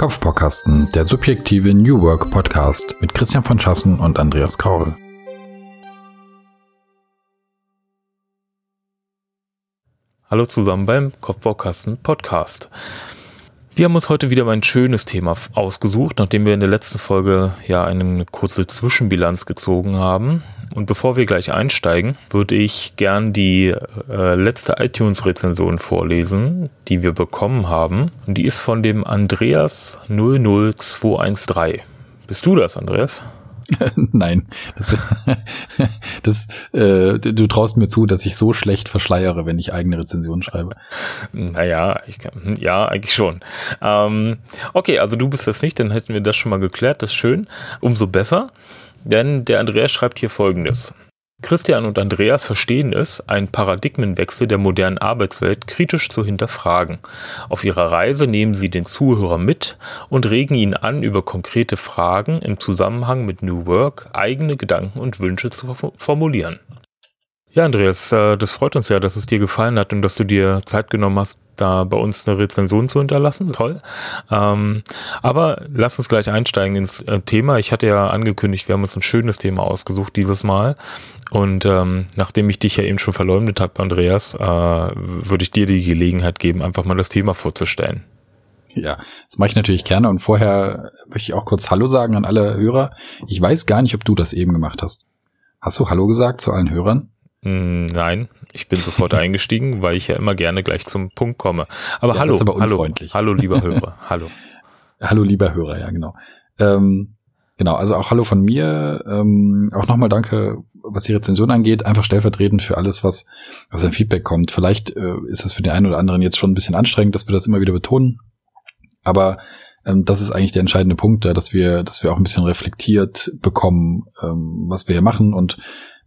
Kopfbaukasten, der subjektive New Work Podcast mit Christian von Schassen und Andreas Kaul. Hallo zusammen beim Kopfbaukasten Podcast. Wir haben uns heute wieder mal ein schönes Thema ausgesucht, nachdem wir in der letzten Folge ja eine kurze Zwischenbilanz gezogen haben. Und bevor wir gleich einsteigen, würde ich gern die äh, letzte iTunes-Rezension vorlesen, die wir bekommen haben. Und die ist von dem Andreas 00213. Bist du das, Andreas? Nein, das, das äh, du traust mir zu, dass ich so schlecht verschleiere, wenn ich eigene Rezensionen schreibe. Naja, ich kann, hm, ja, eigentlich schon. Ähm, okay, also du bist das nicht, dann hätten wir das schon mal geklärt, das ist schön. Umso besser, denn der Andreas schreibt hier folgendes. Christian und Andreas verstehen es, einen Paradigmenwechsel der modernen Arbeitswelt kritisch zu hinterfragen. Auf ihrer Reise nehmen sie den Zuhörer mit und regen ihn an, über konkrete Fragen im Zusammenhang mit New Work eigene Gedanken und Wünsche zu formulieren. Ja, Andreas, äh, das freut uns ja, dass es dir gefallen hat und dass du dir Zeit genommen hast, da bei uns eine Rezension zu hinterlassen. Toll. Ähm, aber lass uns gleich einsteigen ins äh, Thema. Ich hatte ja angekündigt, wir haben uns ein schönes Thema ausgesucht dieses Mal. Und ähm, nachdem ich dich ja eben schon verleumdet habe, Andreas, äh, würde ich dir die Gelegenheit geben, einfach mal das Thema vorzustellen. Ja, das mache ich natürlich gerne. Und vorher möchte ich auch kurz Hallo sagen an alle Hörer. Ich weiß gar nicht, ob du das eben gemacht hast. Hast du Hallo gesagt zu allen Hörern? Hm, nein, ich bin sofort eingestiegen, weil ich ja immer gerne gleich zum Punkt komme. Aber ja, hallo, aber hallo, hallo, lieber Hörer, hallo. hallo, lieber Hörer, ja genau. Ähm, genau, also auch hallo von mir. Ähm, auch nochmal danke, was die Rezension angeht, einfach stellvertretend für alles, was aus ein Feedback kommt. Vielleicht äh, ist das für den einen oder anderen jetzt schon ein bisschen anstrengend, dass wir das immer wieder betonen. Aber ähm, das ist eigentlich der entscheidende Punkt, ja, dass wir, dass wir auch ein bisschen reflektiert bekommen, ähm, was wir hier machen und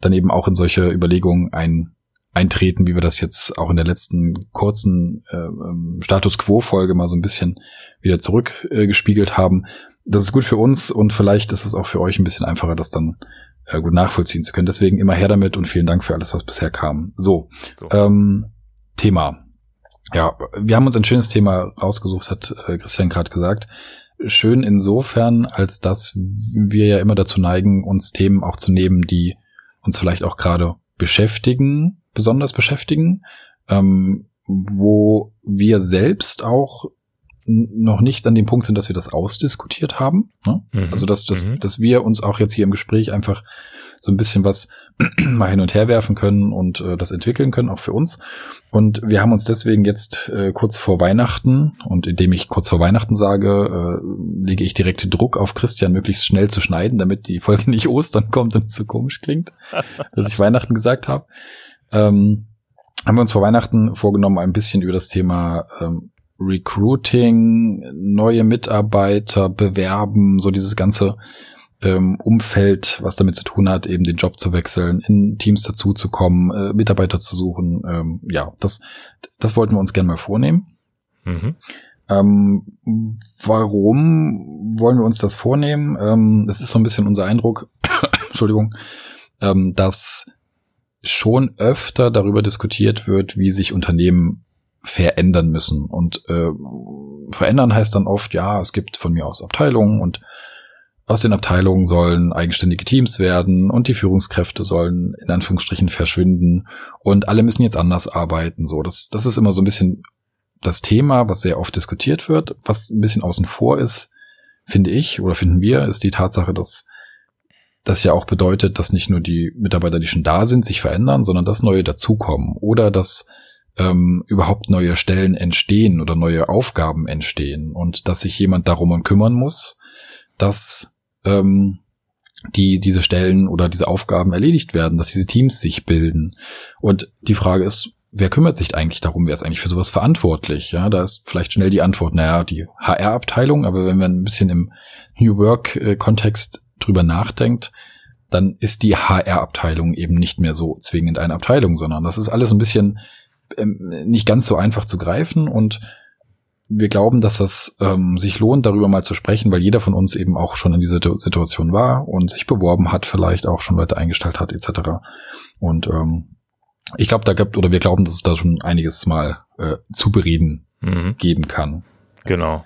dann eben auch in solche Überlegungen ein, eintreten, wie wir das jetzt auch in der letzten kurzen äh, ähm, Status Quo-Folge mal so ein bisschen wieder zurückgespiegelt äh, haben. Das ist gut für uns und vielleicht ist es auch für euch ein bisschen einfacher, das dann äh, gut nachvollziehen zu können. Deswegen immer her damit und vielen Dank für alles, was bisher kam. So, so. Ähm, Thema. Ja, wir haben uns ein schönes Thema rausgesucht, hat äh, Christian gerade gesagt. Schön insofern, als dass wir ja immer dazu neigen, uns Themen auch zu nehmen, die uns vielleicht auch gerade beschäftigen, besonders beschäftigen, ähm, wo wir selbst auch noch nicht an dem Punkt sind, dass wir das ausdiskutiert haben. Ne? Mhm. Also dass, dass, mhm. dass wir uns auch jetzt hier im Gespräch einfach so ein bisschen was mal hin und her werfen können und äh, das entwickeln können, auch für uns. Und wir haben uns deswegen jetzt äh, kurz vor Weihnachten, und indem ich kurz vor Weihnachten sage, äh, lege ich direkt Druck auf Christian, möglichst schnell zu schneiden, damit die Folge nicht Ostern kommt und es so komisch klingt, dass ich Weihnachten gesagt habe. Ähm, haben wir uns vor Weihnachten vorgenommen, ein bisschen über das Thema ähm, Recruiting, neue Mitarbeiter bewerben, so dieses ganze ähm, Umfeld, was damit zu tun hat, eben den Job zu wechseln, in Teams dazu zu kommen, äh, Mitarbeiter zu suchen. Ähm, ja, das, das wollten wir uns gerne mal vornehmen. Mhm. Ähm, warum wollen wir uns das vornehmen? Ähm, das ist so ein bisschen unser Eindruck, Entschuldigung, ähm, dass schon öfter darüber diskutiert wird, wie sich Unternehmen verändern müssen. Und äh, verändern heißt dann oft, ja, es gibt von mir aus Abteilungen und aus den Abteilungen sollen eigenständige Teams werden und die Führungskräfte sollen in Anführungsstrichen verschwinden und alle müssen jetzt anders arbeiten. So, das, das ist immer so ein bisschen das Thema, was sehr oft diskutiert wird. Was ein bisschen außen vor ist, finde ich oder finden wir, ist die Tatsache, dass das ja auch bedeutet, dass nicht nur die Mitarbeiter, die schon da sind, sich verändern, sondern dass neue dazukommen oder dass ähm, überhaupt neue Stellen entstehen oder neue Aufgaben entstehen und dass sich jemand darum kümmern muss, dass ähm, die diese Stellen oder diese Aufgaben erledigt werden, dass diese Teams sich bilden. Und die Frage ist, wer kümmert sich eigentlich darum? Wer ist eigentlich für sowas verantwortlich? Ja, da ist vielleicht schnell die Antwort, naja, die HR-Abteilung, aber wenn man ein bisschen im New Work-Kontext drüber nachdenkt, dann ist die HR-Abteilung eben nicht mehr so zwingend eine Abteilung, sondern das ist alles ein bisschen ähm, nicht ganz so einfach zu greifen und wir glauben, dass das ähm, sich lohnt, darüber mal zu sprechen, weil jeder von uns eben auch schon in dieser Situation war und sich beworben hat, vielleicht auch schon Leute eingestellt hat, etc. Und ähm, ich glaube, da gibt, oder wir glauben, dass es da schon einiges mal äh, zu bereden mhm. geben kann. Genau.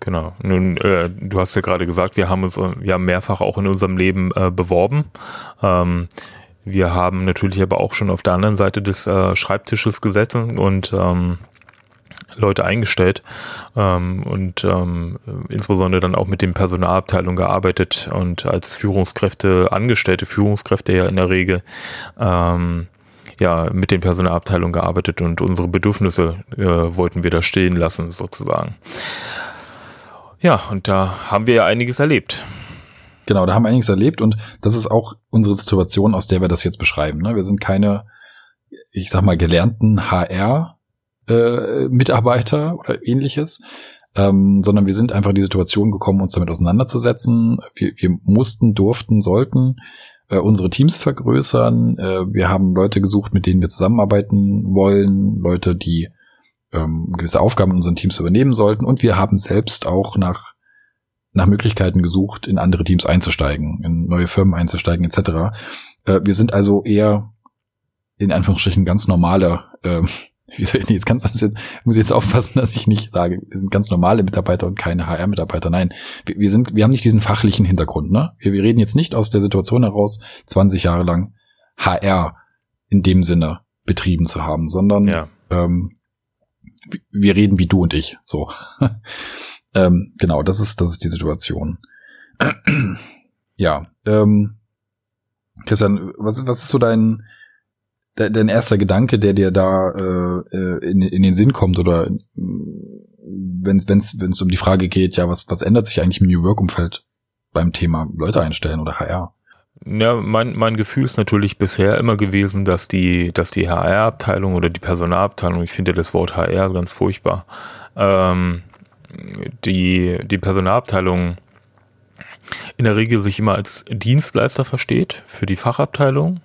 Genau. Nun, äh, du hast ja gerade gesagt, wir haben uns, wir haben mehrfach auch in unserem Leben äh, beworben. Ähm, wir haben natürlich aber auch schon auf der anderen Seite des äh, Schreibtisches gesessen und ähm, Leute eingestellt ähm, und ähm, insbesondere dann auch mit den Personalabteilungen gearbeitet und als Führungskräfte, angestellte Führungskräfte ja in der Regel ähm, ja mit den Personalabteilungen gearbeitet und unsere Bedürfnisse äh, wollten wir da stehen lassen sozusagen. Ja, und da haben wir ja einiges erlebt. Genau, da haben wir einiges erlebt und das ist auch unsere Situation, aus der wir das jetzt beschreiben. Ne? Wir sind keine, ich sag mal, gelernten HR äh, Mitarbeiter oder ähnliches, ähm, sondern wir sind einfach in die Situation gekommen, uns damit auseinanderzusetzen. Wir, wir mussten, durften, sollten äh, unsere Teams vergrößern. Äh, wir haben Leute gesucht, mit denen wir zusammenarbeiten wollen, Leute, die ähm, gewisse Aufgaben in unseren Teams übernehmen sollten. Und wir haben selbst auch nach nach Möglichkeiten gesucht, in andere Teams einzusteigen, in neue Firmen einzusteigen, etc. Äh, wir sind also eher in Anführungsstrichen ganz normale äh, wie soll ich jetzt ganz jetzt muss ich jetzt aufpassen, dass ich nicht sage, wir sind ganz normale Mitarbeiter und keine HR-Mitarbeiter. Nein, wir, wir, sind, wir haben nicht diesen fachlichen Hintergrund. Ne? Wir, wir reden jetzt nicht aus der Situation heraus, 20 Jahre lang HR in dem Sinne betrieben zu haben, sondern ja. ähm, wir reden wie du und ich. So, ähm, genau, das ist das ist die Situation. ja, ähm, Christian, was, was ist so dein dein erster Gedanke, der dir da äh, äh, in, in den Sinn kommt oder wenn es um die Frage geht, ja, was, was ändert sich eigentlich im New Work-Umfeld beim Thema Leute einstellen oder HR? Ja, mein, mein Gefühl ist natürlich bisher immer gewesen, dass die, dass die HR-Abteilung oder die Personalabteilung, ich finde das Wort HR ganz furchtbar, ähm, die, die Personalabteilung in der Regel sich immer als Dienstleister versteht für die Fachabteilung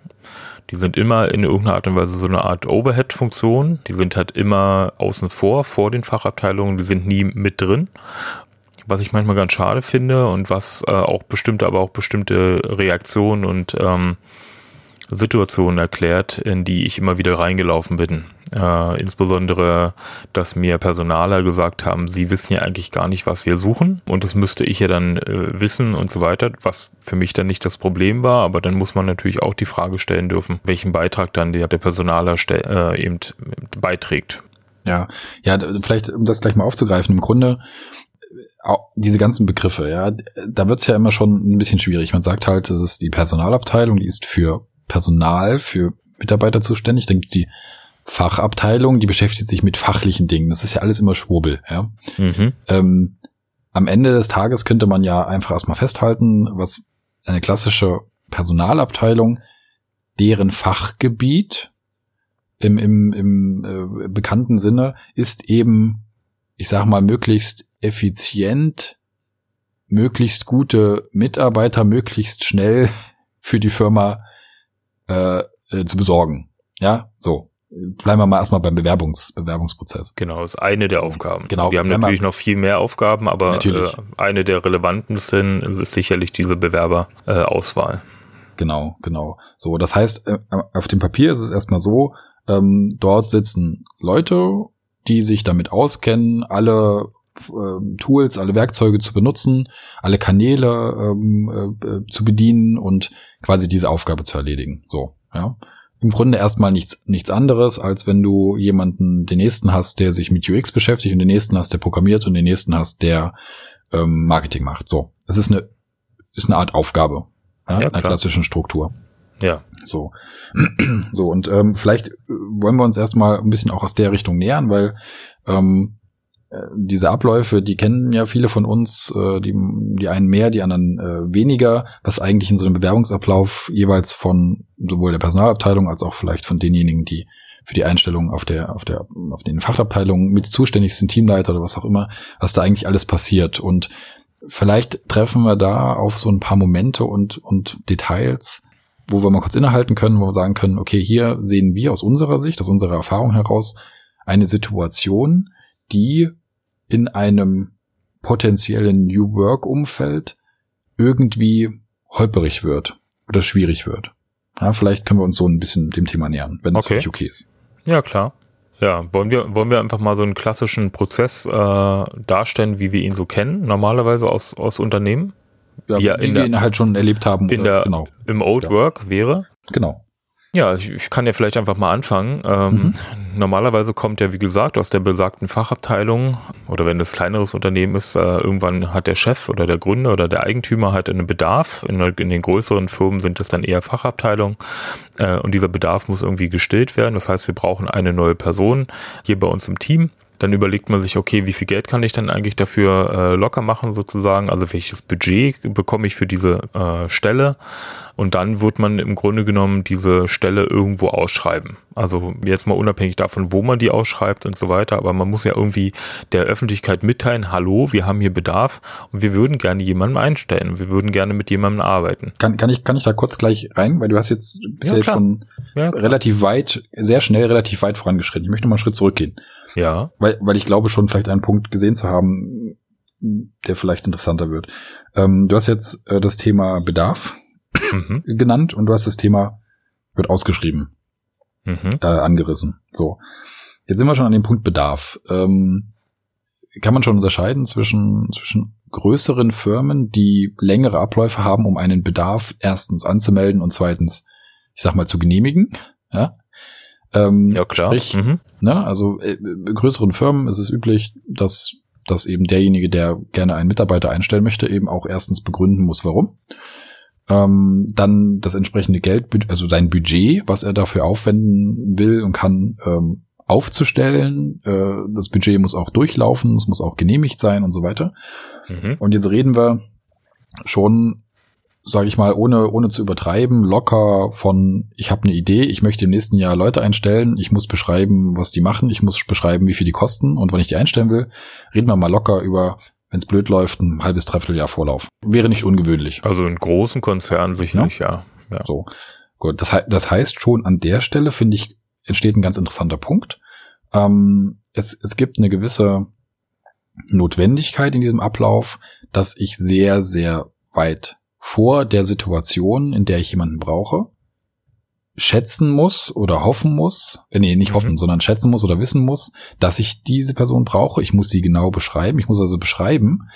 die sind immer in irgendeiner Art und Weise so eine Art Overhead-Funktion. Die sind halt immer außen vor, vor den Fachabteilungen. Die sind nie mit drin. Was ich manchmal ganz schade finde und was äh, auch bestimmte, aber auch bestimmte Reaktionen und ähm, Situationen erklärt, in die ich immer wieder reingelaufen bin. Äh, insbesondere, dass mir Personaler gesagt haben, sie wissen ja eigentlich gar nicht, was wir suchen und das müsste ich ja dann äh, wissen und so weiter, was für mich dann nicht das Problem war, aber dann muss man natürlich auch die Frage stellen dürfen, welchen Beitrag dann der, der Personaler äh, eben beiträgt. Ja, ja, vielleicht um das gleich mal aufzugreifen, im Grunde diese ganzen Begriffe, ja, da wird's ja immer schon ein bisschen schwierig. Man sagt halt, das ist die Personalabteilung, die ist für Personal, für Mitarbeiter zuständig. Dann gibt's die Fachabteilung, die beschäftigt sich mit fachlichen Dingen. Das ist ja alles immer Schwurbel. Ja? Mhm. Ähm, am Ende des Tages könnte man ja einfach erstmal festhalten, was eine klassische Personalabteilung, deren Fachgebiet im, im, im äh, bekannten Sinne ist eben, ich sag mal, möglichst effizient, möglichst gute Mitarbeiter möglichst schnell für die Firma äh, äh, zu besorgen. Ja, so. Bleiben wir mal erstmal beim Bewerbungs Bewerbungsprozess. Genau, ist eine der Aufgaben. Genau. Wir haben natürlich noch viel mehr Aufgaben, aber äh, eine der relevantesten ist sicherlich diese Bewerberauswahl. Äh, genau, genau. So, das heißt, äh, auf dem Papier ist es erstmal so, ähm, dort sitzen Leute, die sich damit auskennen, alle äh, Tools, alle Werkzeuge zu benutzen, alle Kanäle ähm, äh, zu bedienen und quasi diese Aufgabe zu erledigen. So, ja. Im Grunde erstmal nichts, nichts anderes, als wenn du jemanden, den nächsten hast, der sich mit UX beschäftigt und den nächsten hast, der programmiert und den nächsten hast, der ähm, Marketing macht. So. Es ist eine, ist eine Art Aufgabe, ja, ja einer klassischen Struktur. Ja. So. so, und ähm, vielleicht wollen wir uns erstmal ein bisschen auch aus der Richtung nähern, weil ähm, äh, diese Abläufe, die kennen ja viele von uns, äh, die, die einen mehr, die anderen äh, weniger, was eigentlich in so einem Bewerbungsablauf jeweils von sowohl der Personalabteilung als auch vielleicht von denjenigen, die für die Einstellung auf der, auf der, auf den Fachabteilungen mit zuständig sind, Teamleiter oder was auch immer, was da eigentlich alles passiert. Und vielleicht treffen wir da auf so ein paar Momente und, und Details, wo wir mal kurz innehalten können, wo wir sagen können, okay, hier sehen wir aus unserer Sicht, aus unserer Erfahrung heraus eine Situation, die in einem potenziellen New Work Umfeld irgendwie holperig wird oder schwierig wird. Ja, vielleicht können wir uns so ein bisschen dem Thema nähern, wenn es okay. für okay ist. Ja, klar. Ja, wollen wir, wollen wir einfach mal so einen klassischen Prozess äh, darstellen, wie wir ihn so kennen, normalerweise aus, aus Unternehmen? Ja, wie, wie wir ihn halt schon erlebt haben. In der, genau. Im Old ja. Work wäre? Genau. Ja, ich, ich kann ja vielleicht einfach mal anfangen. Ähm, mhm. Normalerweise kommt ja, wie gesagt, aus der besagten Fachabteilung oder wenn es kleineres Unternehmen ist, äh, irgendwann hat der Chef oder der Gründer oder der Eigentümer halt einen Bedarf. In, in den größeren Firmen sind es dann eher Fachabteilungen äh, und dieser Bedarf muss irgendwie gestillt werden. Das heißt, wir brauchen eine neue Person hier bei uns im Team dann überlegt man sich, okay, wie viel Geld kann ich dann eigentlich dafür äh, locker machen sozusagen? Also welches Budget bekomme ich für diese äh, Stelle? Und dann wird man im Grunde genommen diese Stelle irgendwo ausschreiben. Also jetzt mal unabhängig davon, wo man die ausschreibt und so weiter. Aber man muss ja irgendwie der Öffentlichkeit mitteilen, hallo, wir haben hier Bedarf und wir würden gerne jemanden einstellen. Wir würden gerne mit jemandem arbeiten. Kann, kann, ich, kann ich da kurz gleich rein? Weil du hast jetzt bisher ja, schon ja, relativ weit, sehr schnell relativ weit vorangeschritten. Ich möchte mal einen Schritt zurückgehen. Ja. Weil, weil ich glaube schon vielleicht einen Punkt gesehen zu haben, der vielleicht interessanter wird. Ähm, du hast jetzt äh, das Thema Bedarf mhm. genannt und du hast das Thema wird ausgeschrieben mhm. äh, angerissen. So. Jetzt sind wir schon an dem Punkt Bedarf. Ähm, kann man schon unterscheiden zwischen, zwischen größeren Firmen, die längere Abläufe haben, um einen Bedarf erstens anzumelden und zweitens, ich sag mal, zu genehmigen. Ja? Ähm, ja, klar. Sprich, mhm. ne, also äh, größeren Firmen ist es üblich, dass, dass eben derjenige, der gerne einen Mitarbeiter einstellen möchte, eben auch erstens begründen muss, warum. Ähm, dann das entsprechende Geld, also sein Budget, was er dafür aufwenden will und kann, ähm, aufzustellen. Äh, das Budget muss auch durchlaufen, es muss auch genehmigt sein und so weiter. Mhm. Und jetzt reden wir schon sage ich mal, ohne, ohne zu übertreiben, locker von, ich habe eine Idee, ich möchte im nächsten Jahr Leute einstellen, ich muss beschreiben, was die machen, ich muss beschreiben, wie viel die kosten und wann ich die einstellen will, reden wir mal locker über, wenn es blöd läuft, ein halbes, dreiviertel Jahr Vorlauf. Wäre nicht ungewöhnlich. Also in großen Konzernen sicherlich, ja. ja. ja. So, gut. Das, das heißt schon an der Stelle, finde ich, entsteht ein ganz interessanter Punkt. Ähm, es, es gibt eine gewisse Notwendigkeit in diesem Ablauf, dass ich sehr, sehr weit vor der Situation, in der ich jemanden brauche, schätzen muss oder hoffen muss, äh, nee, nicht mhm. hoffen, sondern schätzen muss oder wissen muss, dass ich diese Person brauche. Ich muss sie genau beschreiben. Ich muss also beschreiben,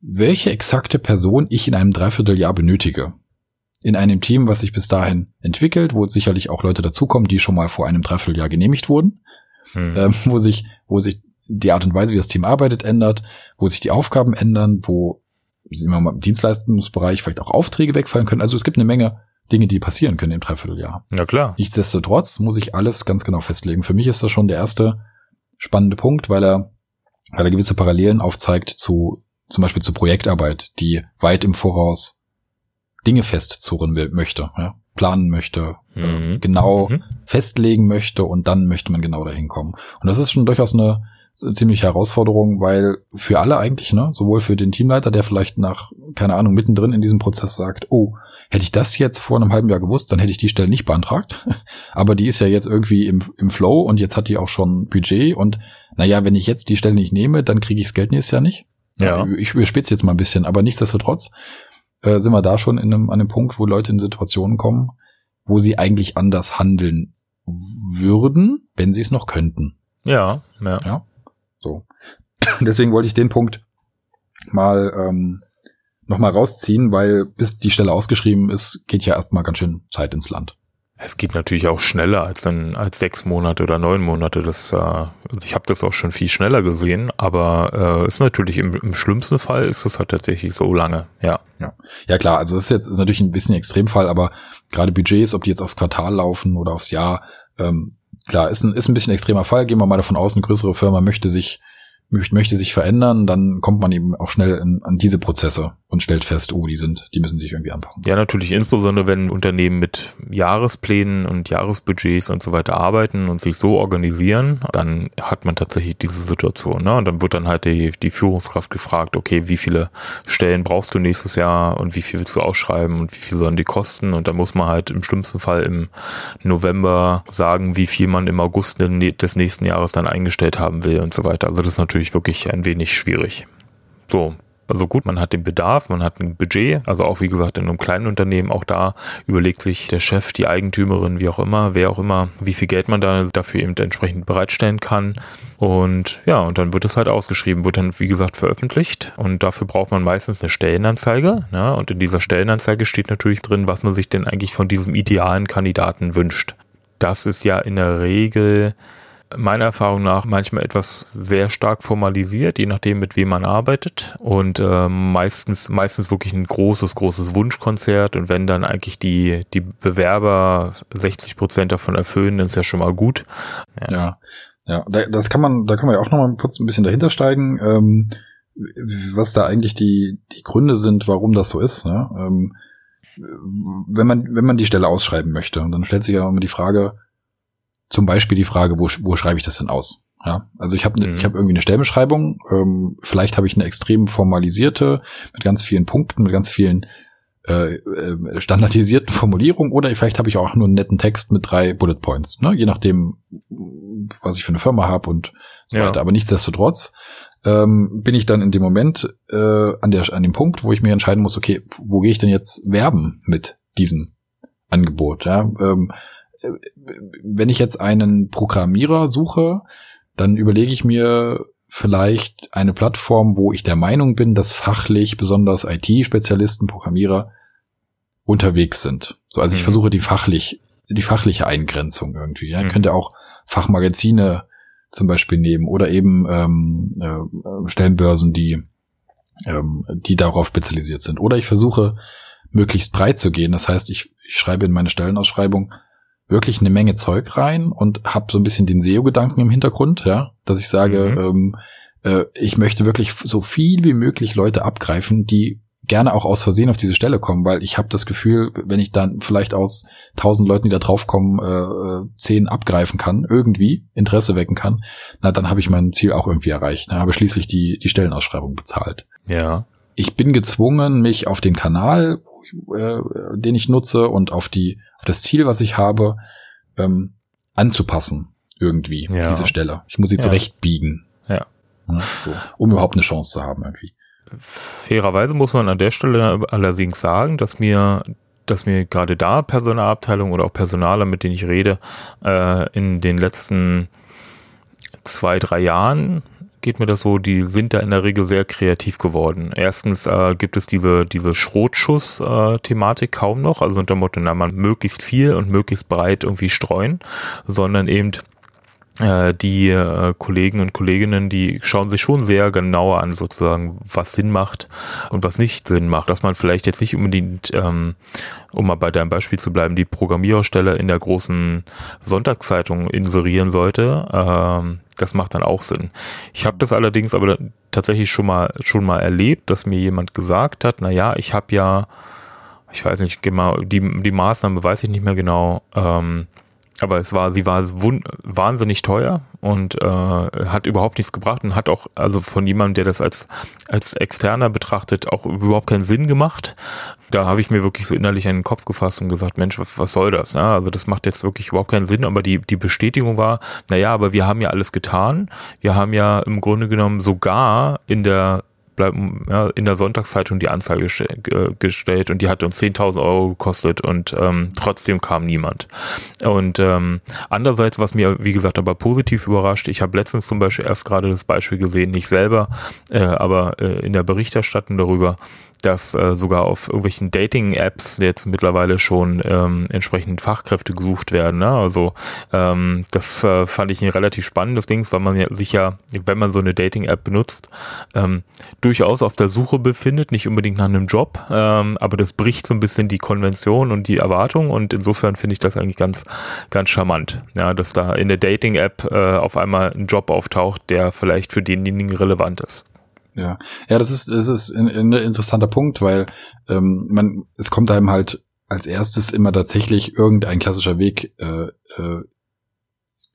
welche exakte Person ich in einem Dreivierteljahr benötige. In einem Team, was sich bis dahin entwickelt, wo sicherlich auch Leute dazukommen, die schon mal vor einem Dreivierteljahr genehmigt wurden, mhm. ähm, wo sich, wo sich die Art und Weise, wie das Team arbeitet, ändert, wo sich die Aufgaben ändern, wo wir mal, im Dienstleistungsbereich vielleicht auch Aufträge wegfallen können. Also es gibt eine Menge Dinge, die passieren können im Dreivierteljahr. Ja, klar. Nichtsdestotrotz muss ich alles ganz genau festlegen. Für mich ist das schon der erste spannende Punkt, weil er, weil er gewisse Parallelen aufzeigt zu, zum Beispiel zu Projektarbeit, die weit im Voraus Dinge festzurren möchte, ja, planen möchte, äh, mhm. äh, genau mhm. festlegen möchte und dann möchte man genau dahin kommen. Und das ist schon durchaus eine, ziemliche Herausforderung, weil für alle eigentlich, ne, sowohl für den Teamleiter, der vielleicht nach, keine Ahnung, mittendrin in diesem Prozess sagt, oh, hätte ich das jetzt vor einem halben Jahr gewusst, dann hätte ich die Stelle nicht beantragt. Aber die ist ja jetzt irgendwie im, im Flow und jetzt hat die auch schon Budget und naja, wenn ich jetzt die Stelle nicht nehme, dann kriege ich das Geld nächstes Jahr nicht. Ja. Ich überspitze jetzt mal ein bisschen, aber nichtsdestotrotz äh, sind wir da schon in einem, an einem Punkt, wo Leute in Situationen kommen, wo sie eigentlich anders handeln würden, wenn sie es noch könnten. Ja, ja. ja? So. Deswegen wollte ich den Punkt mal ähm, noch mal rausziehen, weil bis die Stelle ausgeschrieben ist, geht ja erstmal ganz schön Zeit ins Land. Es geht natürlich auch schneller als dann als sechs Monate oder neun Monate. Das, äh, also ich habe das auch schon viel schneller gesehen, aber äh, ist natürlich im, im schlimmsten Fall ist es halt tatsächlich so lange. Ja. Ja, ja klar. Also das ist jetzt ist natürlich ein bisschen Extremfall, aber gerade Budgets, ob die jetzt aufs Quartal laufen oder aufs Jahr, ähm, klar, ist ein, ist ein bisschen extremer Fall. Gehen wir mal davon aus, eine größere Firma möchte sich möchte sich verändern, dann kommt man eben auch schnell in, an diese Prozesse und stellt fest, oh, die sind, die müssen sich irgendwie anpassen. Ja, natürlich, insbesondere wenn Unternehmen mit Jahresplänen und Jahresbudgets und so weiter arbeiten und sich so organisieren, dann hat man tatsächlich diese Situation. Ne? Und dann wird dann halt die, die Führungskraft gefragt, okay, wie viele Stellen brauchst du nächstes Jahr und wie viel willst du ausschreiben und wie viel sollen die kosten? Und da muss man halt im schlimmsten Fall im November sagen, wie viel man im August des nächsten Jahres dann eingestellt haben will und so weiter. Also das ist natürlich natürlich wirklich ein wenig schwierig. So, Also gut, man hat den Bedarf, man hat ein Budget, also auch wie gesagt in einem kleinen Unternehmen, auch da überlegt sich der Chef, die Eigentümerin, wie auch immer, wer auch immer, wie viel Geld man da dafür eben entsprechend bereitstellen kann. Und ja, und dann wird es halt ausgeschrieben, wird dann wie gesagt veröffentlicht und dafür braucht man meistens eine Stellenanzeige. Ja, und in dieser Stellenanzeige steht natürlich drin, was man sich denn eigentlich von diesem idealen Kandidaten wünscht. Das ist ja in der Regel meiner Erfahrung nach manchmal etwas sehr stark formalisiert, je nachdem, mit wem man arbeitet. Und äh, meistens, meistens wirklich ein großes, großes Wunschkonzert. Und wenn dann eigentlich die, die Bewerber 60 Prozent davon erfüllen, dann ist ja schon mal gut. Ja. ja, ja, das kann man, da kann man ja auch noch mal kurz ein bisschen dahinter steigen, ähm, was da eigentlich die, die Gründe sind, warum das so ist. Ne? Ähm, wenn man, wenn man die Stelle ausschreiben möchte, dann stellt sich ja immer die Frage, zum Beispiel die Frage, wo, wo schreibe ich das denn aus? Ja, also ich habe ne, mhm. ich habe irgendwie eine Stellenbeschreibung. Ähm, vielleicht habe ich eine extrem formalisierte mit ganz vielen Punkten, mit ganz vielen äh, äh, standardisierten Formulierungen oder vielleicht habe ich auch nur einen netten Text mit drei Bullet Points, ne? je nachdem, was ich für eine Firma habe und so ja. weiter. Aber nichtsdestotrotz ähm, bin ich dann in dem Moment äh, an der an dem Punkt, wo ich mir entscheiden muss, okay, wo gehe ich denn jetzt werben mit diesem Angebot? Ja? Ähm, wenn ich jetzt einen Programmierer suche, dann überlege ich mir vielleicht eine Plattform, wo ich der Meinung bin, dass fachlich besonders IT-Spezialisten, Programmierer unterwegs sind. So, also ich mhm. versuche die fachlich, die fachliche Eingrenzung irgendwie. Ja, mhm. könnte auch Fachmagazine zum Beispiel nehmen oder eben ähm, äh, Stellenbörsen, die ähm, die darauf spezialisiert sind. Oder ich versuche möglichst breit zu gehen. Das heißt, ich, ich schreibe in meine Stellenausschreibung wirklich eine Menge Zeug rein und habe so ein bisschen den SEO-Gedanken im Hintergrund, ja, dass ich sage, mhm. ähm, äh, ich möchte wirklich so viel wie möglich Leute abgreifen, die gerne auch aus Versehen auf diese Stelle kommen, weil ich habe das Gefühl, wenn ich dann vielleicht aus tausend Leuten, die da draufkommen, äh, äh, zehn abgreifen kann, irgendwie Interesse wecken kann, na dann habe ich mein Ziel auch irgendwie erreicht. Ne? Habe schließlich die die Stellenausschreibung bezahlt. Ja. Ich bin gezwungen, mich auf den Kanal, äh, den ich nutze und auf die auf das Ziel, was ich habe, ähm, anzupassen irgendwie ja. diese Stelle. Ich muss sie ja. zurechtbiegen. Ja. ja so, um überhaupt eine Chance zu haben irgendwie. Fairerweise muss man an der Stelle allerdings sagen, dass mir dass mir gerade da Personalabteilung oder auch Personaler, mit denen ich rede, äh, in den letzten zwei, drei Jahren geht mir das so, die sind da in der Regel sehr kreativ geworden. Erstens äh, gibt es diese, diese Schrotschuss-Thematik kaum noch, also unter dem Motto, na, man möglichst viel und möglichst breit irgendwie streuen, sondern eben die äh, Kollegen und Kolleginnen, die schauen sich schon sehr genauer an, sozusagen, was Sinn macht und was nicht Sinn macht. Dass man vielleicht jetzt nicht unbedingt, ähm, um mal bei deinem Beispiel zu bleiben, die Programmiererstelle in der großen Sonntagszeitung inserieren sollte. Ähm, das macht dann auch Sinn. Ich habe das allerdings aber tatsächlich schon mal schon mal erlebt, dass mir jemand gesagt hat, na ja, ich habe ja, ich weiß nicht genau, die die Maßnahme weiß ich nicht mehr genau. Ähm, aber es war, sie war wahnsinnig teuer und äh, hat überhaupt nichts gebracht und hat auch, also von jemandem, der das als, als externer betrachtet, auch überhaupt keinen Sinn gemacht. Da habe ich mir wirklich so innerlich einen Kopf gefasst und gesagt, Mensch, was, was soll das? Ja, also das macht jetzt wirklich überhaupt keinen Sinn, aber die, die Bestätigung war, naja, aber wir haben ja alles getan. Wir haben ja im Grunde genommen sogar in der ja, in der Sonntagszeitung die Anzeige gestellt und die hat uns 10.000 Euro gekostet und ähm, trotzdem kam niemand. Und ähm, andererseits, was mir, wie gesagt, aber positiv überrascht, ich habe letztens zum Beispiel erst gerade das Beispiel gesehen, nicht selber, äh, aber äh, in der Berichterstattung darüber, dass äh, sogar auf irgendwelchen Dating-Apps jetzt mittlerweile schon ähm, entsprechend Fachkräfte gesucht werden. Ne? Also ähm, das äh, fand ich ein relativ spannendes Ding, weil man ja sich ja, wenn man so eine Dating-App benutzt, ähm, durchaus auf der Suche befindet, nicht unbedingt nach einem Job, ähm, aber das bricht so ein bisschen die Konvention und die Erwartung und insofern finde ich das eigentlich ganz, ganz charmant, ja, dass da in der Dating-App äh, auf einmal ein Job auftaucht, der vielleicht für denjenigen relevant ist. Ja, ja, das ist das ist ein, ein interessanter Punkt, weil ähm, man es kommt einem halt als erstes immer tatsächlich irgendein klassischer Weg äh, äh,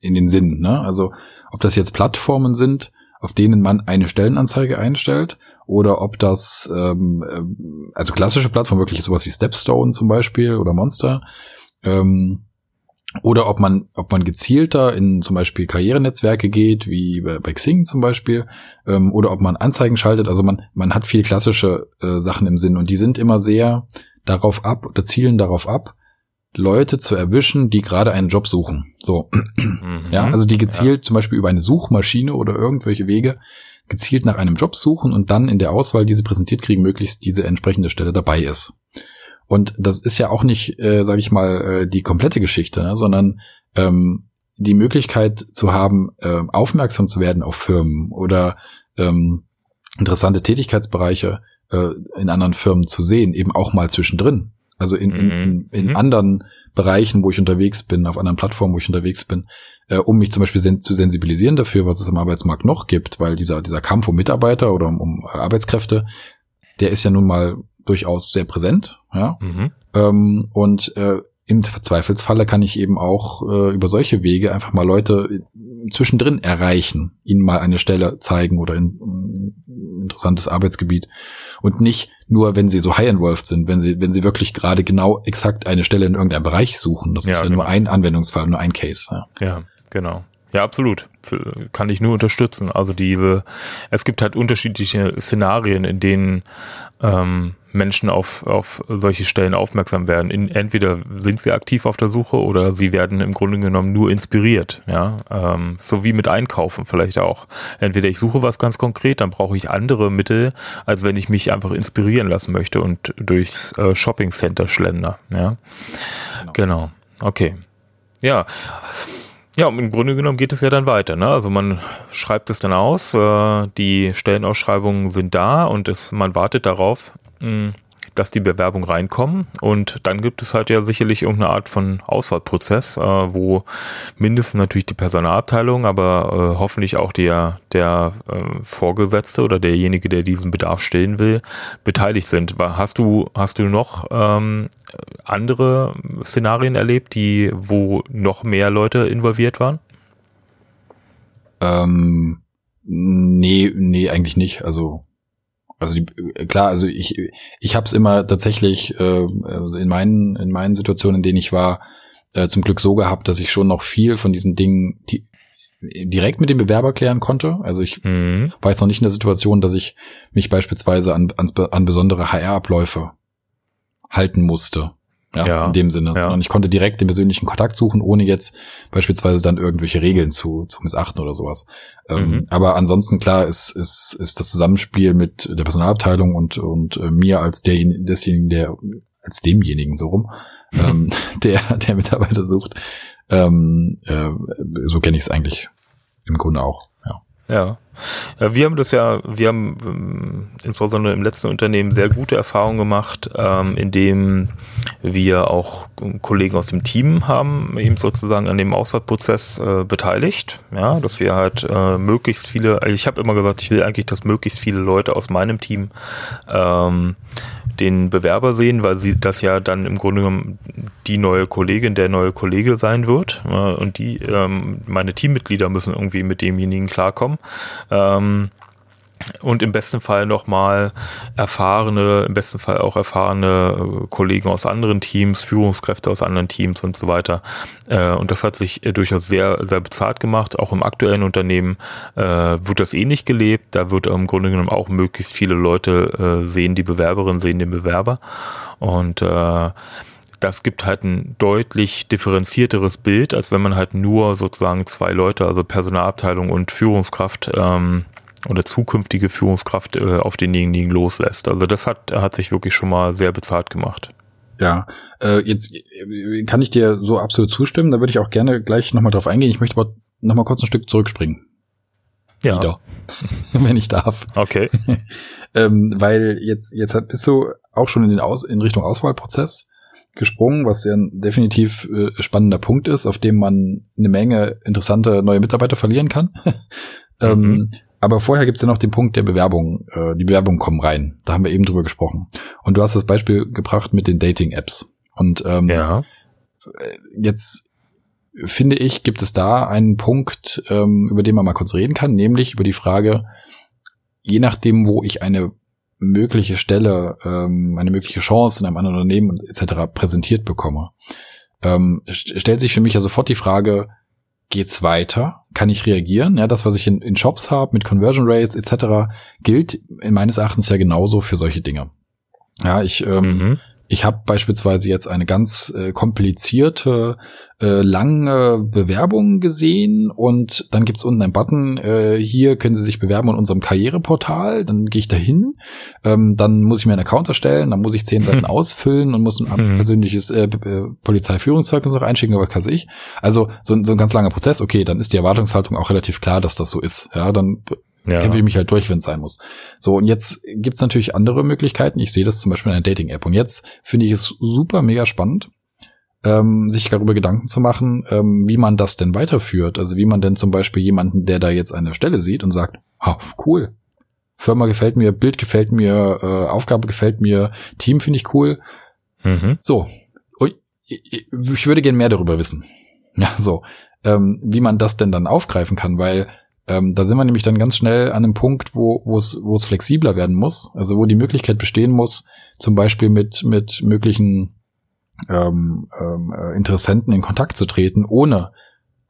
in den Sinn. Ne? Also ob das jetzt Plattformen sind, auf denen man eine Stellenanzeige einstellt, oder ob das ähm, äh, also klassische Plattformen wirklich sowas wie Stepstone zum Beispiel oder Monster. Ähm, oder ob man, ob man gezielter in zum Beispiel Karrierenetzwerke geht, wie bei, bei Xing zum Beispiel, ähm, oder ob man Anzeigen schaltet. Also man, man hat viele klassische äh, Sachen im Sinn und die sind immer sehr darauf ab oder zielen darauf ab, Leute zu erwischen, die gerade einen Job suchen. So. Mhm. Ja, also die gezielt ja. zum Beispiel über eine Suchmaschine oder irgendwelche Wege gezielt nach einem Job suchen und dann in der Auswahl diese präsentiert kriegen, möglichst diese entsprechende Stelle dabei ist. Und das ist ja auch nicht, äh, sage ich mal, äh, die komplette Geschichte, ne, sondern ähm, die Möglichkeit zu haben, äh, aufmerksam zu werden auf Firmen oder ähm, interessante Tätigkeitsbereiche äh, in anderen Firmen zu sehen, eben auch mal zwischendrin. Also in, in, in, in mhm. anderen Bereichen, wo ich unterwegs bin, auf anderen Plattformen, wo ich unterwegs bin, äh, um mich zum Beispiel sen zu sensibilisieren dafür, was es im Arbeitsmarkt noch gibt, weil dieser, dieser Kampf um Mitarbeiter oder um, um Arbeitskräfte, der ist ja nun mal durchaus sehr präsent, ja. Mhm. Ähm, und äh, im Zweifelsfalle kann ich eben auch äh, über solche Wege einfach mal Leute zwischendrin erreichen, ihnen mal eine Stelle zeigen oder ein, ein interessantes Arbeitsgebiet und nicht nur, wenn sie so high involved sind, wenn sie wenn sie wirklich gerade genau exakt eine Stelle in irgendeinem Bereich suchen. Das ja, ist ja genau. nur ein Anwendungsfall, nur ein Case. Ja, ja genau. Ja, absolut. Kann ich nur unterstützen. Also diese, es gibt halt unterschiedliche Szenarien, in denen ähm, Menschen auf, auf solche Stellen aufmerksam werden. In, entweder sind sie aktiv auf der Suche oder sie werden im Grunde genommen nur inspiriert. Ja, ähm, so wie mit Einkaufen vielleicht auch. Entweder ich suche was ganz konkret, dann brauche ich andere Mittel, als wenn ich mich einfach inspirieren lassen möchte und durchs äh, Shopping Center schlender. Ja, genau. genau. Okay. Ja. Ja, im Grunde genommen geht es ja dann weiter. Ne? Also man schreibt es dann aus, äh, die Stellenausschreibungen sind da und es, man wartet darauf, mh, dass die Bewerbungen reinkommen. Und dann gibt es halt ja sicherlich irgendeine Art von Auswahlprozess, äh, wo mindestens natürlich die Personalabteilung, aber äh, hoffentlich auch der, der äh, Vorgesetzte oder derjenige, der diesen Bedarf stillen will, beteiligt sind. Hast du, hast du noch ähm, andere Szenarien erlebt, die, wo noch mehr Leute involviert waren? Ähm, nee, nee, eigentlich nicht. Also also die, klar, also ich ich habe es immer tatsächlich äh, in meinen in meinen Situationen, in denen ich war, äh, zum Glück so gehabt, dass ich schon noch viel von diesen Dingen die, direkt mit dem Bewerber klären konnte. Also ich mhm. war jetzt noch nicht in der Situation, dass ich mich beispielsweise an, an, an besondere HR-Abläufe halten musste. Ja, ja, in dem Sinne. Ja. Und ich konnte direkt den persönlichen Kontakt suchen, ohne jetzt beispielsweise dann irgendwelche Regeln zu, zu missachten oder sowas. Ähm, mhm. aber ansonsten klar ist, ist, ist das Zusammenspiel mit der Personalabteilung und, und äh, mir als der, desjenigen, der, als demjenigen so rum, ähm, der, der Mitarbeiter sucht. Ähm, äh, so kenne ich es eigentlich im Grunde auch. Ja. ja. Wir haben das ja, wir haben ähm, insbesondere im letzten Unternehmen sehr gute Erfahrungen gemacht, ähm, indem wir auch Kollegen aus dem Team haben, eben sozusagen an dem Auswahlprozess äh, beteiligt. Ja, dass wir halt äh, möglichst viele, also ich habe immer gesagt, ich will eigentlich, dass möglichst viele Leute aus meinem Team ähm, den Bewerber sehen, weil sie das ja dann im Grunde genommen die neue Kollegin, der neue Kollege sein wird. Und die, ähm, meine Teammitglieder müssen irgendwie mit demjenigen klarkommen. Ähm, und im besten Fall nochmal erfahrene, im besten Fall auch erfahrene äh, Kollegen aus anderen Teams, Führungskräfte aus anderen Teams und so weiter. Äh, und das hat sich äh, durchaus sehr, sehr bezahlt gemacht. Auch im aktuellen Unternehmen wird das ähnlich gelebt. Da wird im Grunde genommen auch möglichst viele Leute sehen die Bewerberin, sehen den Bewerber. Und das gibt halt ein deutlich differenzierteres Bild, als wenn man halt nur sozusagen zwei Leute, also Personalabteilung und Führungskraft, ähm, oder zukünftige Führungskraft äh, auf denjenigen loslässt. Also das hat, hat sich wirklich schon mal sehr bezahlt gemacht. Ja, äh, jetzt äh, kann ich dir so absolut zustimmen. Da würde ich auch gerne gleich nochmal drauf eingehen. Ich möchte aber nochmal kurz ein Stück zurückspringen. Ja. Wieder. Wenn ich darf. Okay. ähm, weil jetzt, jetzt bist du auch schon in, den Aus, in Richtung Auswahlprozess gesprungen, was ja ein definitiv äh, spannender Punkt ist, auf dem man eine Menge interessante neue Mitarbeiter verlieren kann. ähm, mhm. Aber vorher gibt's ja noch den Punkt der Bewerbung. Äh, die Bewerbungen kommen rein. Da haben wir eben drüber gesprochen. Und du hast das Beispiel gebracht mit den Dating-Apps. Und ähm, ja. jetzt finde ich, gibt es da einen Punkt, ähm, über den man mal kurz reden kann, nämlich über die Frage, je nachdem, wo ich eine mögliche Stelle, ähm, eine mögliche Chance in einem anderen Unternehmen etc. präsentiert bekomme, ähm, stellt sich für mich ja sofort die Frage, geht's weiter? Kann ich reagieren? Ja, das, was ich in, in Shops habe mit Conversion Rates etc., gilt in meines Erachtens ja genauso für solche Dinge. Ja, ich ähm, mhm. Ich habe beispielsweise jetzt eine ganz äh, komplizierte, äh, lange Bewerbung gesehen und dann gibt's unten einen Button, äh, hier können Sie sich bewerben in unserem Karriereportal, dann gehe ich da hin, ähm, dann muss ich mir einen Account erstellen, dann muss ich zehn Seiten ausfüllen und muss ein mhm. persönliches äh, Polizeiführungszeugnis noch einschicken, aber kann ich. Also so, so ein ganz langer Prozess, okay, dann ist die Erwartungshaltung auch relativ klar, dass das so ist. Ja, dann ja. kämpfe ich mich halt durch, wenn es sein muss. So, und jetzt gibt's natürlich andere Möglichkeiten. Ich sehe das zum Beispiel in einer Dating-App. Und jetzt finde ich es super mega spannend, ähm, sich darüber Gedanken zu machen, ähm, wie man das denn weiterführt. Also wie man denn zum Beispiel jemanden, der da jetzt eine Stelle sieht und sagt, oh, cool, Firma gefällt mir, Bild gefällt mir, äh, Aufgabe gefällt mir, Team finde ich cool. Mhm. So, ich würde gern mehr darüber wissen. Ja, so, ähm, wie man das denn dann aufgreifen kann, weil ähm, da sind wir nämlich dann ganz schnell an einem Punkt, wo wo es wo es flexibler werden muss, also wo die Möglichkeit bestehen muss, zum Beispiel mit mit möglichen ähm, ähm, äh, Interessenten in Kontakt zu treten, ohne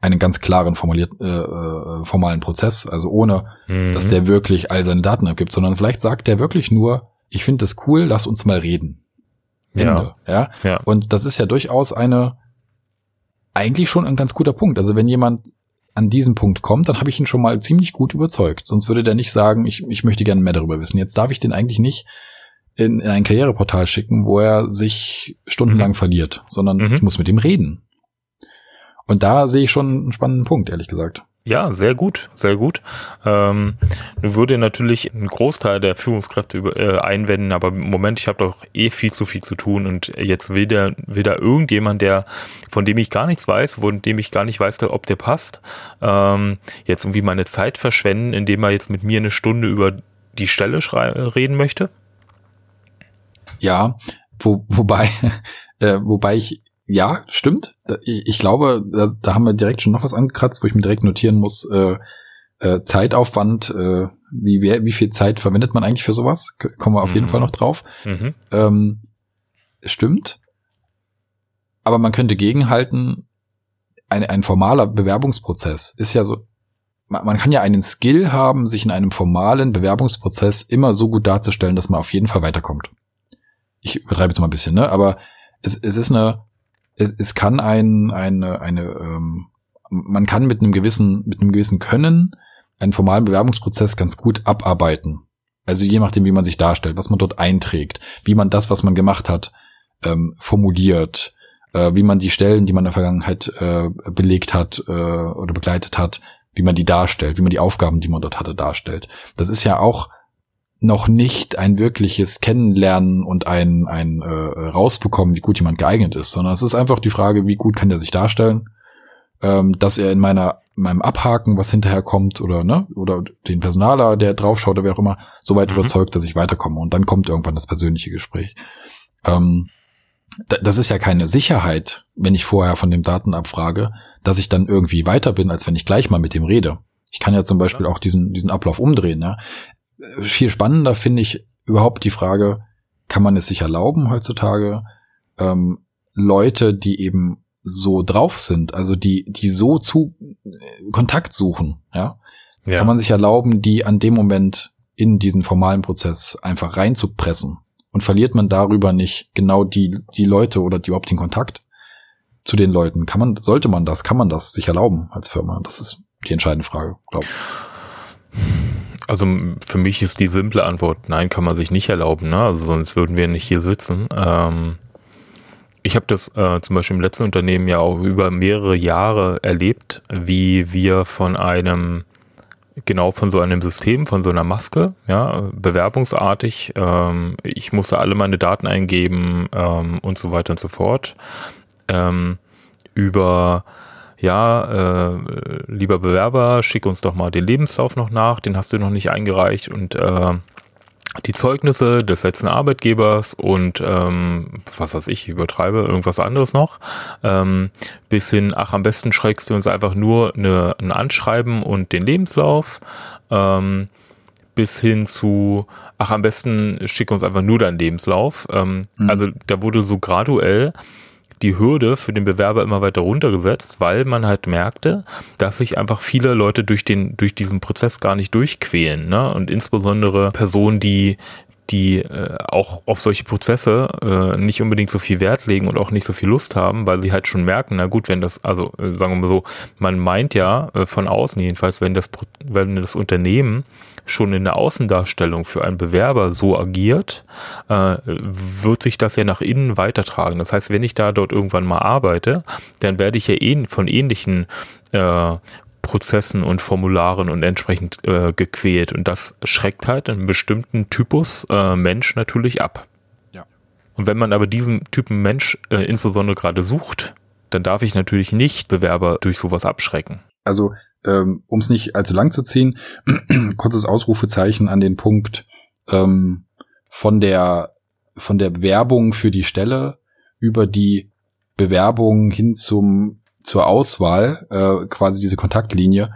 einen ganz klaren formuliert, äh, äh, formalen Prozess, also ohne, mhm. dass der wirklich all seine Daten abgibt, sondern vielleicht sagt der wirklich nur, ich finde das cool, lass uns mal reden. Ende, ja. ja. Ja. Und das ist ja durchaus eine eigentlich schon ein ganz guter Punkt. Also wenn jemand an diesem Punkt kommt, dann habe ich ihn schon mal ziemlich gut überzeugt. Sonst würde der nicht sagen, ich, ich möchte gerne mehr darüber wissen. Jetzt darf ich den eigentlich nicht in, in ein Karriereportal schicken, wo er sich stundenlang mhm. verliert, sondern mhm. ich muss mit ihm reden. Und da sehe ich schon einen spannenden Punkt, ehrlich gesagt. Ja, sehr gut, sehr gut. Ähm, würde natürlich einen Großteil der Führungskräfte über, äh, einwenden, aber im Moment, ich habe doch eh viel zu viel zu tun und jetzt will, der, will da irgendjemand, der, von dem ich gar nichts weiß, von dem ich gar nicht weiß, ob der passt, ähm, jetzt irgendwie meine Zeit verschwenden, indem er jetzt mit mir eine Stunde über die Stelle reden möchte? Ja, wo, wobei, äh, wobei ich ja, stimmt. Ich glaube, da, haben wir direkt schon noch was angekratzt, wo ich mir direkt notieren muss, äh, äh, Zeitaufwand, äh, wie, wie viel Zeit verwendet man eigentlich für sowas? Kommen wir auf mhm. jeden Fall noch drauf. Mhm. Ähm, stimmt. Aber man könnte gegenhalten, ein, ein formaler Bewerbungsprozess ist ja so, man, man kann ja einen Skill haben, sich in einem formalen Bewerbungsprozess immer so gut darzustellen, dass man auf jeden Fall weiterkommt. Ich übertreibe jetzt mal ein bisschen, ne? Aber es, es ist eine, es, es kann ein, eine, eine ähm, man kann mit einem gewissen, mit einem gewissen Können einen formalen Bewerbungsprozess ganz gut abarbeiten. Also je nachdem, wie man sich darstellt, was man dort einträgt, wie man das, was man gemacht hat, ähm, formuliert, äh, wie man die Stellen, die man in der Vergangenheit äh, belegt hat äh, oder begleitet hat, wie man die darstellt, wie man die Aufgaben, die man dort hatte, darstellt. Das ist ja auch noch nicht ein wirkliches Kennenlernen und ein, ein äh, rausbekommen, wie gut jemand geeignet ist, sondern es ist einfach die Frage, wie gut kann der sich darstellen, ähm, dass er in meiner in meinem Abhaken, was hinterher kommt, oder ne, oder den Personaler, der draufschaut, oder wer auch immer, so weit mhm. überzeugt, dass ich weiterkomme. Und dann kommt irgendwann das persönliche Gespräch. Ähm, das ist ja keine Sicherheit, wenn ich vorher von dem Daten abfrage, dass ich dann irgendwie weiter bin, als wenn ich gleich mal mit dem rede. Ich kann ja zum Beispiel auch diesen, diesen Ablauf umdrehen. Ja? Viel spannender finde ich überhaupt die Frage, kann man es sich erlauben heutzutage, ähm, Leute, die eben so drauf sind, also die, die so zu äh, Kontakt suchen, ja? ja, kann man sich erlauben, die an dem Moment in diesen formalen Prozess einfach reinzupressen und verliert man darüber nicht genau die, die Leute oder die überhaupt den Kontakt zu den Leuten? Kann man, sollte man das, kann man das sich erlauben als Firma? Das ist die entscheidende Frage, glaube ich. Also für mich ist die simple Antwort, nein, kann man sich nicht erlauben, ne? Also sonst würden wir nicht hier sitzen. Ähm, ich habe das äh, zum Beispiel im letzten Unternehmen ja auch über mehrere Jahre erlebt, wie wir von einem genau von so einem System, von so einer Maske, ja, bewerbungsartig. Ähm, ich musste alle meine Daten eingeben ähm, und so weiter und so fort. Ähm, über ja, äh, lieber Bewerber, schick uns doch mal den Lebenslauf noch nach, den hast du noch nicht eingereicht und äh, die Zeugnisse des letzten Arbeitgebers und ähm, was weiß ich, übertreibe, irgendwas anderes noch, ähm, bis hin, ach, am besten schreibst du uns einfach nur eine, ein Anschreiben und den Lebenslauf, ähm, bis hin zu, ach, am besten schick uns einfach nur deinen Lebenslauf. Ähm, mhm. Also da wurde so graduell die Hürde für den Bewerber immer weiter runtergesetzt, weil man halt merkte, dass sich einfach viele Leute durch den, durch diesen Prozess gar nicht durchquälen, ne? Und insbesondere Personen, die, die äh, auch auf solche Prozesse äh, nicht unbedingt so viel Wert legen und auch nicht so viel Lust haben, weil sie halt schon merken, na gut, wenn das, also äh, sagen wir mal so, man meint ja äh, von außen jedenfalls, wenn das, wenn das Unternehmen schon in der Außendarstellung für einen Bewerber so agiert, äh, wird sich das ja nach innen weitertragen. Das heißt, wenn ich da dort irgendwann mal arbeite, dann werde ich ja eh von ähnlichen äh, Prozessen und Formularen und entsprechend äh, gequält. Und das schreckt halt einen bestimmten Typus äh, Mensch natürlich ab. Ja. Und wenn man aber diesen Typen Mensch äh, insbesondere gerade sucht, dann darf ich natürlich nicht Bewerber durch sowas abschrecken. Also, ähm, um es nicht allzu lang zu ziehen, kurzes Ausrufezeichen an den Punkt ähm, von der von der Bewerbung für die Stelle über die Bewerbung hin zum zur Auswahl, äh, quasi diese Kontaktlinie,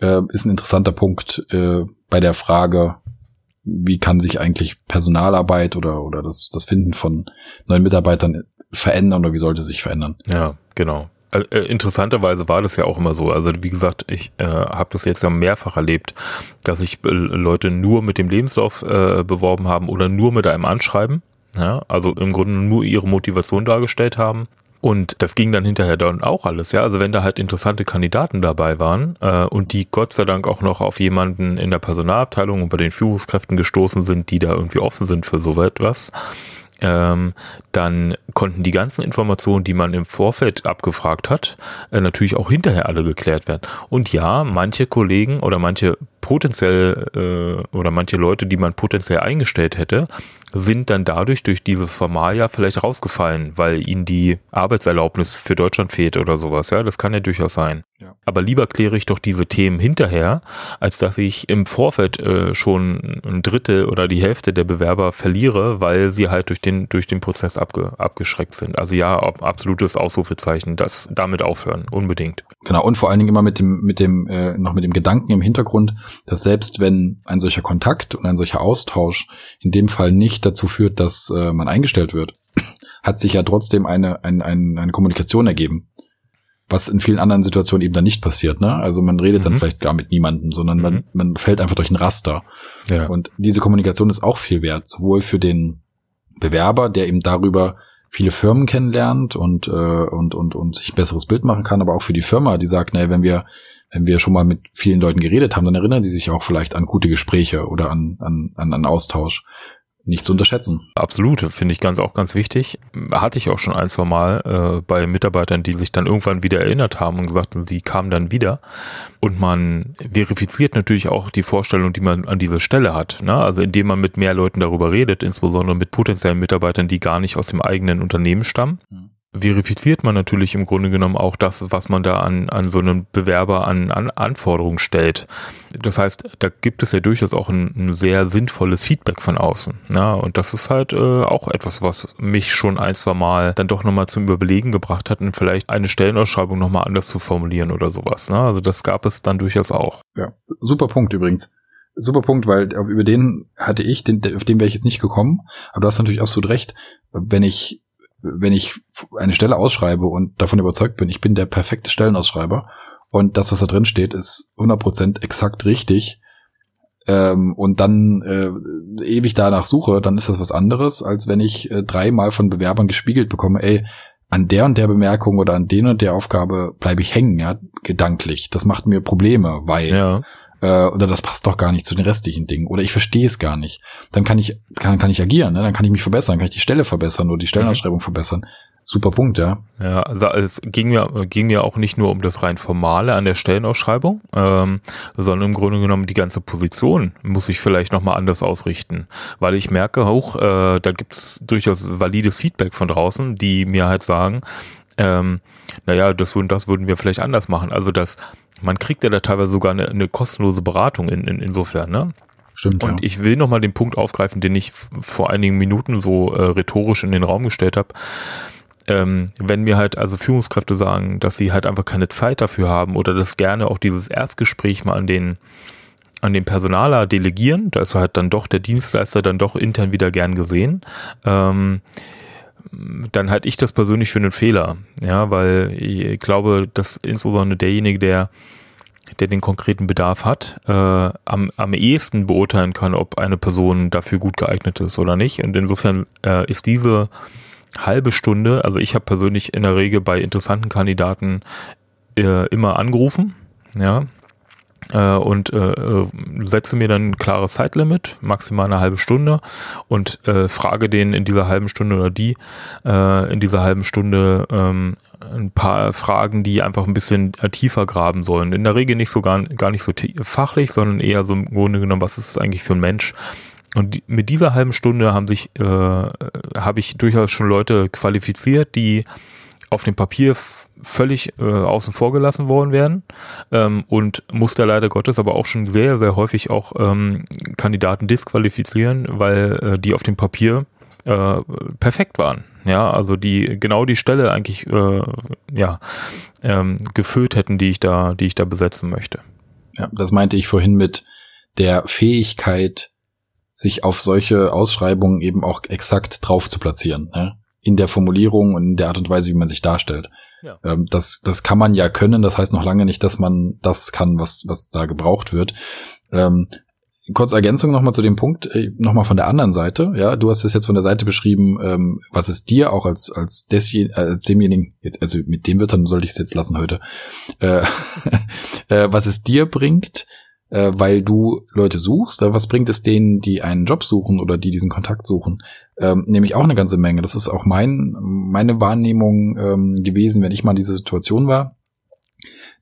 äh, ist ein interessanter Punkt äh, bei der Frage, wie kann sich eigentlich Personalarbeit oder, oder das, das Finden von neuen Mitarbeitern verändern oder wie sollte sich verändern? Ja, genau. Äh, äh interessanterweise war das ja auch immer so. Also wie gesagt, ich äh, habe das jetzt ja mehrfach erlebt, dass sich äh, Leute nur mit dem Lebenslauf äh, beworben haben oder nur mit einem Anschreiben. Ja, also im Grunde nur ihre Motivation dargestellt haben und das ging dann hinterher dann auch alles, ja. Also wenn da halt interessante Kandidaten dabei waren äh, und die Gott sei Dank auch noch auf jemanden in der Personalabteilung und bei den Führungskräften gestoßen sind, die da irgendwie offen sind für so etwas, ähm, dann konnten die ganzen Informationen, die man im Vorfeld abgefragt hat, äh, natürlich auch hinterher alle geklärt werden. Und ja, manche Kollegen oder manche potenziell äh, oder manche Leute, die man potenziell eingestellt hätte, sind dann dadurch durch diese Formalia vielleicht rausgefallen, weil ihnen die Arbeitserlaubnis für Deutschland fehlt oder sowas. Ja, das kann ja durchaus sein. Ja. Aber lieber kläre ich doch diese Themen hinterher, als dass ich im Vorfeld äh, schon ein Drittel oder die Hälfte der Bewerber verliere, weil sie halt durch den durch den Prozess abge, abgeschreckt sind. Also ja, absolutes Ausrufezeichen, das damit aufhören, unbedingt. Genau und vor allen Dingen immer mit dem mit dem äh, noch mit dem Gedanken im Hintergrund, dass selbst wenn ein solcher Kontakt und ein solcher Austausch in dem Fall nicht dazu führt, dass äh, man eingestellt wird, hat sich ja trotzdem eine, eine, eine, eine Kommunikation ergeben. Was in vielen anderen Situationen eben dann nicht passiert, ne? Also man redet mhm. dann vielleicht gar mit niemandem, sondern mhm. man, man fällt einfach durch ein Raster. Ja. Und diese Kommunikation ist auch viel wert, sowohl für den Bewerber, der eben darüber viele Firmen kennenlernt und, äh, und, und, und sich ein besseres Bild machen kann, aber auch für die Firma, die sagt, naja, wenn wir wenn wir schon mal mit vielen Leuten geredet haben, dann erinnern die sich auch vielleicht an gute Gespräche oder an, an, an, an Austausch. Nicht zu unterschätzen. Absolut, finde ich ganz auch ganz wichtig. Hatte ich auch schon ein, zwei Mal äh, bei Mitarbeitern, die sich dann irgendwann wieder erinnert haben und gesagt, sie kamen dann wieder. Und man verifiziert natürlich auch die Vorstellung, die man an dieser Stelle hat. Ne? Also indem man mit mehr Leuten darüber redet, insbesondere mit potenziellen Mitarbeitern, die gar nicht aus dem eigenen Unternehmen stammen. Mhm verifiziert man natürlich im Grunde genommen auch das, was man da an, an so einen Bewerber an, an Anforderungen stellt. Das heißt, da gibt es ja durchaus auch ein, ein sehr sinnvolles Feedback von außen. Ja, und das ist halt äh, auch etwas, was mich schon ein, zwei Mal dann doch nochmal zum Überlegen gebracht hat und vielleicht eine Stellenausschreibung nochmal anders zu formulieren oder sowas. Ne? Also das gab es dann durchaus auch. Ja, super Punkt übrigens. Super Punkt, weil über den hatte ich, den, auf den wäre ich jetzt nicht gekommen. Aber du hast natürlich so recht. Wenn ich wenn ich eine Stelle ausschreibe und davon überzeugt bin, ich bin der perfekte Stellenausschreiber und das, was da drin steht, ist 100% exakt richtig ähm, und dann äh, ewig danach suche, dann ist das was anderes, als wenn ich äh, dreimal von Bewerbern gespiegelt bekomme, ey, an der und der Bemerkung oder an den und der Aufgabe bleibe ich hängen, ja, gedanklich. Das macht mir Probleme, weil ja äh, oder das passt doch gar nicht zu den restlichen Dingen oder ich verstehe es gar nicht, dann kann ich kann kann ich agieren, ne? dann kann ich mich verbessern, kann ich die Stelle verbessern oder die Stellenausschreibung mhm. verbessern. Super Punkt, ja. Ja, also es ging mir ging mir auch nicht nur um das rein formale an der Stellenausschreibung, ähm, sondern im Grunde genommen die ganze Position muss ich vielleicht noch mal anders ausrichten, weil ich merke auch, äh, da gibt's durchaus valides Feedback von draußen, die mir halt sagen, ähm, naja, das und das würden wir vielleicht anders machen. Also das man kriegt ja da teilweise sogar eine, eine kostenlose Beratung in, in, insofern, ne? Stimmt. Und ja. ich will nochmal den Punkt aufgreifen, den ich vor einigen Minuten so äh, rhetorisch in den Raum gestellt habe. Ähm, wenn mir halt also Führungskräfte sagen, dass sie halt einfach keine Zeit dafür haben oder das gerne auch dieses Erstgespräch mal an den an den Personaler delegieren, da ist halt dann doch der Dienstleister dann doch intern wieder gern gesehen. Ähm, dann halte ich das persönlich für einen Fehler. Ja, weil ich glaube, dass insbesondere derjenige, der der den konkreten Bedarf hat, äh, am, am ehesten beurteilen kann, ob eine Person dafür gut geeignet ist oder nicht. Und insofern äh, ist diese halbe Stunde, also ich habe persönlich in der Regel bei interessanten Kandidaten äh, immer angerufen, ja, äh, und äh, äh, setze mir dann ein klares Zeitlimit, maximal eine halbe Stunde und äh, frage den in dieser halben Stunde oder die äh, in dieser halben Stunde ähm, ein paar Fragen, die einfach ein bisschen äh, tiefer graben sollen. In der Regel nicht so gar, gar nicht so fachlich, sondern eher so im Grunde genommen, was ist es eigentlich für ein Mensch? Und mit dieser halben Stunde haben sich, äh, habe ich durchaus schon Leute qualifiziert, die auf dem Papier völlig äh, außen vor gelassen worden werden ähm, und musste leider Gottes aber auch schon sehr, sehr häufig auch ähm, Kandidaten disqualifizieren, weil äh, die auf dem Papier äh, perfekt waren. Ja, also die genau die Stelle eigentlich äh, ja ähm, gefüllt hätten, die ich da, die ich da besetzen möchte. Ja, das meinte ich vorhin mit der Fähigkeit, sich auf solche Ausschreibungen eben auch exakt drauf zu platzieren. Ne? In der Formulierung und in der Art und Weise, wie man sich darstellt. Ja. Ähm, das, das kann man ja können, das heißt noch lange nicht, dass man das kann, was, was da gebraucht wird. Ähm, kurz Ergänzung nochmal zu dem Punkt, äh, nochmal von der anderen Seite. Ja, du hast es jetzt von der Seite beschrieben, ähm, was es dir auch als als, desjen, äh, als demjenigen, jetzt, also mit dem Wörtern sollte ich es jetzt lassen heute, äh, äh, was es dir bringt, äh, weil du Leute suchst. Aber was bringt es denen, die einen Job suchen oder die diesen Kontakt suchen? Ähm, nämlich auch eine ganze Menge. Das ist auch mein, meine Wahrnehmung ähm, gewesen, wenn ich mal in dieser Situation war,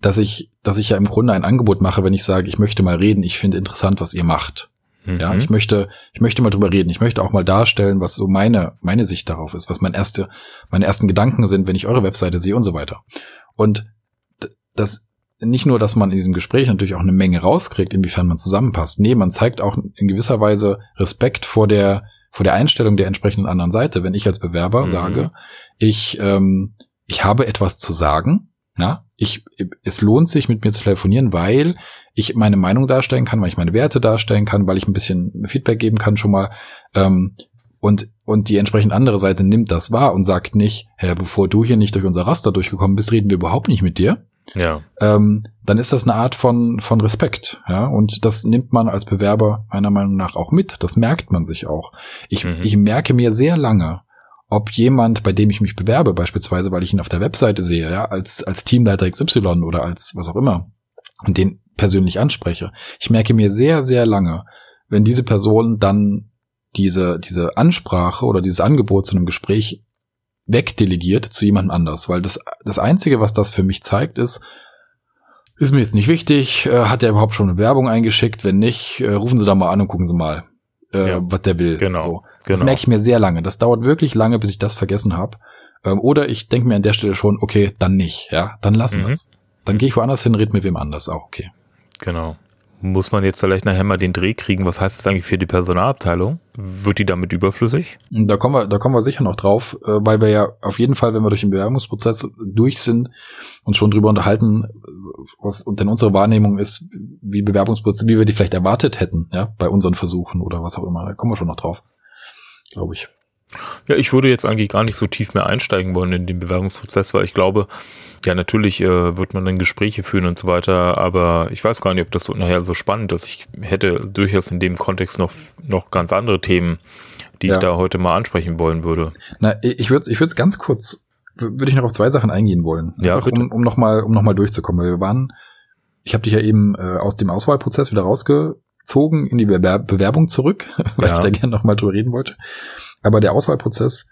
dass ich, dass ich ja im Grunde ein Angebot mache, wenn ich sage, ich möchte mal reden, ich finde interessant, was ihr macht. Mhm. Ja, ich möchte, ich möchte mal drüber reden. Ich möchte auch mal darstellen, was so meine, meine Sicht darauf ist, was mein erste, meine ersten Gedanken sind, wenn ich eure Webseite sehe und so weiter. Und das nicht nur, dass man in diesem Gespräch natürlich auch eine Menge rauskriegt, inwiefern man zusammenpasst. Nee, man zeigt auch in gewisser Weise Respekt vor der, vor der Einstellung der entsprechenden anderen Seite. Wenn ich als Bewerber mhm. sage, ich, ähm, ich habe etwas zu sagen, ja, ich, es lohnt sich mit mir zu telefonieren, weil ich meine Meinung darstellen kann, weil ich meine Werte darstellen kann, weil ich ein bisschen Feedback geben kann schon mal. Ähm, und, und die entsprechend andere Seite nimmt das wahr und sagt nicht, Herr, bevor du hier nicht durch unser Raster durchgekommen bist, reden wir überhaupt nicht mit dir ja. ähm, dann ist das eine Art von, von Respekt. Ja, und das nimmt man als Bewerber meiner Meinung nach auch mit. Das merkt man sich auch. Ich, mhm. ich merke mir sehr lange, ob jemand, bei dem ich mich bewerbe, beispielsweise, weil ich ihn auf der Webseite sehe, ja, als, als Teamleiter XY oder als was auch immer, und den persönlich anspreche. Ich merke mir sehr, sehr lange, wenn diese Person dann diese, diese Ansprache oder dieses Angebot zu einem Gespräch wegdelegiert zu jemandem anders, weil das, das Einzige, was das für mich zeigt, ist, ist mir jetzt nicht wichtig, äh, hat er überhaupt schon eine Werbung eingeschickt? Wenn nicht, äh, rufen Sie da mal an und gucken Sie mal, äh, ja, was der will. Genau, so. Das genau. merke ich mir sehr lange. Das dauert wirklich lange, bis ich das vergessen habe. Ähm, oder ich denke mir an der Stelle schon, okay, dann nicht, ja, dann lassen mhm. wir es. Dann gehe ich woanders hin, red mit wem anders, auch okay. Genau muss man jetzt vielleicht nachher mal den Dreh kriegen. Was heißt das eigentlich für die Personalabteilung? Wird die damit überflüssig? Da kommen wir, da kommen wir sicher noch drauf, äh, weil wir ja auf jeden Fall, wenn wir durch den Bewerbungsprozess durch sind, uns schon drüber unterhalten, was und denn unsere Wahrnehmung ist, wie Bewerbungsprozesse, wie wir die vielleicht erwartet hätten, ja, bei unseren Versuchen oder was auch immer. Da kommen wir schon noch drauf, glaube ich. Ja, ich würde jetzt eigentlich gar nicht so tief mehr einsteigen wollen in den Bewerbungsprozess, weil ich glaube, ja, natürlich äh, wird man dann Gespräche führen und so weiter, aber ich weiß gar nicht, ob das so nachher so spannend ist. Ich hätte durchaus in dem Kontext noch, noch ganz andere Themen, die ja. ich da heute mal ansprechen wollen würde. Na, ich würde ich würde ganz kurz, würde ich noch auf zwei Sachen eingehen wollen. Ja, Einfach, um, um nochmal um noch mal durchzukommen. Wir waren, ich habe dich ja eben äh, aus dem Auswahlprozess wieder rausgezogen in die Bewer Bewerbung zurück, weil ja. ich da gerne nochmal drüber reden wollte. Aber der Auswahlprozess,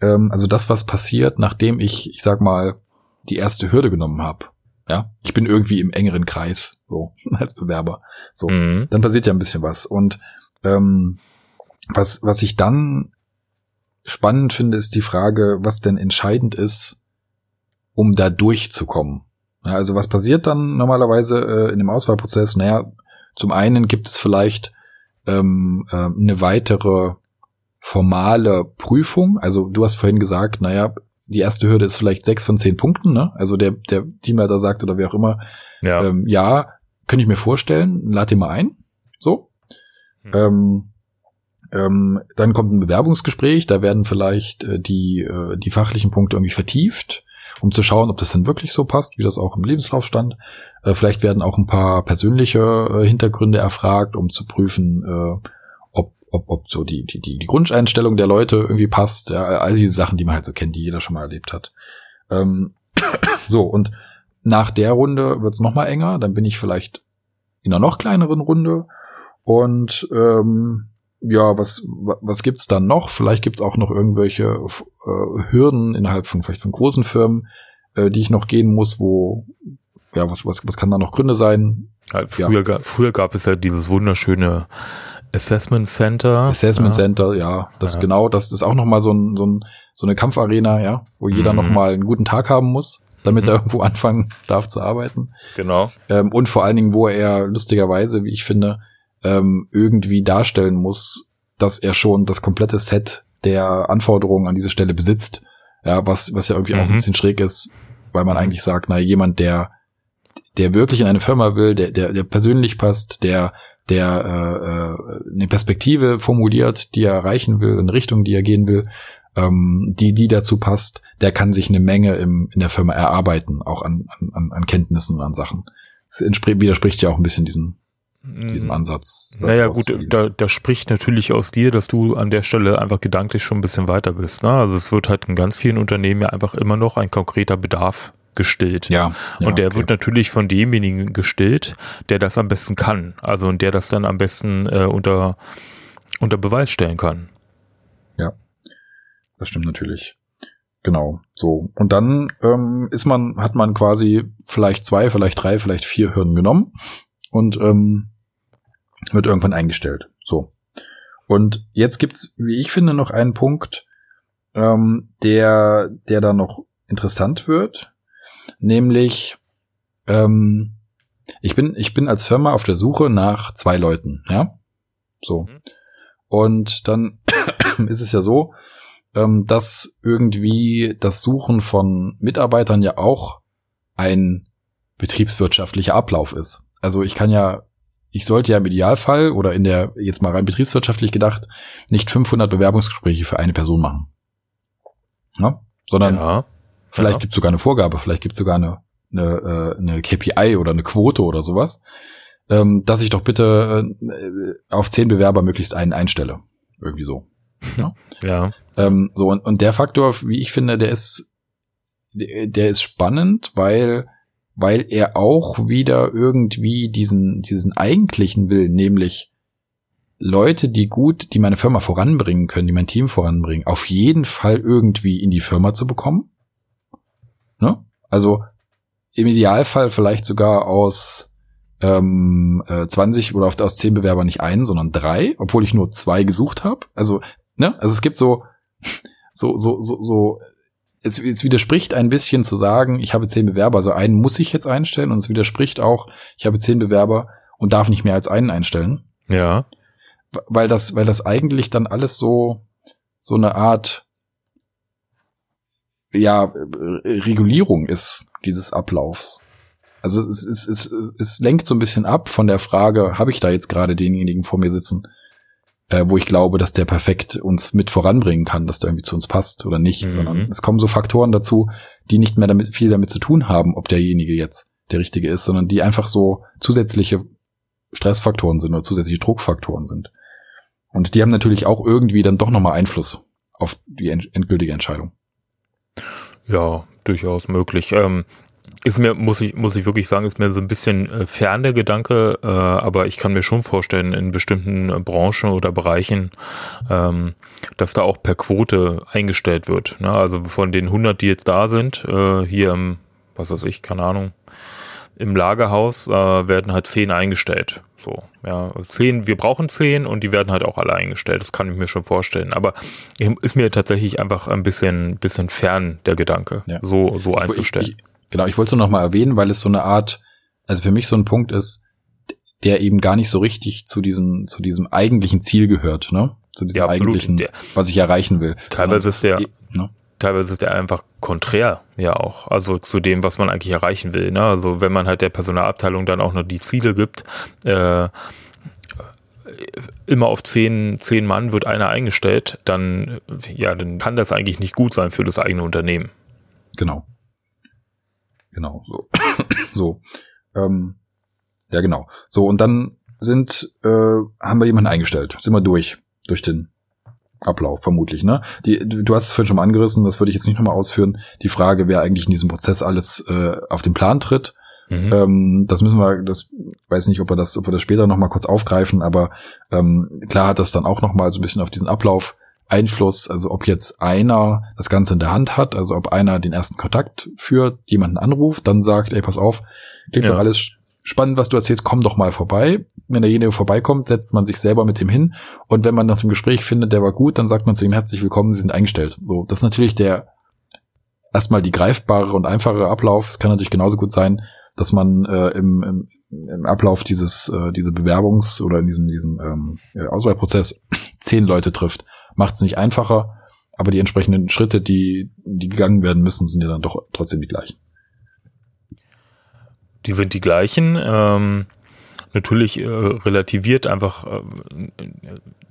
ähm, also das, was passiert, nachdem ich, ich sag mal, die erste Hürde genommen habe. Ja, ich bin irgendwie im engeren Kreis, so als Bewerber. So, mhm. dann passiert ja ein bisschen was. Und ähm, was, was ich dann spannend finde, ist die Frage, was denn entscheidend ist, um da durchzukommen. Ja, also was passiert dann normalerweise äh, in dem Auswahlprozess? Naja, zum einen gibt es vielleicht ähm, äh, eine weitere formale Prüfung. Also du hast vorhin gesagt, naja, die erste Hürde ist vielleicht sechs von zehn Punkten, ne? Also der, der Teamleiter sagt oder wer auch immer, ja, ähm, ja könnte ich mir vorstellen, lad ihn mal ein. So. Hm. Ähm, Ähm, dann kommt ein Bewerbungsgespräch, da werden vielleicht äh, die, äh, die fachlichen Punkte irgendwie vertieft, um zu schauen, ob das denn wirklich so passt, wie das auch im Lebenslauf stand. Äh, vielleicht werden auch ein paar persönliche äh, Hintergründe erfragt, um zu prüfen, äh, ob, ob, so die, die, die Grundeinstellung der Leute irgendwie passt. Ja, all diese Sachen, die man halt so kennt, die jeder schon mal erlebt hat. Ähm, so, und nach der Runde wird's noch mal enger, dann bin ich vielleicht in einer noch kleineren Runde und ähm, ja, was, was gibt's dann noch? Vielleicht gibt's auch noch irgendwelche äh, Hürden innerhalb von vielleicht von großen Firmen, äh, die ich noch gehen muss, wo, ja, was, was, was kann da noch Gründe sein? Ja, früher, ja. Gab, früher gab es ja dieses wunderschöne Assessment Center. Assessment ja. Center, ja, das ja. genau, das ist auch noch mal so ein, so ein, so eine Kampfarena, ja, wo jeder mhm. noch mal einen guten Tag haben muss, damit mhm. er irgendwo anfangen darf zu arbeiten. Genau. Ähm, und vor allen Dingen, wo er lustigerweise, wie ich finde, ähm, irgendwie darstellen muss, dass er schon das komplette Set der Anforderungen an diese Stelle besitzt. Ja, was, was ja irgendwie mhm. auch ein mhm. bisschen schräg ist, weil man eigentlich sagt, na, jemand, der, der wirklich in eine Firma will, der, der, der persönlich passt, der, der äh, äh, eine Perspektive formuliert, die er erreichen will, eine Richtung, die er gehen will, ähm, die, die dazu passt, der kann sich eine Menge im, in der Firma erarbeiten, auch an, an, an Kenntnissen und an Sachen. Das widerspricht ja auch ein bisschen diesem, diesem mhm. Ansatz. Naja, gut, da, da spricht natürlich aus dir, dass du an der Stelle einfach gedanklich schon ein bisschen weiter bist. Ne? Also es wird halt in ganz vielen Unternehmen ja einfach immer noch ein konkreter Bedarf gestillt. Ja. ja und der okay. wird natürlich von demjenigen gestillt, der das am besten kann. Also und der das dann am besten äh, unter, unter Beweis stellen kann. Ja. Das stimmt natürlich. Genau, so. Und dann ähm, ist man, hat man quasi vielleicht zwei, vielleicht drei, vielleicht vier Hürden genommen und ähm, wird irgendwann eingestellt. So. Und jetzt gibt's, wie ich finde, noch einen Punkt, ähm, der, der da noch interessant wird, nämlich ähm, ich bin, ich bin als Firma auf der Suche nach zwei Leuten, ja, so. Mhm. Und dann ist es ja so, ähm, dass irgendwie das Suchen von Mitarbeitern ja auch ein betriebswirtschaftlicher Ablauf ist. Also ich kann ja, ich sollte ja im Idealfall oder in der, jetzt mal rein betriebswirtschaftlich gedacht, nicht 500 Bewerbungsgespräche für eine Person machen. Ja? Sondern ja, vielleicht ja. gibt es sogar eine Vorgabe, vielleicht gibt es sogar eine, eine, äh, eine KPI oder eine Quote oder sowas, ähm, dass ich doch bitte äh, auf zehn Bewerber möglichst einen einstelle. Irgendwie so. Ja. ja. Ähm, so, und, und der Faktor, wie ich finde, der ist, der, der ist spannend, weil weil er auch wieder irgendwie diesen, diesen eigentlichen will, nämlich Leute, die gut, die meine Firma voranbringen können, die mein Team voranbringen, auf jeden Fall irgendwie in die Firma zu bekommen. Ne? Also im Idealfall vielleicht sogar aus ähm, äh, 20 oder aus 10 Bewerbern nicht einen, sondern drei, obwohl ich nur zwei gesucht habe. Also, ne, also es gibt so, so, so, so, so es, es widerspricht ein bisschen zu sagen, ich habe zehn Bewerber, also einen muss ich jetzt einstellen und es widerspricht auch, ich habe zehn Bewerber und darf nicht mehr als einen einstellen. Ja. Weil das, weil das eigentlich dann alles so, so eine Art, ja, Regulierung ist, dieses Ablaufs. Also es, es, es, es lenkt so ein bisschen ab von der Frage, habe ich da jetzt gerade denjenigen vor mir sitzen, äh, wo ich glaube, dass der perfekt uns mit voranbringen kann, dass der irgendwie zu uns passt oder nicht, mhm. sondern es kommen so Faktoren dazu, die nicht mehr damit viel damit zu tun haben, ob derjenige jetzt der richtige ist, sondern die einfach so zusätzliche Stressfaktoren sind oder zusätzliche Druckfaktoren sind. Und die haben natürlich auch irgendwie dann doch nochmal Einfluss auf die endgültige Entscheidung. Ja, durchaus möglich. Ähm, ist mir, muss ich, muss ich wirklich sagen, ist mir so ein bisschen äh, fern der Gedanke, äh, aber ich kann mir schon vorstellen, in bestimmten äh, Branchen oder Bereichen, ähm, dass da auch per Quote eingestellt wird. Ne? Also von den 100, die jetzt da sind, äh, hier im, was weiß ich, keine Ahnung, im Lagerhaus äh, werden halt zehn eingestellt. So, ja, zehn, wir brauchen zehn und die werden halt auch alle eingestellt. Das kann ich mir schon vorstellen. Aber ist mir tatsächlich einfach ein bisschen, bisschen fern der Gedanke, ja. so, so einzustellen. Ich, ich, Genau, ich wollte es nur noch mal erwähnen, weil es so eine Art, also für mich so ein Punkt ist, der eben gar nicht so richtig zu diesem, zu diesem eigentlichen Ziel gehört, ne? Zu diesem ja, eigentlichen, der, was ich erreichen will. Teilweise ist der, ne? Teilweise ist der einfach konträr, ja auch. Also zu dem, was man eigentlich erreichen will. Ne? Also wenn man halt der Personalabteilung dann auch noch die Ziele gibt, äh, immer auf zehn, zehn Mann wird einer eingestellt, dann, ja, dann kann das eigentlich nicht gut sein für das eigene Unternehmen. Genau. Genau, so. so. Ähm, ja, genau. So, und dann sind, äh, haben wir jemanden eingestellt. Sind wir durch, durch den Ablauf, vermutlich, ne? Die, du hast es vorhin schon mal angerissen, das würde ich jetzt nicht nochmal ausführen. Die Frage, wer eigentlich in diesem Prozess alles äh, auf den Plan tritt. Mhm. Ähm, das müssen wir, das weiß nicht, ob wir das, ob wir das später nochmal kurz aufgreifen, aber ähm, klar hat das dann auch nochmal so ein bisschen auf diesen Ablauf Einfluss, also ob jetzt einer das Ganze in der Hand hat, also ob einer den ersten Kontakt führt, jemanden anruft, dann sagt, ey, pass auf, klingt ja. doch alles spannend, was du erzählst, komm doch mal vorbei. Wenn derjenige vorbeikommt, setzt man sich selber mit ihm hin und wenn man nach dem Gespräch findet, der war gut, dann sagt man zu ihm herzlich willkommen, Sie sind eingestellt. So, das ist natürlich der erstmal die greifbare und einfache Ablauf. Es kann natürlich genauso gut sein, dass man äh, im, im, im Ablauf dieses äh, diese Bewerbungs- oder in diesem diesem ähm, Auswahlprozess zehn Leute trifft macht es nicht einfacher, aber die entsprechenden Schritte, die, die gegangen werden müssen, sind ja dann doch trotzdem die gleichen. Die sind die gleichen. Ähm, natürlich äh, relativiert einfach, äh,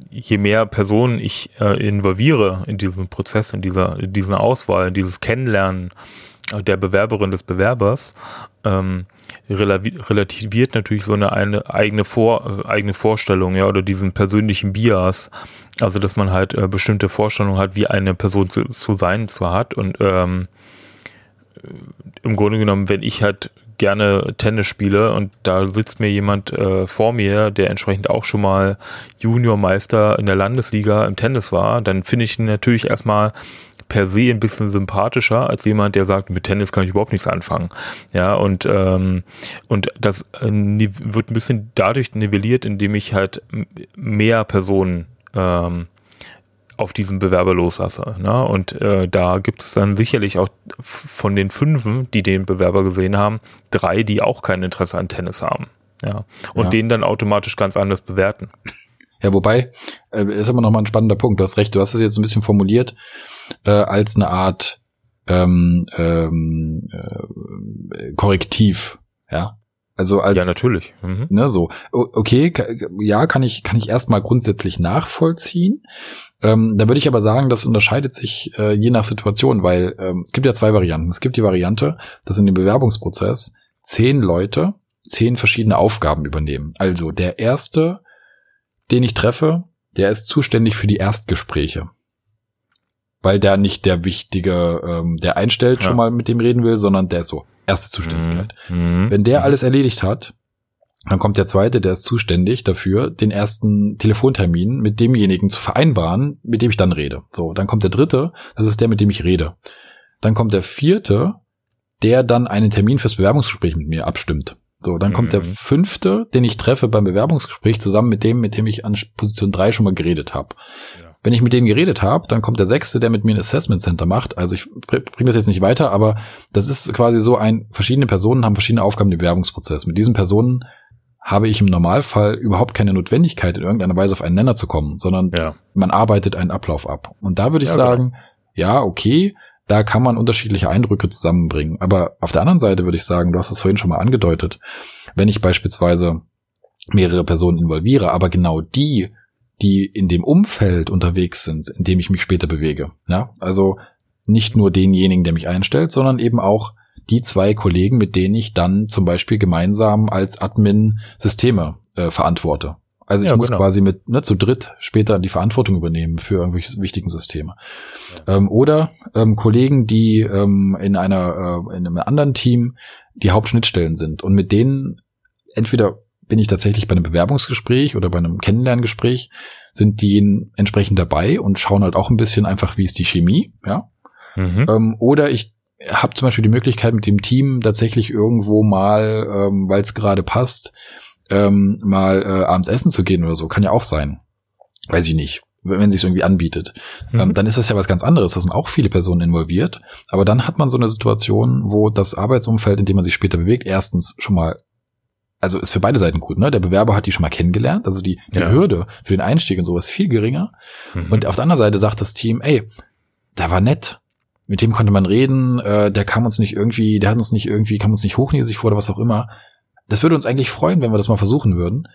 je mehr Personen ich äh, involviere in diesen Prozess, in dieser, in diesen Auswahl, in dieses Kennenlernen der Bewerberin des Bewerbers, ähm, relativiert natürlich so eine, eine eigene, Vor, eigene Vorstellung, ja, oder diesen persönlichen Bias. Also, dass man halt äh, bestimmte Vorstellungen hat, wie eine Person zu, zu sein zu hat. Und ähm, im Grunde genommen, wenn ich halt gerne Tennis spiele und da sitzt mir jemand äh, vor mir, der entsprechend auch schon mal Juniormeister in der Landesliga im Tennis war, dann finde ich ihn natürlich erstmal per se ein bisschen sympathischer als jemand, der sagt, mit Tennis kann ich überhaupt nichts anfangen. Ja, und, ähm, und das äh, wird ein bisschen dadurch nivelliert, indem ich halt mehr Personen ähm, auf diesen Bewerber loslasse. Ne? Und äh, da gibt es dann sicherlich auch von den Fünfen, die den Bewerber gesehen haben, drei, die auch kein Interesse an Tennis haben. Ja. Und ja. den dann automatisch ganz anders bewerten. Ja, wobei, äh, ist aber nochmal ein spannender Punkt. Du hast recht, du hast es jetzt ein bisschen formuliert äh, als eine Art ähm, ähm, äh, Korrektiv, ja. Also als ja natürlich, mhm. ne so okay ja kann ich kann ich erstmal grundsätzlich nachvollziehen. Ähm, da würde ich aber sagen, das unterscheidet sich äh, je nach Situation, weil ähm, es gibt ja zwei Varianten. Es gibt die Variante, dass in dem Bewerbungsprozess zehn Leute zehn verschiedene Aufgaben übernehmen. Also der erste, den ich treffe, der ist zuständig für die Erstgespräche weil der nicht der wichtige, ähm, der einstellt, ja. schon mal mit dem reden will, sondern der ist so erste Zuständigkeit. Mhm. mhm. Wenn der alles erledigt hat, dann kommt der zweite, der ist zuständig dafür, den ersten Telefontermin mit demjenigen zu vereinbaren, mit dem ich dann rede. So, dann kommt der dritte, das ist der, mit dem ich rede. Dann kommt der vierte, der dann einen Termin fürs Bewerbungsgespräch mit mir abstimmt. So, dann kommt der mhm. fünfte, den ich treffe beim Bewerbungsgespräch zusammen mit dem, mit dem ich an Position drei schon mal geredet habe. Ja. Wenn ich mit denen geredet habe, dann kommt der Sechste, der mit mir ein Assessment Center macht. Also ich bringe das jetzt nicht weiter, aber das ist quasi so ein, verschiedene Personen haben verschiedene Aufgaben im Bewerbungsprozess. Mit diesen Personen habe ich im Normalfall überhaupt keine Notwendigkeit, in irgendeiner Weise auf einen Nenner zu kommen, sondern ja. man arbeitet einen Ablauf ab. Und da würde ich ja, sagen, genau. ja, okay, da kann man unterschiedliche Eindrücke zusammenbringen. Aber auf der anderen Seite würde ich sagen, du hast es vorhin schon mal angedeutet, wenn ich beispielsweise mehrere Personen involviere, aber genau die die in dem Umfeld unterwegs sind, in dem ich mich später bewege. Ja, also nicht nur denjenigen, der mich einstellt, sondern eben auch die zwei Kollegen, mit denen ich dann zum Beispiel gemeinsam als Admin Systeme äh, verantworte. Also ich ja, muss genau. quasi mit ne, zu dritt später die Verantwortung übernehmen für irgendwelche wichtigen Systeme. Ja. Ähm, oder ähm, Kollegen, die ähm, in einer äh, in einem anderen Team die Hauptschnittstellen sind und mit denen entweder bin ich tatsächlich bei einem Bewerbungsgespräch oder bei einem Kennenlerngespräch, sind die entsprechend dabei und schauen halt auch ein bisschen einfach, wie ist die Chemie, ja. Mhm. Ähm, oder ich habe zum Beispiel die Möglichkeit, mit dem Team tatsächlich irgendwo mal, ähm, weil es gerade passt, ähm, mal äh, abends essen zu gehen oder so. Kann ja auch sein. Weiß ich nicht wenn sich irgendwie anbietet, mhm. ähm, dann ist das ja was ganz anderes. Da sind auch viele Personen involviert. Aber dann hat man so eine Situation, wo das Arbeitsumfeld, in dem man sich später bewegt, erstens schon mal also ist für beide Seiten gut, ne? Der Bewerber hat die schon mal kennengelernt, also die, die ja. Hürde für den Einstieg und sowas viel geringer. Mhm. Und auf der anderen Seite sagt das Team, ey, der war nett, mit dem konnte man reden, äh, der kam uns nicht irgendwie, der hat uns nicht irgendwie, kam uns nicht hochnäsig vor oder was auch immer. Das würde uns eigentlich freuen, wenn wir das mal versuchen würden.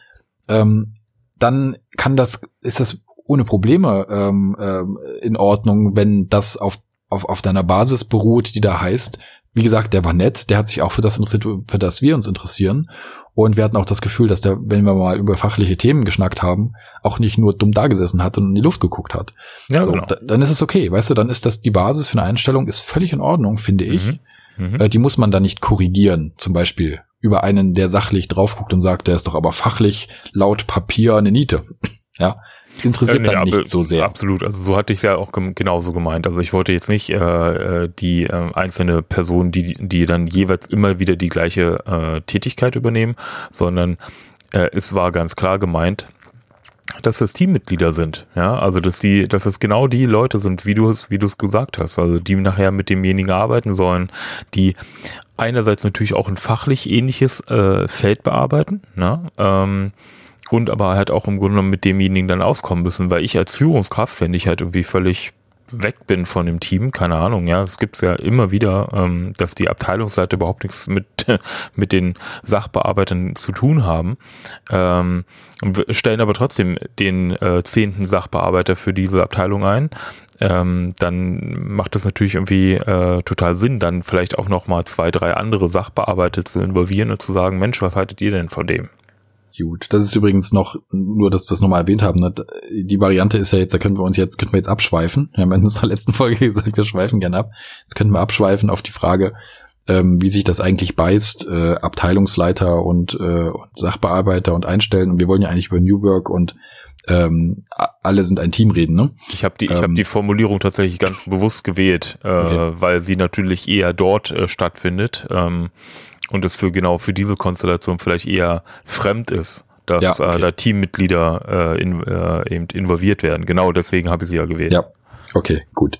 Ähm, dann kann das, ist das ohne Probleme ähm, ähm, in Ordnung, wenn das auf, auf, auf deiner Basis beruht, die da heißt, wie gesagt, der war nett, der hat sich auch für das interessiert, für das wir uns interessieren. Und wir hatten auch das Gefühl, dass der, wenn wir mal über fachliche Themen geschnackt haben, auch nicht nur dumm dagesessen hat und in die Luft geguckt hat. Ja, so, genau. Da, dann ist es okay, weißt du, dann ist das die Basis für eine Einstellung, ist völlig in Ordnung, finde ich. Mhm. Mhm. Äh, die muss man dann nicht korrigieren, zum Beispiel über einen, der sachlich drauf guckt und sagt, der ist doch aber fachlich laut Papier eine Niete. ja, interessiert ja, nee, dann nicht so sehr. Absolut, also so hatte ich es ja auch genauso gemeint. Also ich wollte jetzt nicht äh, äh, die äh, einzelne Person, die, die dann jeweils immer wieder die gleiche äh, Tätigkeit übernehmen, sondern äh, es war ganz klar gemeint, dass es Teammitglieder sind, ja, also dass die, dass es genau die Leute sind, wie du es, wie du es gesagt hast, also die nachher mit demjenigen arbeiten sollen, die einerseits natürlich auch ein fachlich ähnliches äh, Feld bearbeiten, ne, ähm, und aber halt auch im Grunde genommen mit demjenigen dann auskommen müssen, weil ich als Führungskraft, wenn ich halt irgendwie völlig weg bin von dem Team, keine Ahnung, ja, es gibt ja immer wieder, ähm, dass die Abteilungsseite überhaupt nichts mit mit den Sachbearbeitern zu tun haben, ähm, stellen aber trotzdem den äh, zehnten Sachbearbeiter für diese Abteilung ein, ähm, dann macht das natürlich irgendwie äh, total Sinn, dann vielleicht auch noch mal zwei, drei andere Sachbearbeiter zu involvieren und zu sagen, Mensch, was haltet ihr denn von dem? Gut, das ist übrigens noch, nur dass wir es nochmal erwähnt haben, ne? die Variante ist ja jetzt, da können wir uns jetzt, könnten wir jetzt abschweifen. Wir haben in unserer letzten Folge gesagt, wir schweifen gerne ab. Jetzt könnten wir abschweifen auf die Frage, ähm, wie sich das eigentlich beißt, äh, Abteilungsleiter und, äh, und Sachbearbeiter und einstellen. Und wir wollen ja eigentlich über New Work und ähm, alle sind ein Team reden, ne? Ich habe die, ich ähm, die Formulierung tatsächlich ganz bewusst gewählt, äh, okay. weil sie natürlich eher dort äh, stattfindet. Ähm, und es für genau für diese Konstellation vielleicht eher fremd ist, dass ja, okay. äh, da Teammitglieder äh, in, äh, eben involviert werden. Genau deswegen habe ich sie ja gewählt. Ja, okay, gut.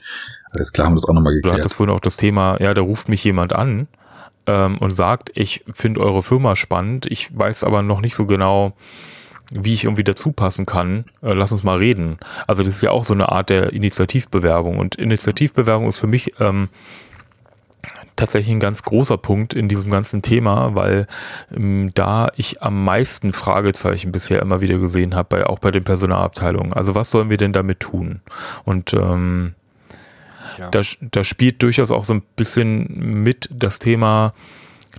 Alles klar, haben wir das auch nochmal geklärt. Du hattest vorhin auch das Thema, ja, da ruft mich jemand an ähm, und sagt, ich finde eure Firma spannend, ich weiß aber noch nicht so genau, wie ich irgendwie dazu passen kann, äh, lass uns mal reden. Also das ist ja auch so eine Art der Initiativbewerbung. Und Initiativbewerbung ist für mich ähm, tatsächlich ein ganz großer Punkt in diesem ganzen Thema, weil ähm, da ich am meisten Fragezeichen bisher immer wieder gesehen habe, bei, auch bei den Personalabteilungen. Also was sollen wir denn damit tun? Und ähm, ja. da, da spielt durchaus auch so ein bisschen mit das Thema,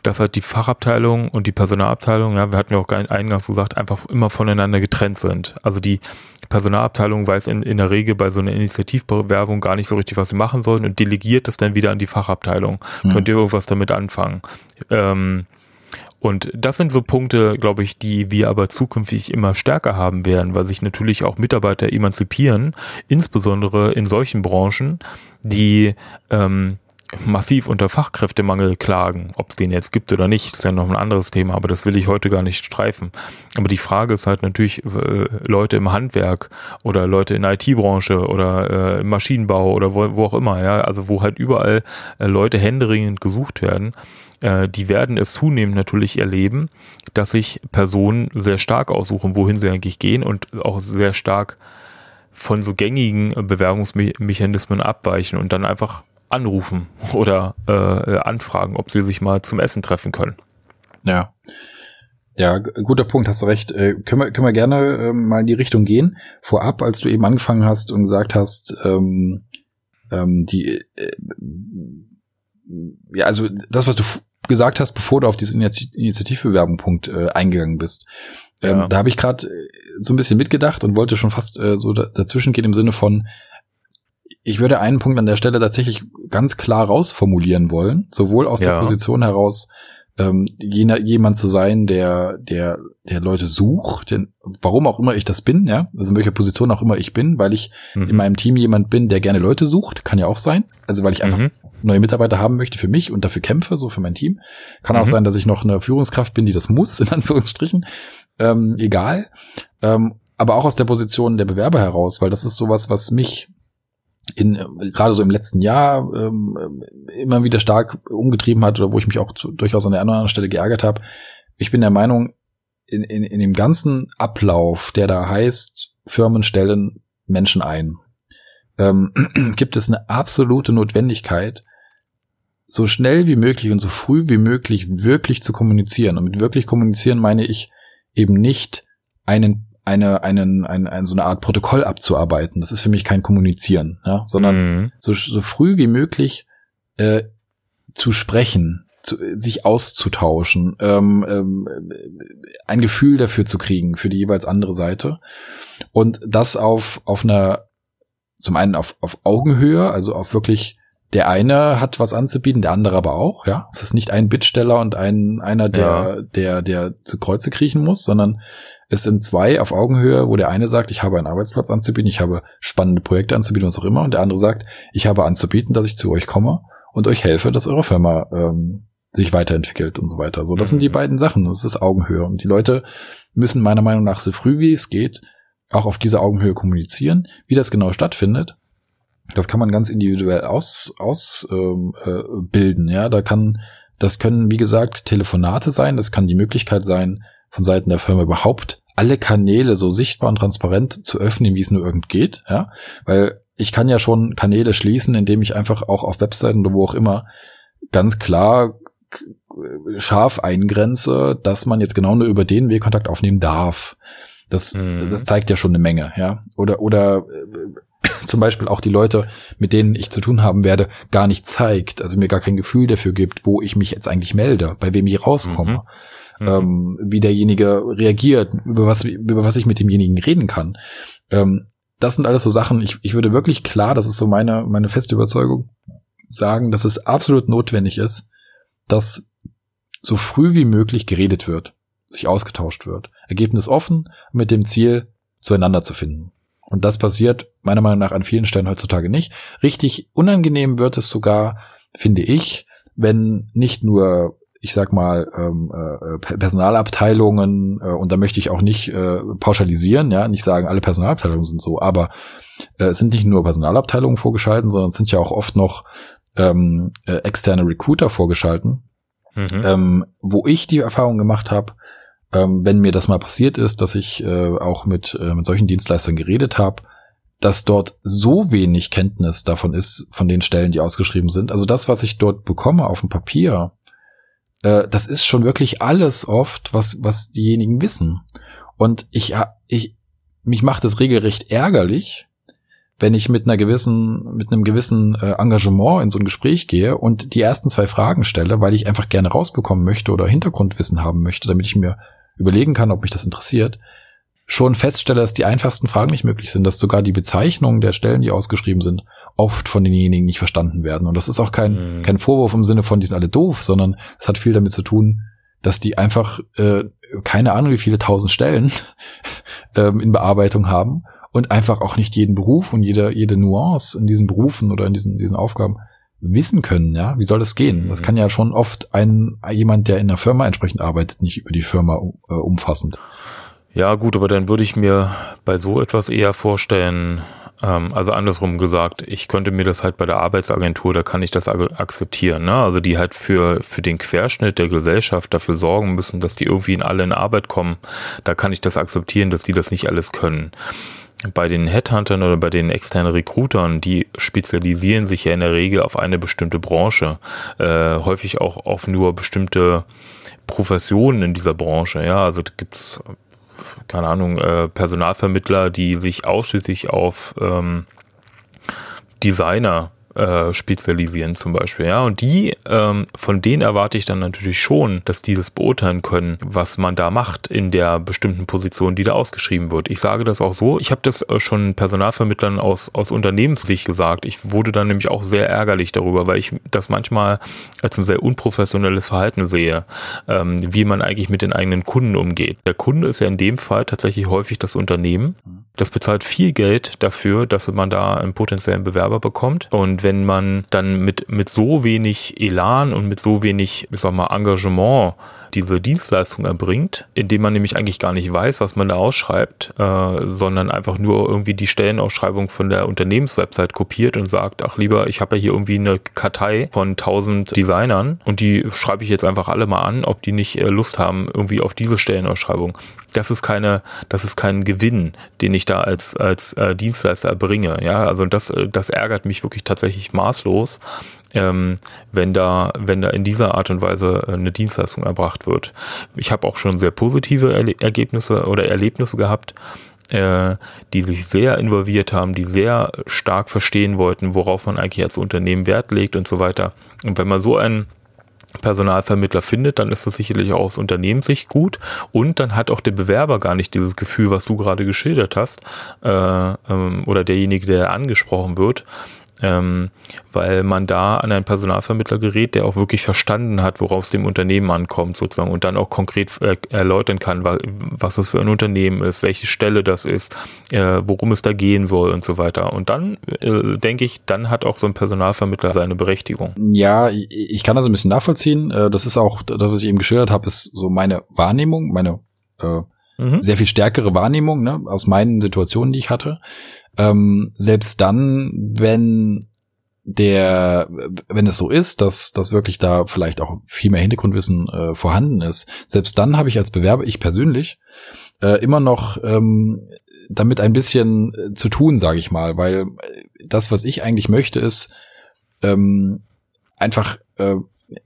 dass halt die Fachabteilung und die Personalabteilung, ja, wir hatten ja auch eingangs gesagt, einfach immer voneinander getrennt sind. Also die Personalabteilung weiß in, in der Regel bei so einer Initiativbewerbung gar nicht so richtig, was sie machen sollen und delegiert das dann wieder an die Fachabteilung. Mhm. Könnt ihr irgendwas damit anfangen? Ähm, und das sind so Punkte, glaube ich, die wir aber zukünftig immer stärker haben werden, weil sich natürlich auch Mitarbeiter emanzipieren, insbesondere in solchen Branchen, die ähm, massiv unter Fachkräftemangel klagen. Ob es den jetzt gibt oder nicht, ist ja noch ein anderes Thema, aber das will ich heute gar nicht streifen. Aber die Frage ist halt natürlich, äh, Leute im Handwerk oder Leute in der IT-Branche oder äh, im Maschinenbau oder wo, wo, auch immer, ja, also wo halt überall äh, Leute händeringend gesucht werden, äh, die werden es zunehmend natürlich erleben, dass sich Personen sehr stark aussuchen, wohin sie eigentlich gehen und auch sehr stark von so gängigen Bewerbungsmechanismen abweichen und dann einfach anrufen oder äh, anfragen, ob sie sich mal zum Essen treffen können. Ja. Ja, guter Punkt, hast du recht. Äh, können, wir, können wir gerne äh, mal in die Richtung gehen. Vorab, als du eben angefangen hast und gesagt hast, ähm, ähm, die, äh, ja, also das, was du gesagt hast, bevor du auf diesen Initiativbewerbung-Punkt äh, eingegangen bist. Ähm, ja. Da habe ich gerade äh, so ein bisschen mitgedacht und wollte schon fast äh, so dazwischen gehen im Sinne von, ich würde einen Punkt an der Stelle tatsächlich ganz klar rausformulieren wollen, sowohl aus ja. der Position heraus, ähm, jener, jemand zu sein, der, der, der Leute sucht, denn warum auch immer ich das bin, ja, also in welcher Position auch immer ich bin, weil ich mhm. in meinem Team jemand bin, der gerne Leute sucht, kann ja auch sein. Also weil ich einfach mhm. neue Mitarbeiter haben möchte für mich und dafür kämpfe, so für mein Team. Kann auch mhm. sein, dass ich noch eine Führungskraft bin, die das muss, in Anführungsstrichen. Ähm, egal. Ähm, aber auch aus der Position der Bewerber heraus, weil das ist sowas, was mich in gerade so im letzten Jahr ähm, immer wieder stark umgetrieben hat oder wo ich mich auch zu, durchaus an der anderen Stelle geärgert habe. Ich bin der Meinung, in, in, in dem ganzen Ablauf, der da heißt, Firmen stellen Menschen ein, ähm, gibt es eine absolute Notwendigkeit, so schnell wie möglich und so früh wie möglich wirklich zu kommunizieren. Und mit wirklich kommunizieren meine ich eben nicht einen eine, einen, ein, ein, so eine Art Protokoll abzuarbeiten. Das ist für mich kein Kommunizieren, ja, sondern mhm. so, so früh wie möglich äh, zu sprechen, zu, sich auszutauschen, ähm, ähm, ein Gefühl dafür zu kriegen, für die jeweils andere Seite. Und das auf, auf einer, zum einen auf, auf Augenhöhe, also auf wirklich der eine hat was anzubieten, der andere aber auch, ja. Es ist nicht ein Bittsteller und ein, einer, der, ja. der, der zu Kreuze kriechen muss, sondern es sind zwei auf Augenhöhe, wo der eine sagt, ich habe einen Arbeitsplatz anzubieten, ich habe spannende Projekte anzubieten, was auch immer, und der andere sagt, ich habe anzubieten, dass ich zu euch komme und euch helfe, dass eure Firma ähm, sich weiterentwickelt und so weiter. So, das sind die mhm. beiden Sachen. Das ist Augenhöhe. Und die Leute müssen meiner Meinung nach so früh wie es geht auch auf dieser Augenhöhe kommunizieren. Wie das genau stattfindet, das kann man ganz individuell aus, aus ähm, äh, bilden. Ja, da kann, das können, wie gesagt, Telefonate sein, das kann die Möglichkeit sein, von Seiten der Firma überhaupt alle Kanäle so sichtbar und transparent zu öffnen, wie es nur irgend geht, ja, weil ich kann ja schon Kanäle schließen, indem ich einfach auch auf Webseiten oder wo auch immer ganz klar scharf eingrenze, dass man jetzt genau nur über den Weg Kontakt aufnehmen darf. Das, mhm. das zeigt ja schon eine Menge, ja. Oder, oder äh, zum Beispiel auch die Leute, mit denen ich zu tun haben werde, gar nicht zeigt, also mir gar kein Gefühl dafür gibt, wo ich mich jetzt eigentlich melde, bei wem ich rauskomme. Mhm. Ähm, wie derjenige reagiert, über was, über was ich mit demjenigen reden kann. Ähm, das sind alles so Sachen, ich, ich würde wirklich klar, das ist so meine, meine feste Überzeugung, sagen, dass es absolut notwendig ist, dass so früh wie möglich geredet wird, sich ausgetauscht wird. Ergebnis offen mit dem Ziel, zueinander zu finden. Und das passiert meiner Meinung nach an vielen Stellen heutzutage nicht. Richtig unangenehm wird es sogar, finde ich, wenn nicht nur ich sag mal, ähm, äh, Personalabteilungen, äh, und da möchte ich auch nicht äh, pauschalisieren, ja, nicht sagen, alle Personalabteilungen sind so, aber äh, es sind nicht nur Personalabteilungen vorgeschalten, sondern es sind ja auch oft noch ähm, äh, externe Recruiter vorgeschalten, mhm. ähm, wo ich die Erfahrung gemacht habe, ähm, wenn mir das mal passiert ist, dass ich äh, auch mit, äh, mit solchen Dienstleistern geredet habe, dass dort so wenig Kenntnis davon ist, von den Stellen, die ausgeschrieben sind. Also das, was ich dort bekomme auf dem Papier, äh, das ist schon wirklich alles oft, was, was diejenigen wissen. Und ich, ich, mich macht es regelrecht ärgerlich, wenn ich mit einer gewissen, mit einem gewissen äh, Engagement in so ein Gespräch gehe und die ersten zwei Fragen stelle, weil ich einfach gerne rausbekommen möchte oder Hintergrundwissen haben möchte, damit ich mir überlegen kann, ob mich das interessiert, schon feststelle, dass die einfachsten Fragen nicht möglich sind, dass sogar die Bezeichnungen der Stellen, die ausgeschrieben sind, oft von denjenigen nicht verstanden werden. Und das ist auch kein, mhm. kein Vorwurf im Sinne von, die sind alle doof, sondern es hat viel damit zu tun, dass die einfach äh, keine Ahnung, wie viele tausend Stellen ähm, in Bearbeitung haben und einfach auch nicht jeden Beruf und jede, jede Nuance in diesen Berufen oder in diesen, diesen Aufgaben wissen können, ja, wie soll das gehen? Das mhm. kann ja schon oft ein jemand, der in der Firma entsprechend arbeitet, nicht über die Firma äh, umfassend. Ja, gut, aber dann würde ich mir bei so etwas eher vorstellen, ähm, also andersrum gesagt, ich könnte mir das halt bei der Arbeitsagentur, da kann ich das akzeptieren, ne? Also die halt für, für den Querschnitt der Gesellschaft dafür sorgen müssen, dass die irgendwie in alle in Arbeit kommen, da kann ich das akzeptieren, dass die das nicht alles können. Bei den Headhuntern oder bei den externen Recruitern, die spezialisieren sich ja in der Regel auf eine bestimmte Branche, äh, häufig auch auf nur bestimmte Professionen in dieser Branche. Ja, also gibt's keine Ahnung, äh, Personalvermittler, die sich ausschließlich auf ähm, Designer äh, spezialisieren zum Beispiel, ja. Und die, ähm, von denen erwarte ich dann natürlich schon, dass die das beurteilen können, was man da macht in der bestimmten Position, die da ausgeschrieben wird. Ich sage das auch so. Ich habe das äh, schon Personalvermittlern aus, aus Unternehmenssicht gesagt. Ich wurde dann nämlich auch sehr ärgerlich darüber, weil ich das manchmal als ein sehr unprofessionelles Verhalten sehe, ähm, wie man eigentlich mit den eigenen Kunden umgeht. Der Kunde ist ja in dem Fall tatsächlich häufig das Unternehmen. Das bezahlt viel Geld dafür, dass man da einen potenziellen Bewerber bekommt. Und wenn man dann mit, mit so wenig Elan und mit so wenig, ich sag mal, Engagement diese Dienstleistung erbringt, indem man nämlich eigentlich gar nicht weiß, was man da ausschreibt, äh, sondern einfach nur irgendwie die Stellenausschreibung von der Unternehmenswebsite kopiert und sagt, ach lieber, ich habe ja hier irgendwie eine Kartei von 1000 Designern und die schreibe ich jetzt einfach alle mal an, ob die nicht äh, Lust haben irgendwie auf diese Stellenausschreibung. Das ist keine, das ist kein Gewinn, den ich da als als äh, Dienstleister erbringe. Ja, also das, das ärgert mich wirklich tatsächlich maßlos, ähm, wenn da, wenn da in dieser Art und Weise äh, eine Dienstleistung erbracht wird. Ich habe auch schon sehr positive Erle Ergebnisse oder Erlebnisse gehabt, äh, die sich sehr involviert haben, die sehr stark verstehen wollten, worauf man eigentlich als Unternehmen Wert legt und so weiter. Und wenn man so einen Personalvermittler findet, dann ist das sicherlich auch aus Unternehmenssicht gut. Und dann hat auch der Bewerber gar nicht dieses Gefühl, was du gerade geschildert hast, äh, ähm, oder derjenige, der angesprochen wird, ähm, weil man da an einen Personalvermittler gerät, der auch wirklich verstanden hat, worauf es dem Unternehmen ankommt sozusagen und dann auch konkret äh, erläutern kann, wa was es für ein Unternehmen ist, welche Stelle das ist, äh, worum es da gehen soll und so weiter. Und dann äh, denke ich, dann hat auch so ein Personalvermittler seine Berechtigung. Ja, ich kann das ein bisschen nachvollziehen. Äh, das ist auch, das, was ich eben geschildert habe, ist so meine Wahrnehmung, meine äh, mhm. sehr viel stärkere Wahrnehmung ne, aus meinen Situationen, die ich hatte. Ähm, selbst dann, wenn der, wenn es so ist, dass, dass wirklich da vielleicht auch viel mehr Hintergrundwissen äh, vorhanden ist, selbst dann habe ich als Bewerber, ich persönlich, äh, immer noch ähm, damit ein bisschen äh, zu tun, sage ich mal, weil das, was ich eigentlich möchte, ist ähm, einfach äh,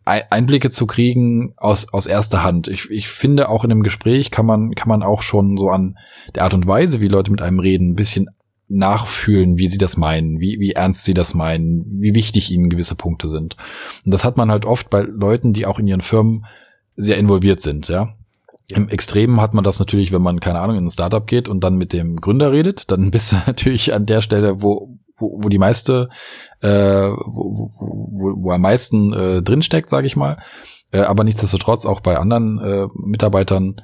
Einblicke zu kriegen aus, aus erster Hand. Ich, ich finde auch in einem Gespräch kann man, kann man auch schon so an der Art und Weise, wie Leute mit einem reden, ein bisschen nachfühlen, wie sie das meinen, wie, wie ernst sie das meinen, wie wichtig ihnen gewisse Punkte sind. Und das hat man halt oft bei Leuten, die auch in ihren Firmen sehr involviert sind, ja. Im Extremen hat man das natürlich, wenn man, keine Ahnung, in ein Startup geht und dann mit dem Gründer redet, dann bist du natürlich an der Stelle, wo, wo, wo die meiste, äh, wo, wo, wo am meisten äh, drinsteckt, sage ich mal. Äh, aber nichtsdestotrotz auch bei anderen äh, Mitarbeitern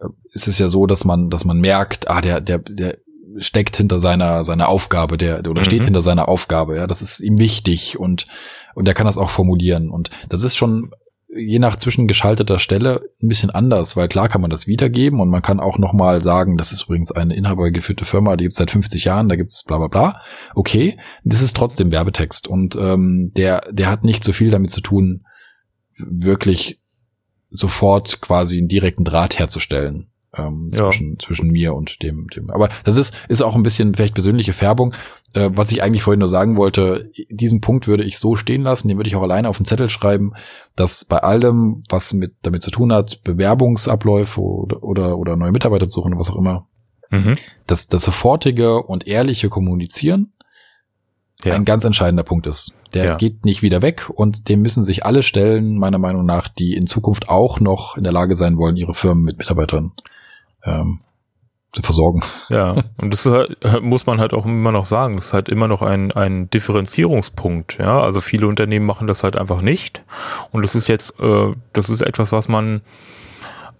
äh, ist es ja so, dass man, dass man merkt, ah, der, der, der steckt hinter seiner seiner Aufgabe, der oder mhm. steht hinter seiner Aufgabe, ja, das ist ihm wichtig und und der kann das auch formulieren und das ist schon je nach zwischengeschalteter Stelle ein bisschen anders, weil klar kann man das wiedergeben und man kann auch noch mal sagen, das ist übrigens eine inhabergeführte Firma, die gibt's seit 50 Jahren, da gibt's bla bla bla. Okay, das ist trotzdem Werbetext und ähm, der der hat nicht so viel damit zu tun, wirklich sofort quasi einen direkten Draht herzustellen ähm, zwischen, ja. zwischen mir und dem, dem. Aber das ist, ist auch ein bisschen vielleicht persönliche Färbung. Äh, was ich eigentlich vorhin nur sagen wollte, diesen Punkt würde ich so stehen lassen, den würde ich auch alleine auf den Zettel schreiben, dass bei allem, was mit damit zu tun hat, Bewerbungsabläufe oder, oder, oder neue Mitarbeiter suchen, was auch immer, mhm. dass das sofortige und ehrliche Kommunizieren ja. ein ganz entscheidender Punkt ist. Der ja. geht nicht wieder weg und dem müssen sich alle stellen, meiner Meinung nach, die in Zukunft auch noch in der Lage sein wollen, ihre Firmen mit Mitarbeitern ähm, zu versorgen. Ja, und das halt, muss man halt auch immer noch sagen, das ist halt immer noch ein, ein Differenzierungspunkt. Ja, also viele Unternehmen machen das halt einfach nicht. Und das ist jetzt, äh, das ist etwas, was man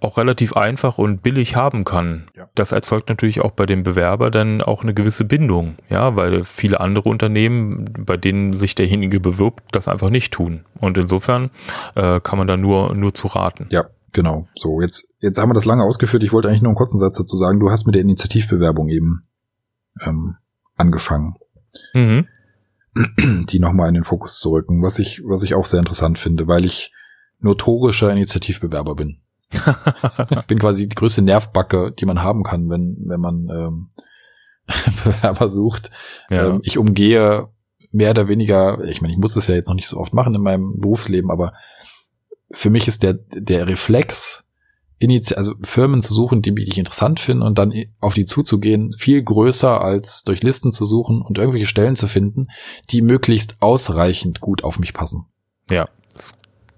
auch relativ einfach und billig haben kann. Ja. Das erzeugt natürlich auch bei dem Bewerber dann auch eine gewisse Bindung, ja, weil viele andere Unternehmen, bei denen sich derjenige bewirbt, das einfach nicht tun. Und insofern äh, kann man da nur nur zu raten. Ja, Genau, so, jetzt, jetzt haben wir das lange ausgeführt. Ich wollte eigentlich nur einen kurzen Satz dazu sagen. Du hast mit der Initiativbewerbung eben ähm, angefangen. Mhm. Die nochmal in den Fokus zu rücken, was ich, was ich auch sehr interessant finde, weil ich notorischer Initiativbewerber bin. ich bin quasi die größte Nervbacke, die man haben kann, wenn, wenn man ähm, Bewerber sucht. Ja. Ähm, ich umgehe mehr oder weniger, ich meine, ich muss das ja jetzt noch nicht so oft machen in meinem Berufsleben, aber für mich ist der, der Reflex, also Firmen zu suchen, die ich interessant finde und dann auf die zuzugehen, viel größer als durch Listen zu suchen und irgendwelche Stellen zu finden, die möglichst ausreichend gut auf mich passen. Ja, das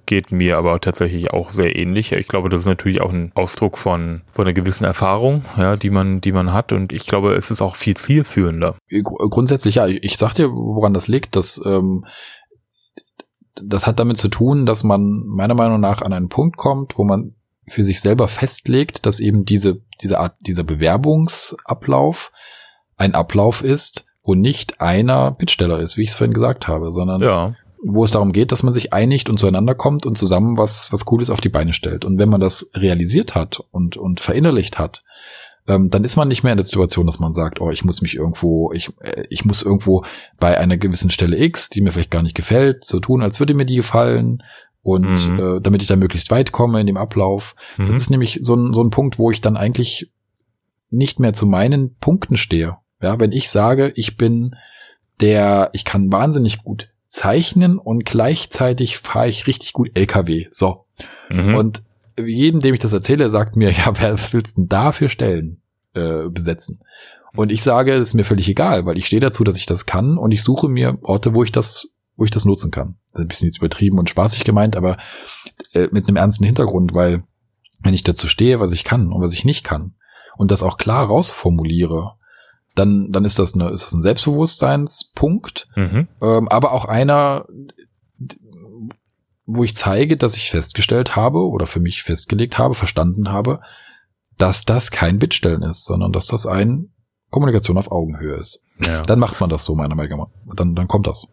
geht mir aber tatsächlich auch sehr ähnlich. Ich glaube, das ist natürlich auch ein Ausdruck von, von einer gewissen Erfahrung, ja, die man, die man hat und ich glaube, es ist auch viel zielführender. Grundsätzlich ja, ich sag dir, woran das liegt, dass ähm, das hat damit zu tun, dass man meiner Meinung nach an einen Punkt kommt, wo man für sich selber festlegt, dass eben diese, diese Art, dieser Bewerbungsablauf ein Ablauf ist, wo nicht einer Bittsteller ist, wie ich es vorhin gesagt habe, sondern ja. wo es darum geht, dass man sich einigt und zueinander kommt und zusammen was, was Cooles auf die Beine stellt. Und wenn man das realisiert hat und, und verinnerlicht hat, ähm, dann ist man nicht mehr in der Situation, dass man sagt, oh, ich muss mich irgendwo, ich, äh, ich muss irgendwo bei einer gewissen Stelle X, die mir vielleicht gar nicht gefällt, so tun, als würde mir die gefallen und mhm. äh, damit ich da möglichst weit komme in dem Ablauf. Mhm. Das ist nämlich so ein, so ein Punkt, wo ich dann eigentlich nicht mehr zu meinen Punkten stehe. Ja, wenn ich sage, ich bin der, ich kann wahnsinnig gut zeichnen und gleichzeitig fahre ich richtig gut LKW. So. Mhm. Und jedem, dem ich das erzähle, sagt mir, ja, was willst du denn da für Stellen äh, besetzen? Und ich sage, es ist mir völlig egal, weil ich stehe dazu, dass ich das kann und ich suche mir Orte, wo ich das, wo ich das nutzen kann. Das ist ein bisschen jetzt übertrieben und spaßig gemeint, aber äh, mit einem ernsten Hintergrund, weil wenn ich dazu stehe, was ich kann und was ich nicht kann und das auch klar rausformuliere, dann, dann ist das, eine, ist das ein Selbstbewusstseinspunkt, mhm. ähm, aber auch einer, wo ich zeige, dass ich festgestellt habe oder für mich festgelegt habe, verstanden habe, dass das kein Bittstellen ist, sondern dass das ein Kommunikation auf Augenhöhe ist. Ja. Dann macht man das so, meiner Meinung nach. Dann, dann kommt das.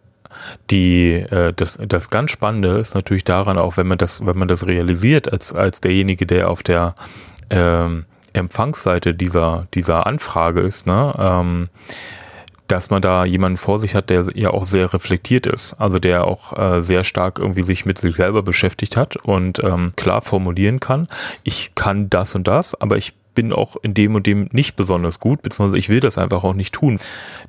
Die, äh, das, das ganz Spannende ist natürlich daran, auch wenn man das, wenn man das realisiert, als, als derjenige, der auf der ähm, Empfangsseite dieser, dieser Anfrage ist, ne, ähm, dass man da jemanden vor sich hat, der ja auch sehr reflektiert ist, also der auch äh, sehr stark irgendwie sich mit sich selber beschäftigt hat und ähm, klar formulieren kann, ich kann das und das, aber ich bin auch in dem und dem nicht besonders gut, beziehungsweise ich will das einfach auch nicht tun.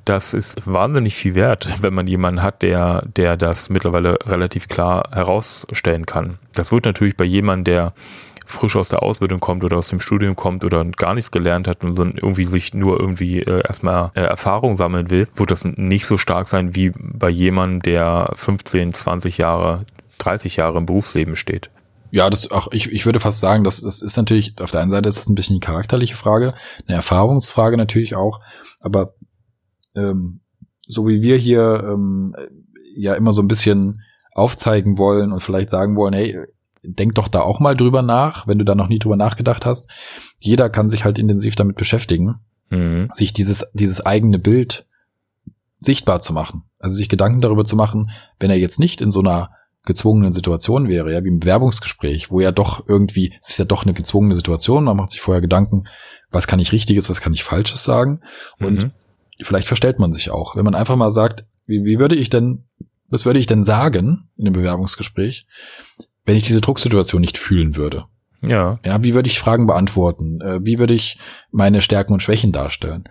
Das ist wahnsinnig viel wert, wenn man jemanden hat, der, der das mittlerweile relativ klar herausstellen kann. Das wird natürlich bei jemandem, der frisch aus der Ausbildung kommt oder aus dem Studium kommt oder gar nichts gelernt hat und so irgendwie sich nur irgendwie äh, erstmal äh, Erfahrung sammeln will, wird das nicht so stark sein wie bei jemandem, der 15, 20 Jahre, 30 Jahre im Berufsleben steht. Ja, das auch ich, ich würde fast sagen, das, das ist natürlich, auf der einen Seite ist das ein bisschen die charakterliche Frage, eine Erfahrungsfrage natürlich auch, aber ähm, so wie wir hier ähm, ja immer so ein bisschen aufzeigen wollen und vielleicht sagen wollen, hey, denk doch da auch mal drüber nach, wenn du da noch nie drüber nachgedacht hast. Jeder kann sich halt intensiv damit beschäftigen, mhm. sich dieses, dieses eigene Bild sichtbar zu machen. Also sich Gedanken darüber zu machen, wenn er jetzt nicht in so einer gezwungenen Situation wäre, ja, wie im Bewerbungsgespräch, wo ja doch irgendwie, es ist ja doch eine gezwungene Situation, man macht sich vorher Gedanken, was kann ich Richtiges, was kann ich Falsches sagen und mhm. vielleicht verstellt man sich auch, wenn man einfach mal sagt, wie, wie würde ich denn, was würde ich denn sagen in einem Bewerbungsgespräch, wenn ich diese Drucksituation nicht fühlen würde? Ja. Ja, wie würde ich Fragen beantworten? Äh, wie würde ich meine Stärken und Schwächen darstellen?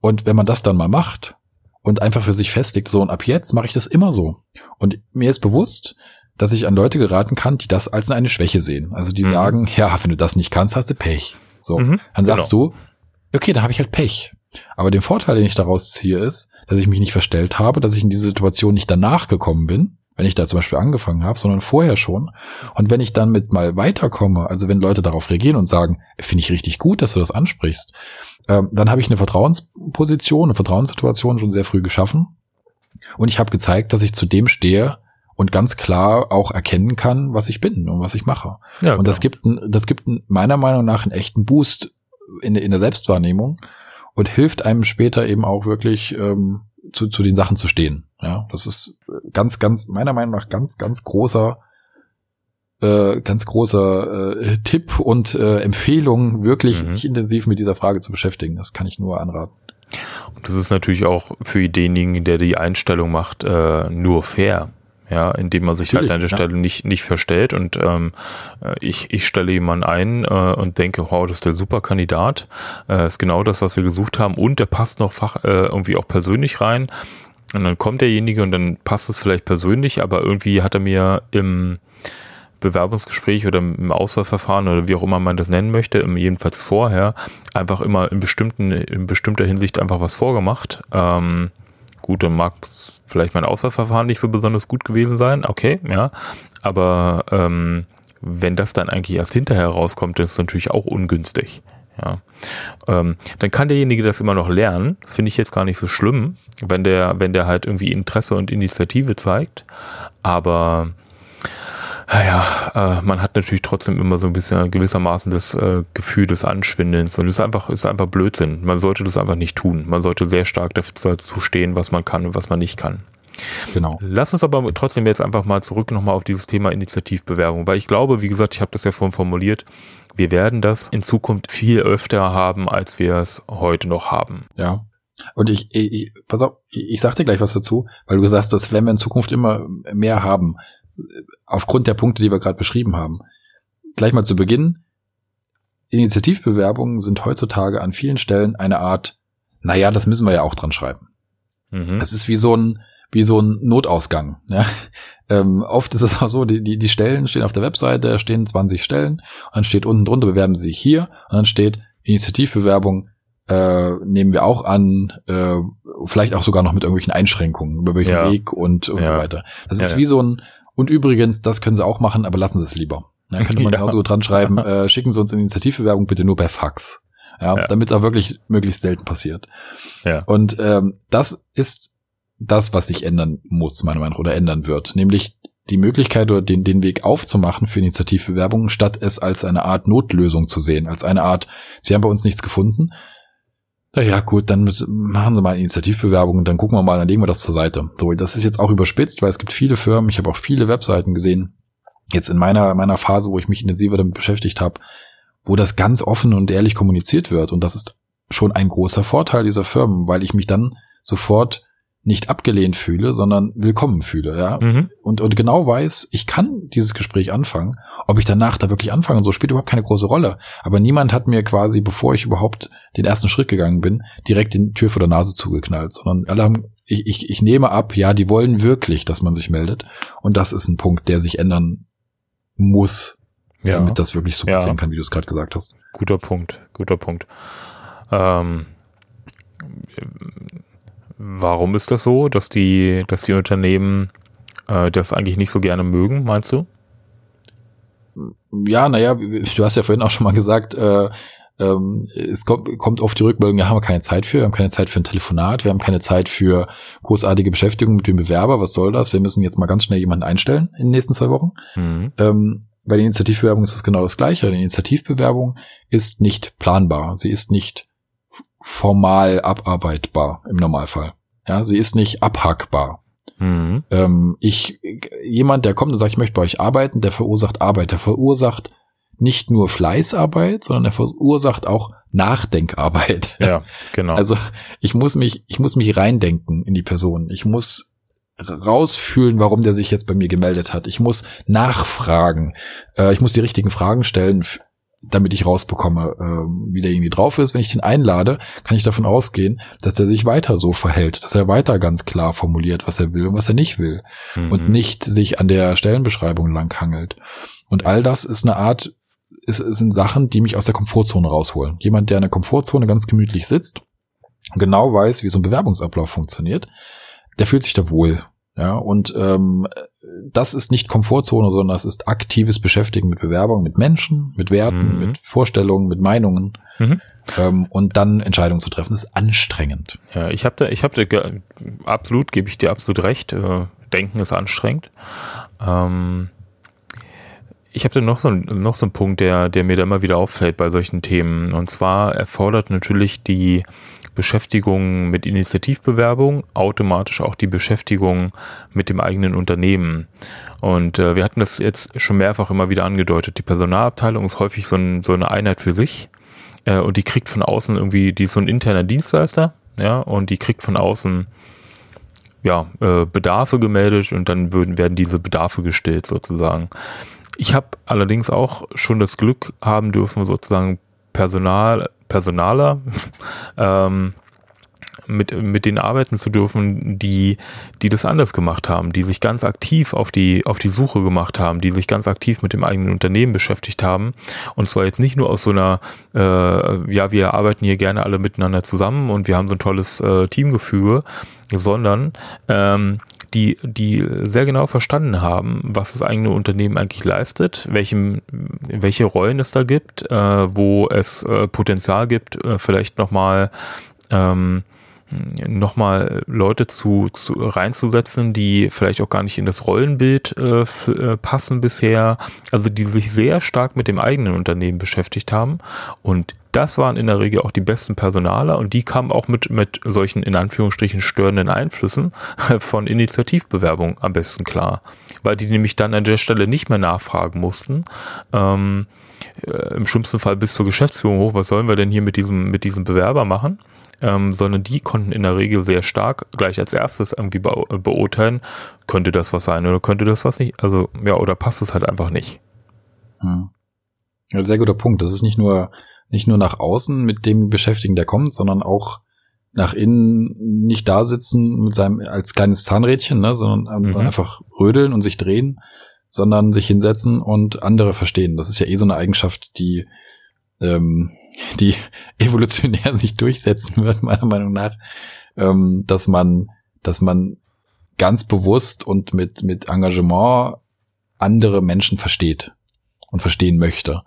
Und wenn man das dann mal macht und einfach für sich festlegt, so und ab jetzt mache ich das immer so. Und mir ist bewusst, dass ich an Leute geraten kann, die das als eine Schwäche sehen. Also die mhm. sagen, ja, wenn du das nicht kannst, hast du Pech. So, mhm, dann sagst genau. du, okay, dann habe ich halt Pech. Aber den Vorteil, den ich daraus ziehe, ist, dass ich mich nicht verstellt habe, dass ich in diese Situation nicht danach gekommen bin, wenn ich da zum Beispiel angefangen habe, sondern vorher schon. Und wenn ich dann mit mal weiterkomme, also wenn Leute darauf reagieren und sagen, finde ich richtig gut, dass du das ansprichst, ähm, dann habe ich eine Vertrauensposition, eine Vertrauenssituation schon sehr früh geschaffen. Und ich habe gezeigt, dass ich zu dem stehe und ganz klar auch erkennen kann, was ich bin und was ich mache. Ja, und das gibt, das gibt meiner Meinung nach einen echten Boost in, in der Selbstwahrnehmung und hilft einem später eben auch wirklich ähm, zu, zu den Sachen zu stehen. Ja, das ist ganz, ganz, meiner Meinung nach ganz, ganz großer äh, ganz großer äh, Tipp und äh, Empfehlung, wirklich mhm. sich intensiv mit dieser Frage zu beschäftigen. Das kann ich nur anraten. Und das ist natürlich auch für denjenigen, der die Einstellung macht, äh, nur fair. Ja, indem man sich halt natürlich, halt an der ja. Stelle nicht, nicht verstellt und ähm, äh, ich, ich stelle jemanden ein äh, und denke, wow, das ist der super Kandidat, äh, ist genau das, was wir gesucht haben und der passt noch fach, äh, irgendwie auch persönlich rein. Und dann kommt derjenige und dann passt es vielleicht persönlich, aber irgendwie hat er mir im Bewerbungsgespräch oder im Auswahlverfahren oder wie auch immer man das nennen möchte, jedenfalls vorher, einfach immer in bestimmten, in bestimmter Hinsicht einfach was vorgemacht. Ähm, gut, dann mag vielleicht mein Auswahlverfahren nicht so besonders gut gewesen sein, okay, ja. Aber ähm, wenn das dann eigentlich erst hinterher rauskommt, dann ist es natürlich auch ungünstig. Ja. Ähm, dann kann derjenige das immer noch lernen. Finde ich jetzt gar nicht so schlimm, wenn der, wenn der halt irgendwie Interesse und Initiative zeigt. Aber naja, äh, man hat natürlich trotzdem immer so ein bisschen gewissermaßen das äh, Gefühl des Anschwindelns und es ist einfach, ist einfach Blödsinn. Man sollte das einfach nicht tun. Man sollte sehr stark dazu stehen, was man kann und was man nicht kann. Genau. Lass uns aber trotzdem jetzt einfach mal zurück nochmal auf dieses Thema Initiativbewerbung, weil ich glaube, wie gesagt, ich habe das ja vorhin formuliert, wir werden das in Zukunft viel öfter haben, als wir es heute noch haben. Ja. Und ich, ich pass auf, ich, ich sag dir gleich was dazu, weil du gesagt hast, das werden wir in Zukunft immer mehr haben aufgrund der Punkte, die wir gerade beschrieben haben. Gleich mal zu Beginn. Initiativbewerbungen sind heutzutage an vielen Stellen eine Art, naja, das müssen wir ja auch dran schreiben. Mhm. Es ist wie so ein, wie so ein Notausgang. Ja? Ähm, oft ist es auch so, die, die, die Stellen stehen auf der Webseite, da stehen 20 Stellen und dann steht unten drunter, bewerben Sie sich hier und dann steht Initiativbewerbung äh, nehmen wir auch an, äh, vielleicht auch sogar noch mit irgendwelchen Einschränkungen, über welchen ja. Weg und, und ja. so weiter. Das ist wie so ein, und übrigens, das können Sie auch machen, aber lassen Sie es lieber. Da könnte man genauso dran schreiben, äh, schicken Sie uns eine Initiativbewerbung bitte nur per Fax. Ja, ja. damit es auch wirklich möglichst selten passiert. Ja. Und ähm, das ist das, was sich ändern muss, meiner Meinung nach, oder ändern wird. Nämlich die Möglichkeit oder den, den Weg aufzumachen für Initiativbewerbungen, statt es als eine Art Notlösung zu sehen, als eine Art, Sie haben bei uns nichts gefunden. Naja, gut, dann machen Sie mal eine Initiativbewerbung, dann gucken wir mal, dann legen wir das zur Seite. So, das ist jetzt auch überspitzt, weil es gibt viele Firmen, ich habe auch viele Webseiten gesehen, jetzt in meiner, meiner Phase, wo ich mich intensiver damit beschäftigt habe, wo das ganz offen und ehrlich kommuniziert wird. Und das ist schon ein großer Vorteil dieser Firmen, weil ich mich dann sofort nicht abgelehnt fühle, sondern willkommen fühle, ja. Mhm. Und, und genau weiß, ich kann dieses Gespräch anfangen. Ob ich danach da wirklich anfange, so spielt überhaupt keine große Rolle. Aber niemand hat mir quasi, bevor ich überhaupt den ersten Schritt gegangen bin, direkt die Tür vor der Nase zugeknallt, sondern alle haben, ich, ich, ich nehme ab, ja, die wollen wirklich, dass man sich meldet. Und das ist ein Punkt, der sich ändern muss, ja. damit das wirklich so passieren ja. kann, wie du es gerade gesagt hast. Guter Punkt, guter Punkt. Ähm, warum ist das so, dass die, dass die Unternehmen äh, das eigentlich nicht so gerne mögen, meinst du? Ja, naja, du hast ja vorhin auch schon mal gesagt, äh, ähm, es kommt, kommt oft die Rückmeldung, ja, haben wir keine Zeit für, wir haben keine Zeit für ein Telefonat, wir haben keine Zeit für großartige Beschäftigung mit dem Bewerber, was soll das? Wir müssen jetzt mal ganz schnell jemanden einstellen in den nächsten zwei Wochen. Mhm. Ähm, bei der Initiativbewerbung ist es genau das Gleiche. Die Initiativbewerbung ist nicht planbar. Sie ist nicht formal abarbeitbar im Normalfall. Ja, sie ist nicht abhackbar. Mhm. Ähm, ich, jemand, der kommt und sagt, ich möchte bei euch arbeiten, der verursacht Arbeit. Der verursacht nicht nur Fleißarbeit, sondern er verursacht auch Nachdenkarbeit. Ja, genau. Also ich muss mich, ich muss mich reindenken in die Person. Ich muss rausfühlen, warum der sich jetzt bei mir gemeldet hat. Ich muss nachfragen. Äh, ich muss die richtigen Fragen stellen, damit ich rausbekomme, äh, wie der irgendwie drauf ist. Wenn ich den einlade, kann ich davon ausgehen, dass er sich weiter so verhält, dass er weiter ganz klar formuliert, was er will und was er nicht will. Mhm. Und nicht sich an der Stellenbeschreibung langhangelt. Und all das ist eine Art, ist, sind Sachen, die mich aus der Komfortzone rausholen. Jemand, der in der Komfortzone ganz gemütlich sitzt, genau weiß, wie so ein Bewerbungsablauf funktioniert, der fühlt sich da wohl. Ja, und ähm, das ist nicht Komfortzone, sondern das ist aktives Beschäftigen mit Bewerbung, mit Menschen, mit Werten, mhm. mit Vorstellungen, mit Meinungen. Mhm. Ähm, und dann Entscheidungen zu treffen, ist anstrengend. Ja, ich habe da, ich habe da absolut, gebe ich dir absolut recht. Äh, Denken ist anstrengend. Ähm, ich habe da noch so, noch so einen Punkt, der, der mir da immer wieder auffällt bei solchen Themen. Und zwar erfordert natürlich die Beschäftigung mit Initiativbewerbung automatisch auch die Beschäftigung mit dem eigenen Unternehmen. Und äh, wir hatten das jetzt schon mehrfach immer wieder angedeutet. Die Personalabteilung ist häufig so, ein, so eine Einheit für sich. Äh, und die kriegt von außen irgendwie, die ist so ein interner Dienstleister, ja, und die kriegt von außen ja, äh, Bedarfe gemeldet und dann würden, werden diese Bedarfe gestillt sozusagen. Ich habe allerdings auch schon das Glück haben dürfen, sozusagen Personal, Personaler ähm, mit, mit denen arbeiten zu dürfen, die, die das anders gemacht haben, die sich ganz aktiv auf die, auf die Suche gemacht haben, die sich ganz aktiv mit dem eigenen Unternehmen beschäftigt haben. Und zwar jetzt nicht nur aus so einer, äh, ja, wir arbeiten hier gerne alle miteinander zusammen und wir haben so ein tolles äh, Teamgefüge, sondern ähm, die, die sehr genau verstanden haben, was das eigene Unternehmen eigentlich leistet, welchem, welche Rollen es da gibt, äh, wo es äh, Potenzial gibt, äh, vielleicht nochmal ähm, nochmal Leute zu, zu reinzusetzen, die vielleicht auch gar nicht in das Rollenbild äh, äh, passen bisher, also die sich sehr stark mit dem eigenen Unternehmen beschäftigt haben und das waren in der Regel auch die besten Personaler und die kamen auch mit, mit solchen in Anführungsstrichen störenden Einflüssen von Initiativbewerbung am besten klar, weil die nämlich dann an der Stelle nicht mehr nachfragen mussten. Ähm, äh, Im schlimmsten Fall bis zur Geschäftsführung hoch, was sollen wir denn hier mit diesem, mit diesem Bewerber machen? Ähm, sondern die konnten in der Regel sehr stark gleich als erstes irgendwie be beurteilen, könnte das was sein oder könnte das was nicht, also ja, oder passt es halt einfach nicht. Hm. Ja, sehr guter Punkt. Das ist nicht nur, nicht nur nach außen mit dem Beschäftigen, der kommt, sondern auch nach innen nicht da sitzen mit seinem als kleines Zahnrädchen, ne, sondern mhm. einfach rödeln und sich drehen, sondern sich hinsetzen und andere verstehen. Das ist ja eh so eine Eigenschaft, die ähm, die evolutionär sich durchsetzen wird, meiner Meinung nach, ähm, dass man, dass man ganz bewusst und mit, mit Engagement andere Menschen versteht und verstehen möchte.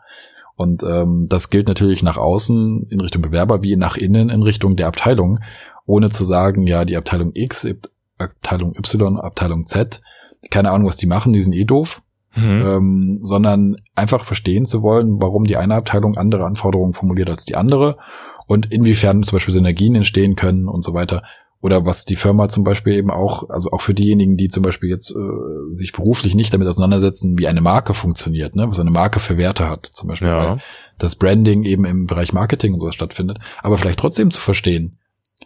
Und ähm, das gilt natürlich nach außen in Richtung Bewerber wie nach innen in Richtung der Abteilung, ohne zu sagen, ja, die Abteilung X, Abteilung Y, Abteilung Z, keine Ahnung, was die machen, die sind eh doof. Mhm. Ähm, sondern einfach verstehen zu wollen, warum die eine Abteilung andere Anforderungen formuliert als die andere und inwiefern zum Beispiel Synergien entstehen können und so weiter. Oder was die Firma zum Beispiel eben auch, also auch für diejenigen, die zum Beispiel jetzt äh, sich beruflich nicht damit auseinandersetzen, wie eine Marke funktioniert, ne? was eine Marke für Werte hat, zum Beispiel, ja. weil das Branding eben im Bereich Marketing und sowas stattfindet, aber vielleicht trotzdem zu verstehen,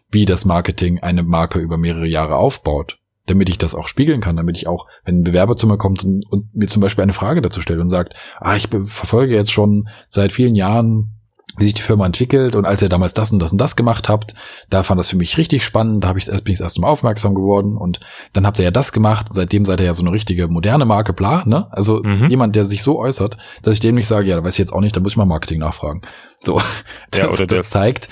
wie das Marketing eine Marke über mehrere Jahre aufbaut, damit ich das auch spiegeln kann, damit ich auch, wenn ein Bewerber zu mir kommt und, und mir zum Beispiel eine Frage dazu stellt und sagt, ah, ich verfolge jetzt schon seit vielen Jahren wie sich die Firma entwickelt und als ihr damals das und das und das gemacht habt, da fand das für mich richtig spannend, da habe ich erst bin ich das erste Mal aufmerksam geworden und dann habt ihr ja das gemacht, seitdem seid ihr ja so eine richtige moderne Marke, bla, ne? Also mhm. jemand, der sich so äußert, dass ich dem nicht sage, ja, da weiß ich jetzt auch nicht, da muss ich mal Marketing nachfragen. So, das, ja, das zeigt,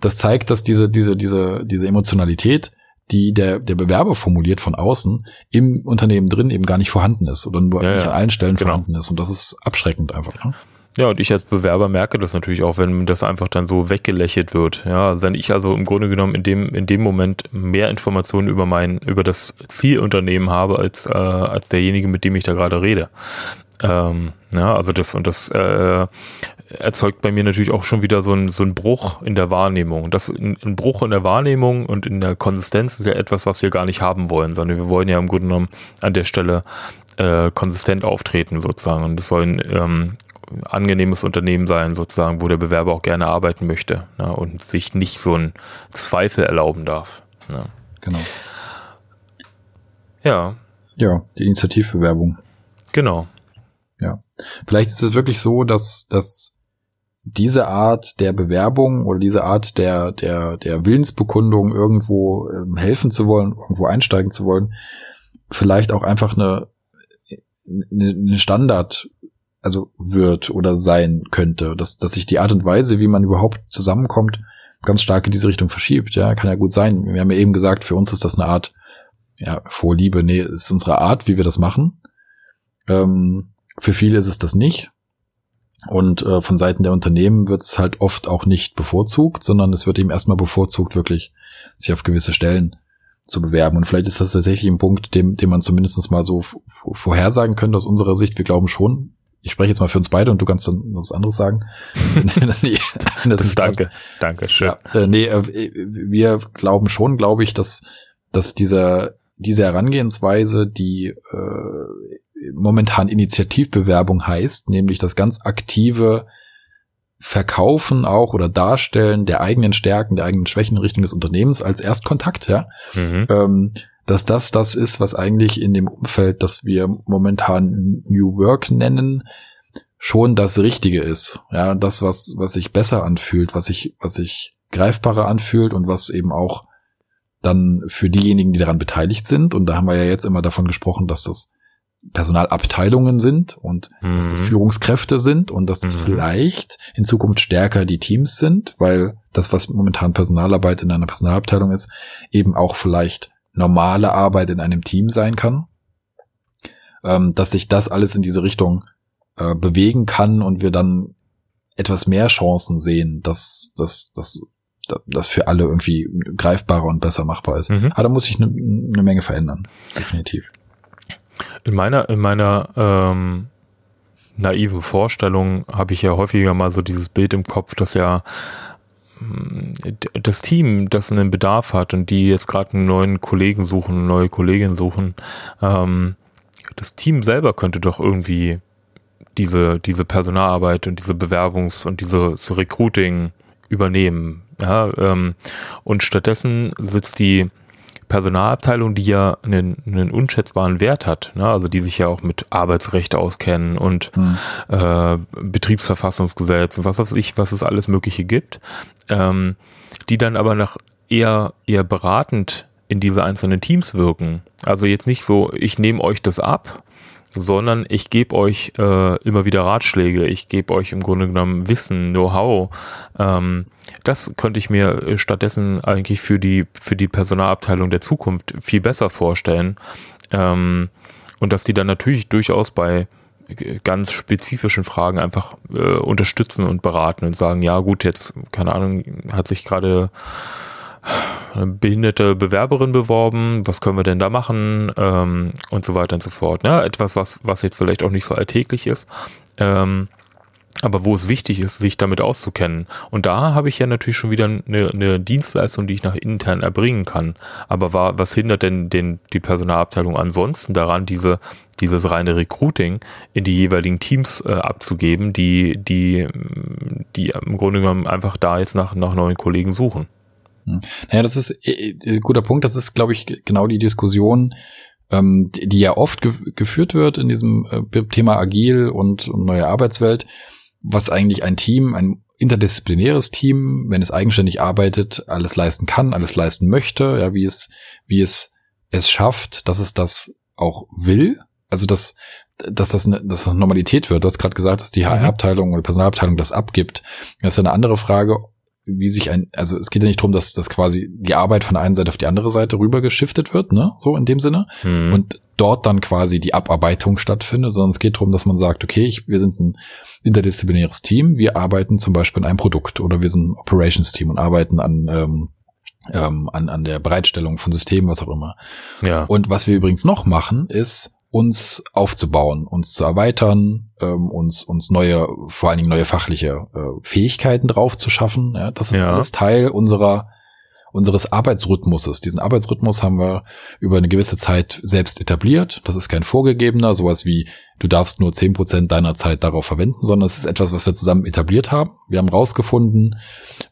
das zeigt, dass diese diese diese diese Emotionalität die der, der Bewerber formuliert von außen, im Unternehmen drin eben gar nicht vorhanden ist oder nur ja, nicht an allen Stellen genau. vorhanden ist. Und das ist abschreckend einfach. Ne? Ja, und ich als Bewerber merke das natürlich auch, wenn das einfach dann so weggelächelt wird. Ja, also wenn ich also im Grunde genommen in dem, in dem Moment mehr Informationen über mein, über das Zielunternehmen habe, als, äh, als derjenige, mit dem ich da gerade rede. Ähm, ja, also das, und das äh, erzeugt bei mir natürlich auch schon wieder so ein, so ein Bruch in der Wahrnehmung. Das ein, ein Bruch in der Wahrnehmung und in der Konsistenz ist ja etwas, was wir gar nicht haben wollen, sondern wir wollen ja im Grunde genommen an der Stelle äh, konsistent auftreten sozusagen. Und das sollen ähm, angenehmes Unternehmen sein, sozusagen, wo der Bewerber auch gerne arbeiten möchte ne, und sich nicht so einen Zweifel erlauben darf. Ne. Genau. Ja. Ja, die Initiativbewerbung. Genau. Vielleicht ist es wirklich so, dass, dass diese Art der Bewerbung oder diese Art der, der, der Willensbekundung irgendwo ähm, helfen zu wollen, irgendwo einsteigen zu wollen, vielleicht auch einfach eine, eine, eine Standard also wird oder sein könnte, dass, dass sich die Art und Weise, wie man überhaupt zusammenkommt, ganz stark in diese Richtung verschiebt. Ja, kann ja gut sein. Wir haben ja eben gesagt, für uns ist das eine Art, ja, Vorliebe, nee, ist unsere Art, wie wir das machen. Ähm, für viele ist es das nicht. Und äh, von Seiten der Unternehmen wird es halt oft auch nicht bevorzugt, sondern es wird eben erstmal bevorzugt, wirklich sich auf gewisse Stellen zu bewerben. Und vielleicht ist das tatsächlich ein Punkt, dem, dem man zumindest mal so vorhersagen könnte aus unserer Sicht. Wir glauben schon, ich spreche jetzt mal für uns beide und du kannst dann was anderes sagen. das das danke, passt. danke, schön. Ja, äh, nee, äh, wir glauben schon, glaube ich, dass, dass dieser, diese Herangehensweise, die äh, momentan Initiativbewerbung heißt, nämlich das ganz aktive Verkaufen auch oder Darstellen der eigenen Stärken, der eigenen Schwächen in Richtung des Unternehmens als Erstkontakt, ja, mhm. ähm, dass das das ist, was eigentlich in dem Umfeld, das wir momentan New Work nennen, schon das Richtige ist. Ja, das, was, was sich besser anfühlt, was sich, was sich greifbarer anfühlt und was eben auch dann für diejenigen, die daran beteiligt sind, und da haben wir ja jetzt immer davon gesprochen, dass das Personalabteilungen sind und mhm. dass das mhm. Führungskräfte sind und dass das mhm. vielleicht in Zukunft stärker die Teams sind, weil das, was momentan Personalarbeit in einer Personalabteilung ist, eben auch vielleicht normale Arbeit in einem Team sein kann, ähm, dass sich das alles in diese Richtung äh, bewegen kann und wir dann etwas mehr Chancen sehen, dass dass, dass das für alle irgendwie greifbarer und besser machbar ist. Mhm. Aber da muss sich eine ne Menge verändern, definitiv. In meiner in meiner ähm, naiven Vorstellung habe ich ja häufiger mal so dieses Bild im Kopf, dass ja das Team, das einen Bedarf hat und die jetzt gerade einen neuen Kollegen suchen, eine neue Kollegin suchen, ähm, das Team selber könnte doch irgendwie diese, diese Personalarbeit und diese Bewerbungs- und dieses Recruiting übernehmen. Ja, ähm, und stattdessen sitzt die Personalabteilung, die ja einen, einen unschätzbaren Wert hat, ne? also die sich ja auch mit Arbeitsrecht auskennen und hm. äh, Betriebsverfassungsgesetz und was weiß ich, was es alles Mögliche gibt, ähm, die dann aber nach eher, eher beratend in diese einzelnen Teams wirken. Also jetzt nicht so, ich nehme euch das ab, sondern ich gebe euch äh, immer wieder Ratschläge, ich gebe euch im Grunde genommen Wissen, Know-how. Ähm, das könnte ich mir stattdessen eigentlich für die für die Personalabteilung der Zukunft viel besser vorstellen. Ähm, und dass die dann natürlich durchaus bei ganz spezifischen Fragen einfach äh, unterstützen und beraten und sagen, ja gut, jetzt, keine Ahnung, hat sich gerade behinderte Bewerberin beworben, was können wir denn da machen ähm, und so weiter und so fort. Ne? Etwas, was, was jetzt vielleicht auch nicht so alltäglich ist. Ähm, aber wo es wichtig ist, sich damit auszukennen. Und da habe ich ja natürlich schon wieder eine, eine Dienstleistung, die ich nach intern erbringen kann. Aber war, was hindert denn den, die Personalabteilung ansonsten daran, diese, dieses reine Recruiting in die jeweiligen Teams äh, abzugeben, die, die, die im Grunde genommen einfach da jetzt nach, nach neuen Kollegen suchen? Hm. Naja, das ist äh, äh guter Punkt. Das ist, glaube ich, genau die Diskussion, ähm, die, die ja oft ge geführt wird in diesem äh, Thema Agil und, und neue Arbeitswelt was eigentlich ein Team, ein interdisziplinäres Team, wenn es eigenständig arbeitet, alles leisten kann, alles leisten möchte, ja, wie es, wie es es schafft, dass es das auch will. Also dass, dass das, eine, dass das Normalität wird. Du hast gerade gesagt, dass die HR-Abteilung mhm. oder Personalabteilung das abgibt. Das ist eine andere Frage, wie sich ein, also es geht ja nicht darum, dass, dass quasi die Arbeit von der einen Seite auf die andere Seite rüber geschiftet wird, ne, so in dem Sinne. Mhm. Und dort dann quasi die Abarbeitung stattfindet, sondern es geht darum, dass man sagt, okay, ich, wir sind ein interdisziplinäres Team, wir arbeiten zum Beispiel an einem Produkt oder wir sind ein Operations-Team und arbeiten an, ähm, ähm, an, an der Bereitstellung von Systemen, was auch immer. Ja. Und was wir übrigens noch machen, ist, uns aufzubauen, uns zu erweitern, ähm, uns uns neue, vor allen Dingen neue fachliche äh, Fähigkeiten drauf zu schaffen. Ja, das ist ja. alles Teil unserer unseres Arbeitsrhythmuses. Diesen Arbeitsrhythmus haben wir über eine gewisse Zeit selbst etabliert. Das ist kein vorgegebener, sowas wie du darfst nur zehn Prozent deiner Zeit darauf verwenden, sondern es ist etwas, was wir zusammen etabliert haben. Wir haben rausgefunden,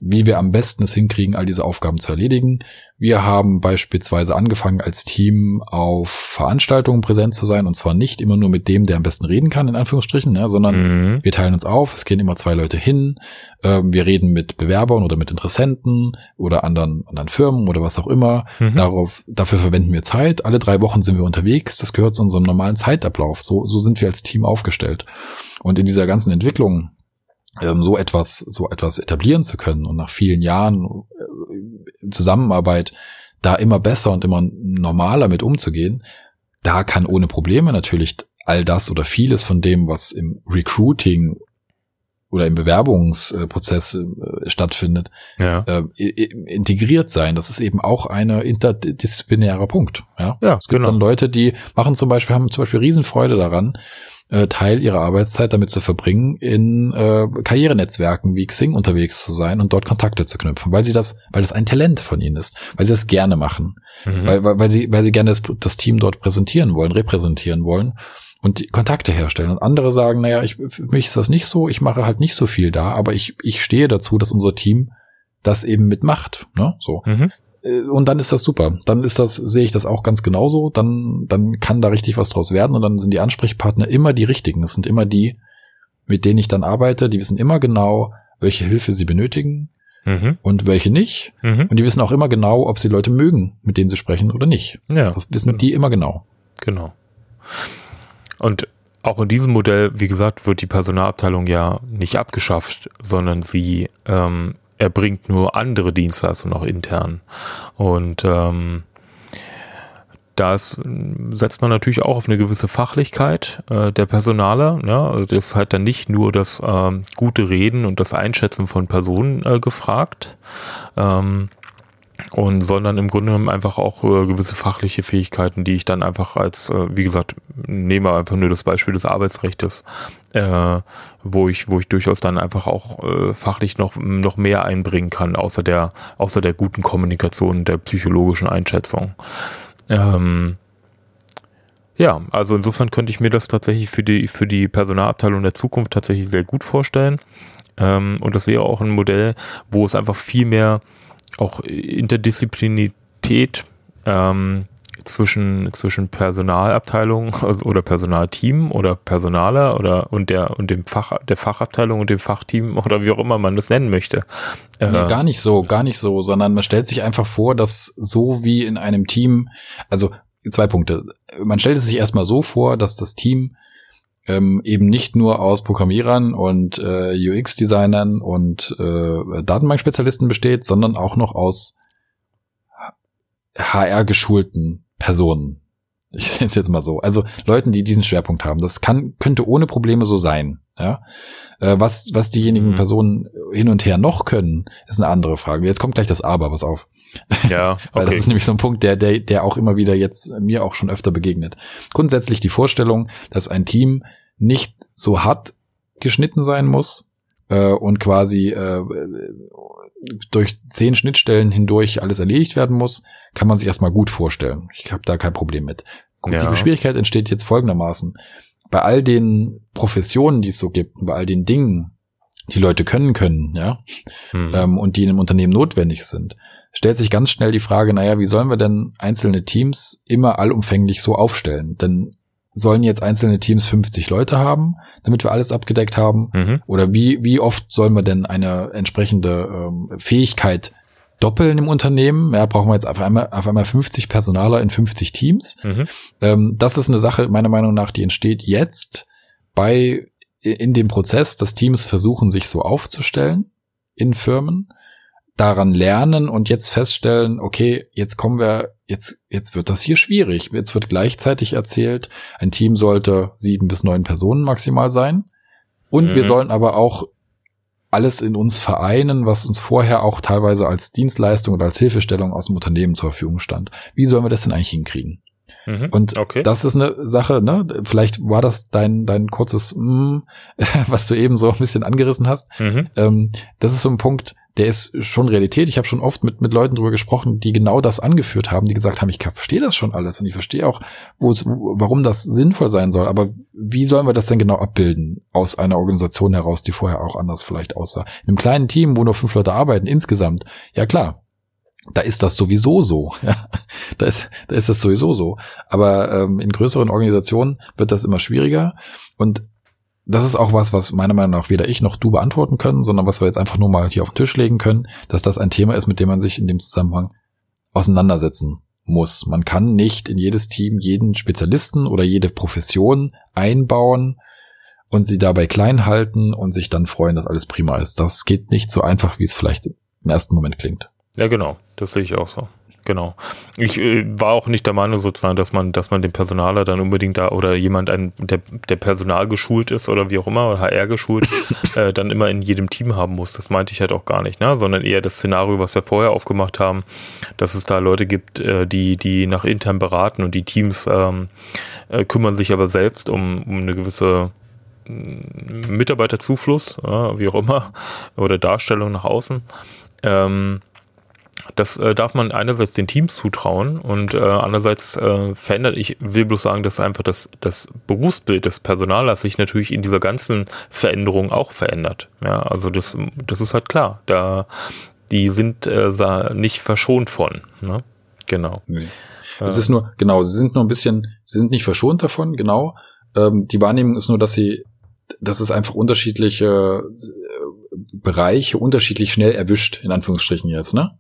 wie wir am besten es hinkriegen, all diese Aufgaben zu erledigen. Wir haben beispielsweise angefangen, als Team auf Veranstaltungen präsent zu sein und zwar nicht immer nur mit dem, der am besten reden kann, in Anführungsstrichen, ja, sondern mhm. wir teilen uns auf, es gehen immer zwei Leute hin, ähm, wir reden mit Bewerbern oder mit Interessenten oder anderen, anderen Firmen oder was auch immer. Mhm. Darauf, dafür verwenden wir Zeit. Alle drei Wochen sind wir unterwegs. Das gehört zu unserem normalen Zeitablauf. So, so sind wir als Team aufgestellt. Und in dieser ganzen Entwicklung ähm, so etwas, so etwas etablieren zu können und nach vielen Jahren äh, Zusammenarbeit da immer besser und immer normaler mit umzugehen, da kann ohne Probleme natürlich all das oder vieles von dem, was im Recruiting oder im Bewerbungsprozess äh, stattfindet, ja. äh, integriert sein. Das ist eben auch eine interdisziplinärer Punkt. Ja, ja es gibt genau. dann Leute, die machen zum Beispiel, haben zum Beispiel Riesenfreude daran, äh, Teil ihrer Arbeitszeit damit zu verbringen, in äh, Karrierenetzwerken wie Xing unterwegs zu sein und dort Kontakte zu knüpfen, weil sie das, weil das ein Talent von ihnen ist, weil sie das gerne machen, mhm. weil, weil, weil sie, weil sie gerne das, das Team dort präsentieren wollen, repräsentieren wollen und Kontakte herstellen. Und andere sagen, naja, ich, für mich ist das nicht so, ich mache halt nicht so viel da, aber ich, ich stehe dazu, dass unser Team das eben mitmacht. Ne? So. Mhm. Äh, und dann ist das super. Dann ist das, sehe ich das auch ganz genauso. Dann, dann kann da richtig was draus werden und dann sind die Ansprechpartner immer die richtigen. Das sind immer die, mit denen ich dann arbeite. Die wissen immer genau, welche Hilfe sie benötigen mhm. und welche nicht. Mhm. Und die wissen auch immer genau, ob sie Leute mögen, mit denen sie sprechen oder nicht. Ja. Das wissen die immer genau. Genau. Und auch in diesem Modell, wie gesagt, wird die Personalabteilung ja nicht abgeschafft, sondern sie ähm, erbringt nur andere Dienstleistungen auch intern. Und ähm, da setzt man natürlich auch auf eine gewisse Fachlichkeit äh, der Personaler. Ja? Also das ist halt dann nicht nur das ähm, gute Reden und das Einschätzen von Personen äh, gefragt, ähm, und sondern im Grunde genommen einfach auch äh, gewisse fachliche Fähigkeiten, die ich dann einfach als, äh, wie gesagt, nehme einfach nur das Beispiel des Arbeitsrechts, äh, wo ich, wo ich durchaus dann einfach auch äh, fachlich noch noch mehr einbringen kann, außer der, außer der guten Kommunikation, der psychologischen Einschätzung. Ähm, ja, also insofern könnte ich mir das tatsächlich für die für die Personalabteilung der Zukunft tatsächlich sehr gut vorstellen. Ähm, und das wäre auch ein Modell, wo es einfach viel mehr auch Interdisziplinarität ähm, zwischen, zwischen Personalabteilung also, oder Personalteam oder Personaler oder und der und dem Fach, der Fachabteilung und dem Fachteam oder wie auch immer man das nennen möchte. Nee, äh, gar nicht so, gar nicht so, sondern man stellt sich einfach vor, dass so wie in einem Team, also zwei Punkte. Man stellt es sich erstmal so vor, dass das Team ähm, eben nicht nur aus Programmierern und äh, UX-Designern und äh, Datenbankspezialisten besteht, sondern auch noch aus HR-geschulten Personen. Ich sehe es jetzt mal so. Also Leuten, die diesen Schwerpunkt haben. Das kann, könnte ohne Probleme so sein. Ja, äh, was, was diejenigen mhm. Personen hin und her noch können, ist eine andere Frage. Jetzt kommt gleich das Aber, was auf. Ja, okay. Weil das ist nämlich so ein Punkt, der, der, der auch immer wieder jetzt mir auch schon öfter begegnet. Grundsätzlich die Vorstellung, dass ein Team nicht so hart geschnitten sein muss äh, und quasi äh, durch zehn Schnittstellen hindurch alles erledigt werden muss, kann man sich erstmal gut vorstellen. Ich habe da kein Problem mit. Ja. Die Schwierigkeit entsteht jetzt folgendermaßen. Bei all den Professionen, die es so gibt, bei all den Dingen, die Leute können können, ja, mhm. ähm, und die in einem Unternehmen notwendig sind, stellt sich ganz schnell die Frage, naja, wie sollen wir denn einzelne Teams immer allumfänglich so aufstellen? Denn sollen jetzt einzelne Teams 50 Leute haben, damit wir alles abgedeckt haben? Mhm. Oder wie, wie oft sollen wir denn eine entsprechende ähm, Fähigkeit doppeln im Unternehmen? Ja, brauchen wir jetzt auf einmal, auf einmal 50 Personaler in 50 Teams? Mhm. Ähm, das ist eine Sache, meiner Meinung nach, die entsteht jetzt bei, in dem Prozess, dass Teams versuchen, sich so aufzustellen in Firmen daran lernen und jetzt feststellen, okay, jetzt kommen wir, jetzt, jetzt wird das hier schwierig. Jetzt wird gleichzeitig erzählt, ein Team sollte sieben bis neun Personen maximal sein. Und mhm. wir sollen aber auch alles in uns vereinen, was uns vorher auch teilweise als Dienstleistung oder als Hilfestellung aus dem Unternehmen zur Verfügung stand. Wie sollen wir das denn eigentlich hinkriegen? Mhm. Und okay. das ist eine Sache, ne? Vielleicht war das dein, dein kurzes, mm, was du eben so ein bisschen angerissen hast. Mhm. Ähm, das ist so ein Punkt, der ist schon Realität. Ich habe schon oft mit, mit Leuten drüber gesprochen, die genau das angeführt haben, die gesagt haben, ich verstehe das schon alles und ich verstehe auch, wo, warum das sinnvoll sein soll. Aber wie sollen wir das denn genau abbilden aus einer Organisation heraus, die vorher auch anders vielleicht aussah? In einem kleinen Team, wo nur fünf Leute arbeiten, insgesamt, ja klar, da ist das sowieso so. Da ist, da ist das sowieso so. Aber ähm, in größeren Organisationen wird das immer schwieriger. Und das ist auch was, was meiner Meinung nach weder ich noch du beantworten können, sondern was wir jetzt einfach nur mal hier auf den Tisch legen können, dass das ein Thema ist, mit dem man sich in dem Zusammenhang auseinandersetzen muss. Man kann nicht in jedes Team jeden Spezialisten oder jede Profession einbauen und sie dabei klein halten und sich dann freuen, dass alles prima ist. Das geht nicht so einfach, wie es vielleicht im ersten Moment klingt. Ja, genau. Das sehe ich auch so. Genau. Ich äh, war auch nicht der Meinung sozusagen, dass man, dass man den Personaler dann unbedingt da oder jemand, ein, der, der Personal geschult ist oder wie auch immer, oder HR geschult, äh, dann immer in jedem Team haben muss. Das meinte ich halt auch gar nicht, ne? Sondern eher das Szenario, was wir vorher aufgemacht haben, dass es da Leute gibt, äh, die, die nach intern beraten und die Teams ähm, äh, kümmern sich aber selbst um, um eine gewisse mm, Mitarbeiterzufluss, wie auch immer, oder Darstellung nach außen. Ähm, das äh, darf man einerseits den Teams zutrauen und äh, andererseits äh, verändert, ich will bloß sagen, dass einfach das, das Berufsbild des Personalers sich natürlich in dieser ganzen Veränderung auch verändert. Ja, also das, das ist halt klar. Da, die sind äh, nicht verschont von. Ne? Genau. Nee. Es ist nur, genau, sie sind nur ein bisschen, sie sind nicht verschont davon, genau. Ähm, die Wahrnehmung ist nur, dass sie, dass es einfach unterschiedliche äh, Bereiche unterschiedlich schnell erwischt, in Anführungsstrichen jetzt, ne?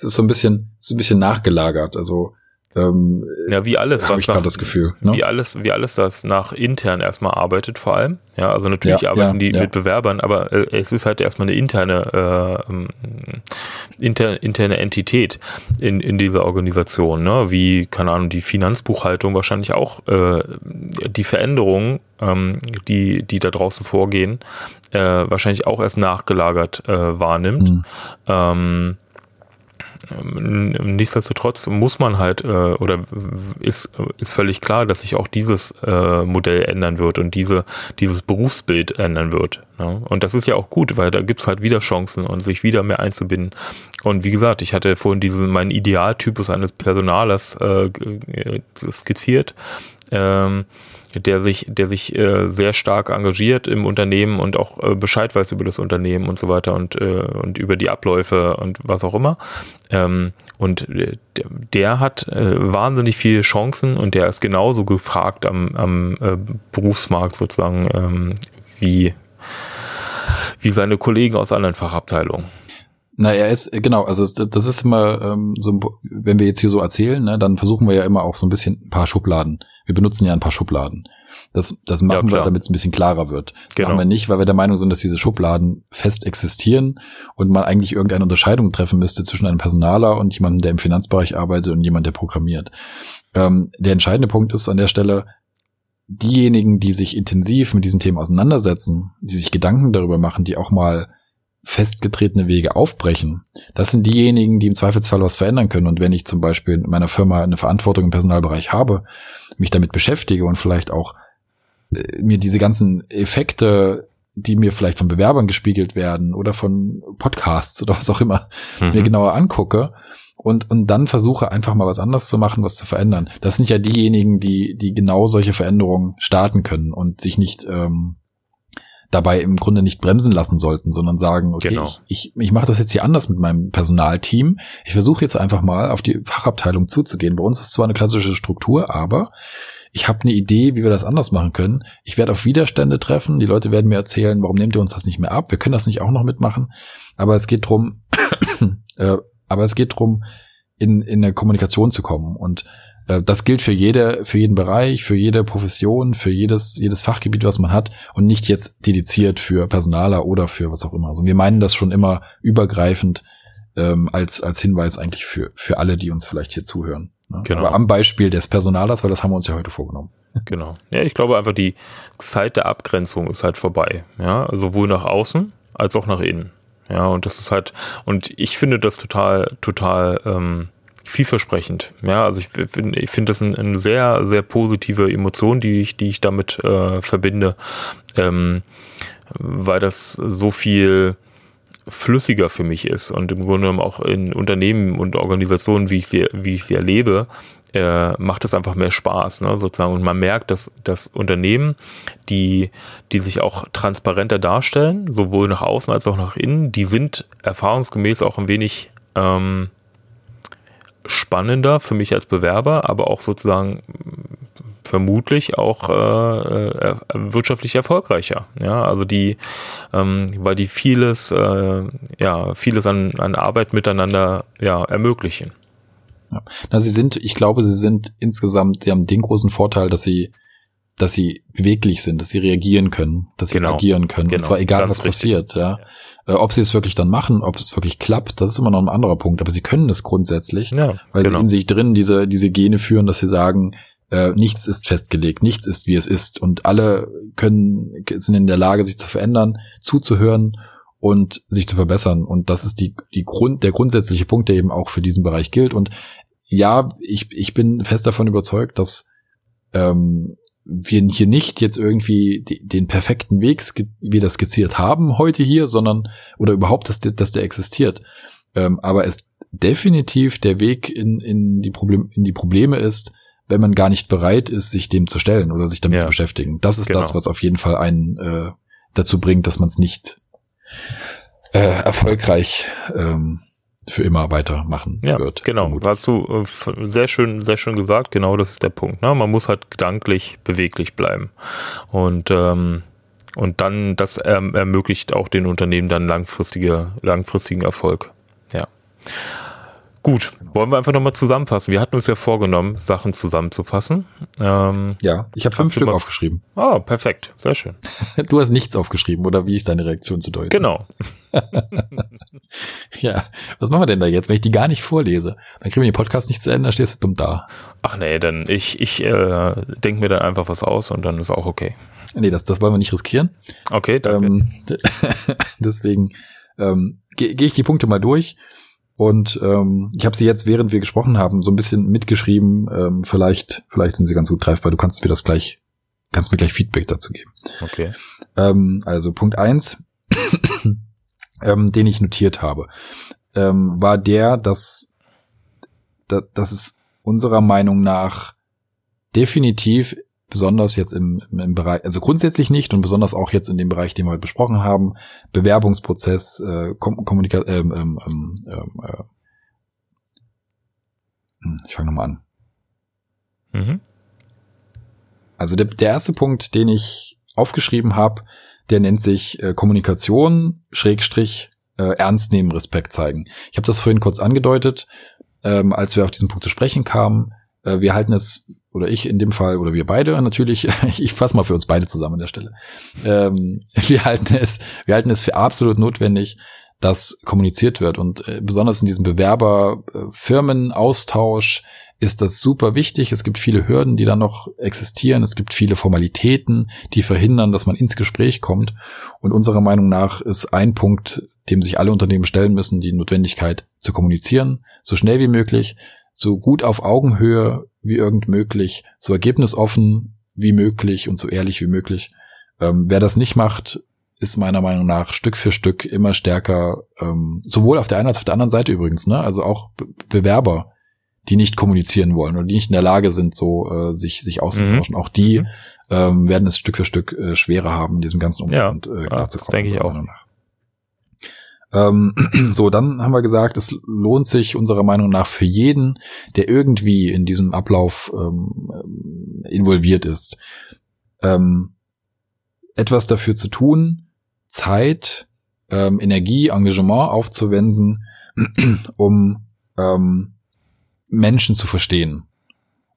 Es ist so ein bisschen, so ein bisschen nachgelagert. Also ähm, ja, wie alles, habe ich gerade das Gefühl. Ne? Wie alles, wie alles, das nach intern erstmal arbeitet, vor allem. Ja, also natürlich ja, arbeiten ja, die ja. mit Bewerbern, aber äh, es ist halt erstmal eine interne, äh, ähm, inter, interne Entität in, in dieser Organisation, ne? Wie, keine Ahnung, die Finanzbuchhaltung wahrscheinlich auch äh, die Veränderungen, ähm, die, die da draußen vorgehen, äh, wahrscheinlich auch erst nachgelagert äh, wahrnimmt. Mhm. Ähm, nichtsdestotrotz muss man halt äh, oder ist, ist völlig klar, dass sich auch dieses äh, Modell ändern wird und diese, dieses Berufsbild ändern wird. Ne? Und das ist ja auch gut, weil da gibt's halt wieder Chancen und sich wieder mehr einzubinden. Und wie gesagt, ich hatte vorhin diesen meinen Idealtypus eines Personalers äh, skizziert ähm, der sich, der sich äh, sehr stark engagiert im Unternehmen und auch äh, Bescheid weiß über das Unternehmen und so weiter und, äh, und über die Abläufe und was auch immer. Ähm, und äh, der, der hat äh, wahnsinnig viele Chancen und der ist genauso gefragt am, am äh, Berufsmarkt sozusagen ähm, wie, wie seine Kollegen aus anderen Fachabteilungen. Na, er ist, genau, also das ist immer ähm, so, wenn wir jetzt hier so erzählen, ne, dann versuchen wir ja immer auch so ein bisschen ein paar Schubladen. Wir benutzen ja ein paar Schubladen. Das, das machen ja, wir, damit es ein bisschen klarer wird. Genau. Machen wir nicht, weil wir der Meinung sind, dass diese Schubladen fest existieren und man eigentlich irgendeine Unterscheidung treffen müsste zwischen einem Personaler und jemandem, der im Finanzbereich arbeitet und jemand, der programmiert. Ähm, der entscheidende Punkt ist an der Stelle, diejenigen, die sich intensiv mit diesen Themen auseinandersetzen, die sich Gedanken darüber machen, die auch mal festgetretene Wege aufbrechen, das sind diejenigen, die im Zweifelsfall was verändern können. Und wenn ich zum Beispiel in meiner Firma eine Verantwortung im Personalbereich habe, mich damit beschäftige und vielleicht auch äh, mir diese ganzen Effekte, die mir vielleicht von Bewerbern gespiegelt werden oder von Podcasts oder was auch immer, mhm. mir genauer angucke und, und dann versuche einfach mal was anderes zu machen, was zu verändern. Das sind ja diejenigen, die, die genau solche Veränderungen starten können und sich nicht ähm, dabei im Grunde nicht bremsen lassen sollten, sondern sagen, okay, genau. ich, ich, ich mache das jetzt hier anders mit meinem Personalteam. Ich versuche jetzt einfach mal auf die Fachabteilung zuzugehen. Bei uns ist zwar eine klassische Struktur, aber ich habe eine Idee, wie wir das anders machen können. Ich werde auf Widerstände treffen. Die Leute werden mir erzählen, warum nehmt ihr uns das nicht mehr ab? Wir können das nicht auch noch mitmachen. Aber es geht drum, äh, aber es geht drum, in, in eine Kommunikation zu kommen. Und das gilt für jede, für jeden Bereich, für jede Profession, für jedes, jedes Fachgebiet, was man hat und nicht jetzt dediziert für Personaler oder für was auch immer. Also wir meinen das schon immer übergreifend ähm, als, als Hinweis eigentlich für, für alle, die uns vielleicht hier zuhören. Ne? Genau. Aber am Beispiel des Personalers, weil das haben wir uns ja heute vorgenommen. Genau. Ja, ich glaube einfach, die Zeit der Abgrenzung ist halt vorbei. Ja, sowohl nach außen als auch nach innen. Ja, und das ist halt, und ich finde das total, total ähm, vielversprechend. Ja, also ich finde ich finde das eine ein sehr, sehr positive Emotion, die ich, die ich damit äh, verbinde, ähm, weil das so viel flüssiger für mich ist und im Grunde genommen auch in Unternehmen und Organisationen, wie ich sie, wie ich sie erlebe, äh, macht es einfach mehr Spaß, ne, sozusagen. Und man merkt, dass das Unternehmen, die, die sich auch transparenter darstellen, sowohl nach außen als auch nach innen, die sind erfahrungsgemäß auch ein wenig ähm, spannender für mich als Bewerber, aber auch sozusagen vermutlich auch äh, äh, wirtschaftlich erfolgreicher. Ja, also die, ähm, weil die vieles, äh, ja, vieles an, an Arbeit miteinander ja ermöglichen. Ja. Na, sie sind, ich glaube, sie sind insgesamt, sie haben den großen Vorteil, dass sie, dass sie beweglich sind, dass sie reagieren können, dass sie genau. agieren können. Genau. Und zwar egal, Ganz was richtig. passiert, ja. ja. Äh, ob sie es wirklich dann machen, ob es wirklich klappt, das ist immer noch ein anderer Punkt. Aber sie können es grundsätzlich, ja, weil genau. sie in sich drin diese, diese Gene führen, dass sie sagen, äh, nichts ist festgelegt, nichts ist, wie es ist. Und alle können, sind in der Lage, sich zu verändern, zuzuhören und sich zu verbessern. Und das ist die, die Grund, der grundsätzliche Punkt, der eben auch für diesen Bereich gilt. Und ja, ich, ich bin fest davon überzeugt, dass ähm, wir hier nicht jetzt irgendwie die, den perfekten Weg wie das skizziert haben heute hier, sondern oder überhaupt, dass, dass der existiert. Ähm, aber es definitiv der Weg in, in, die Problem, in die Probleme ist, wenn man gar nicht bereit ist, sich dem zu stellen oder sich damit ja. zu beschäftigen. Das ist genau. das, was auf jeden Fall einen äh, dazu bringt, dass man es nicht äh, erfolgreich ähm, für immer weitermachen ja, wird. Genau, vermutlich. hast du äh, sehr schön, sehr schön gesagt. Genau, das ist der Punkt. Ne? Man muss halt gedanklich beweglich bleiben und ähm, und dann das erm ermöglicht auch den Unternehmen dann langfristige langfristigen Erfolg. Ja. Gut, wollen wir einfach nochmal zusammenfassen. Wir hatten uns ja vorgenommen, Sachen zusammenzufassen. Ähm, ja, ich habe fünf Stück mal... aufgeschrieben. Ah, oh, perfekt, sehr schön. du hast nichts aufgeschrieben, oder wie ist deine Reaktion zu deuten? Genau. ja, was machen wir denn da jetzt, wenn ich die gar nicht vorlese? Dann kriegen wir den Podcast nicht zu Ende, dann stehst du dumm da. Ach nee, dann ich, ich äh, denke mir dann einfach was aus und dann ist auch okay. Nee, das, das wollen wir nicht riskieren. Okay, danke. Ähm, deswegen ähm, gehe geh ich die Punkte mal durch. Und ähm, ich habe sie jetzt, während wir gesprochen haben, so ein bisschen mitgeschrieben. Ähm, vielleicht, vielleicht sind sie ganz gut greifbar. Du kannst mir das gleich, kannst mir gleich Feedback dazu geben. Okay. Ähm, also Punkt eins, ähm, den ich notiert habe, ähm, war der, dass, dass, dass es unserer Meinung nach definitiv besonders jetzt im, im Bereich, also grundsätzlich nicht und besonders auch jetzt in dem Bereich, den wir heute besprochen haben, Bewerbungsprozess, äh, Kom Kommunikation, ähm, ähm, ähm, ähm, äh, hm, ich fange nochmal an. Mhm. Also der, der erste Punkt, den ich aufgeschrieben habe, der nennt sich äh, Kommunikation, Schrägstrich, äh, ernst nehmen, Respekt zeigen. Ich habe das vorhin kurz angedeutet, ähm, als wir auf diesen Punkt zu sprechen kamen. Äh, wir halten es oder ich in dem Fall, oder wir beide natürlich, ich fasse mal für uns beide zusammen an der Stelle. Ähm, wir halten es, wir halten es für absolut notwendig, dass kommuniziert wird. Und äh, besonders in diesem Bewerber-Firmen-Austausch ist das super wichtig. Es gibt viele Hürden, die da noch existieren. Es gibt viele Formalitäten, die verhindern, dass man ins Gespräch kommt. Und unserer Meinung nach ist ein Punkt, dem sich alle Unternehmen stellen müssen, die Notwendigkeit zu kommunizieren, so schnell wie möglich, so gut auf Augenhöhe wie irgend möglich, so ergebnisoffen wie möglich und so ehrlich wie möglich. Ähm, wer das nicht macht, ist meiner Meinung nach Stück für Stück immer stärker, ähm, sowohl auf der einen als auf der anderen Seite übrigens, ne? Also auch Be Bewerber, die nicht kommunizieren wollen oder die nicht in der Lage sind, so äh, sich sich auszutauschen. Mhm. Auch die mhm. ähm, werden es Stück für Stück äh, schwerer haben, in diesem ganzen Umfeld ja, äh, klarzukommen. Ja, denke ich auch. Nach. Ähm, so, dann haben wir gesagt, es lohnt sich unserer Meinung nach für jeden, der irgendwie in diesem Ablauf ähm, involviert ist, ähm, etwas dafür zu tun, Zeit, ähm, Energie, Engagement aufzuwenden, um ähm, Menschen zu verstehen,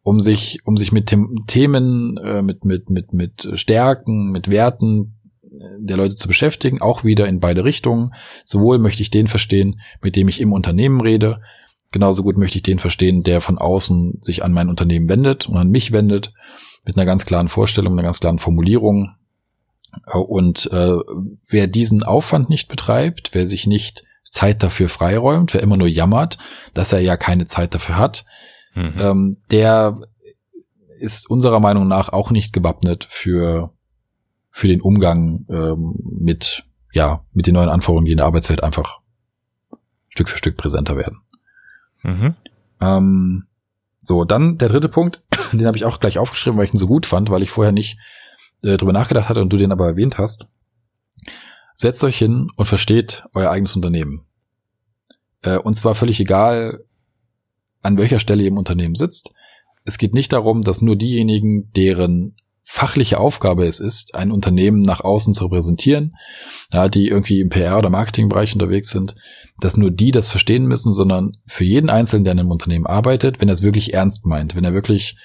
um sich, um sich mit Themen, äh, mit, mit, mit, mit Stärken, mit Werten der Leute zu beschäftigen, auch wieder in beide Richtungen. Sowohl möchte ich den verstehen, mit dem ich im Unternehmen rede, genauso gut möchte ich den verstehen, der von außen sich an mein Unternehmen wendet und an mich wendet, mit einer ganz klaren Vorstellung, einer ganz klaren Formulierung. Und äh, wer diesen Aufwand nicht betreibt, wer sich nicht Zeit dafür freiräumt, wer immer nur jammert, dass er ja keine Zeit dafür hat, mhm. ähm, der ist unserer Meinung nach auch nicht gewappnet für für den Umgang ähm, mit, ja, mit den neuen Anforderungen, die in der Arbeitswelt einfach Stück für Stück präsenter werden. Mhm. Ähm, so, dann der dritte Punkt, den habe ich auch gleich aufgeschrieben, weil ich ihn so gut fand, weil ich vorher nicht äh, drüber nachgedacht hatte und du den aber erwähnt hast. Setzt euch hin und versteht euer eigenes Unternehmen. Äh, und zwar völlig egal, an welcher Stelle ihr im Unternehmen sitzt. Es geht nicht darum, dass nur diejenigen, deren fachliche Aufgabe es ist, ein Unternehmen nach außen zu repräsentieren, ja, die irgendwie im PR- oder Marketingbereich unterwegs sind, dass nur die das verstehen müssen, sondern für jeden Einzelnen, der in einem Unternehmen arbeitet, wenn er es wirklich ernst meint, wenn er wirklich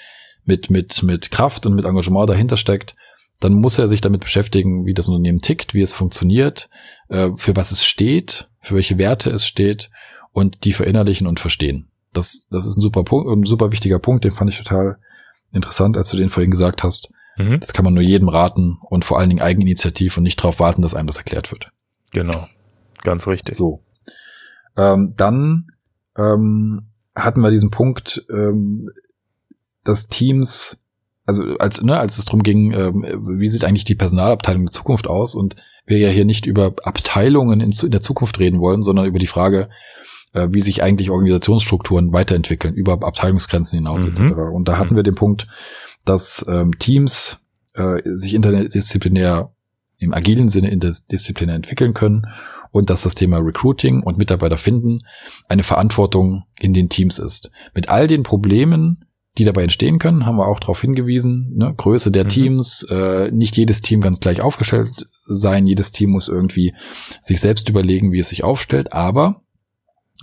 mit, mit, mit Kraft und mit Engagement dahinter steckt, dann muss er sich damit beschäftigen, wie das Unternehmen tickt, wie es funktioniert, äh, für was es steht, für welche Werte es steht und die verinnerlichen und verstehen. Das, das ist ein super Punkt, ein super wichtiger Punkt, den fand ich total interessant, als du den vorhin gesagt hast. Mhm. Das kann man nur jedem raten und vor allen Dingen Eigeninitiativ und nicht darauf warten, dass einem das erklärt wird. Genau, ganz richtig. So. Ähm, dann ähm, hatten wir diesen Punkt, ähm, dass Teams, also als, ne, als es darum ging, ähm, wie sieht eigentlich die Personalabteilung der Zukunft aus und wir ja hier nicht über Abteilungen in, in der Zukunft reden wollen, sondern über die Frage, äh, wie sich eigentlich Organisationsstrukturen weiterentwickeln, über Abteilungsgrenzen hinaus mhm. etc. Und da hatten wir den Punkt, dass ähm, Teams äh, sich interdisziplinär im agilen Sinne interdisziplinär entwickeln können und dass das Thema Recruiting und Mitarbeiter finden eine Verantwortung in den Teams ist. Mit all den Problemen, die dabei entstehen können, haben wir auch darauf hingewiesen. Ne? Größe der mhm. Teams, äh, nicht jedes Team ganz gleich aufgestellt sein, jedes Team muss irgendwie sich selbst überlegen, wie es sich aufstellt, aber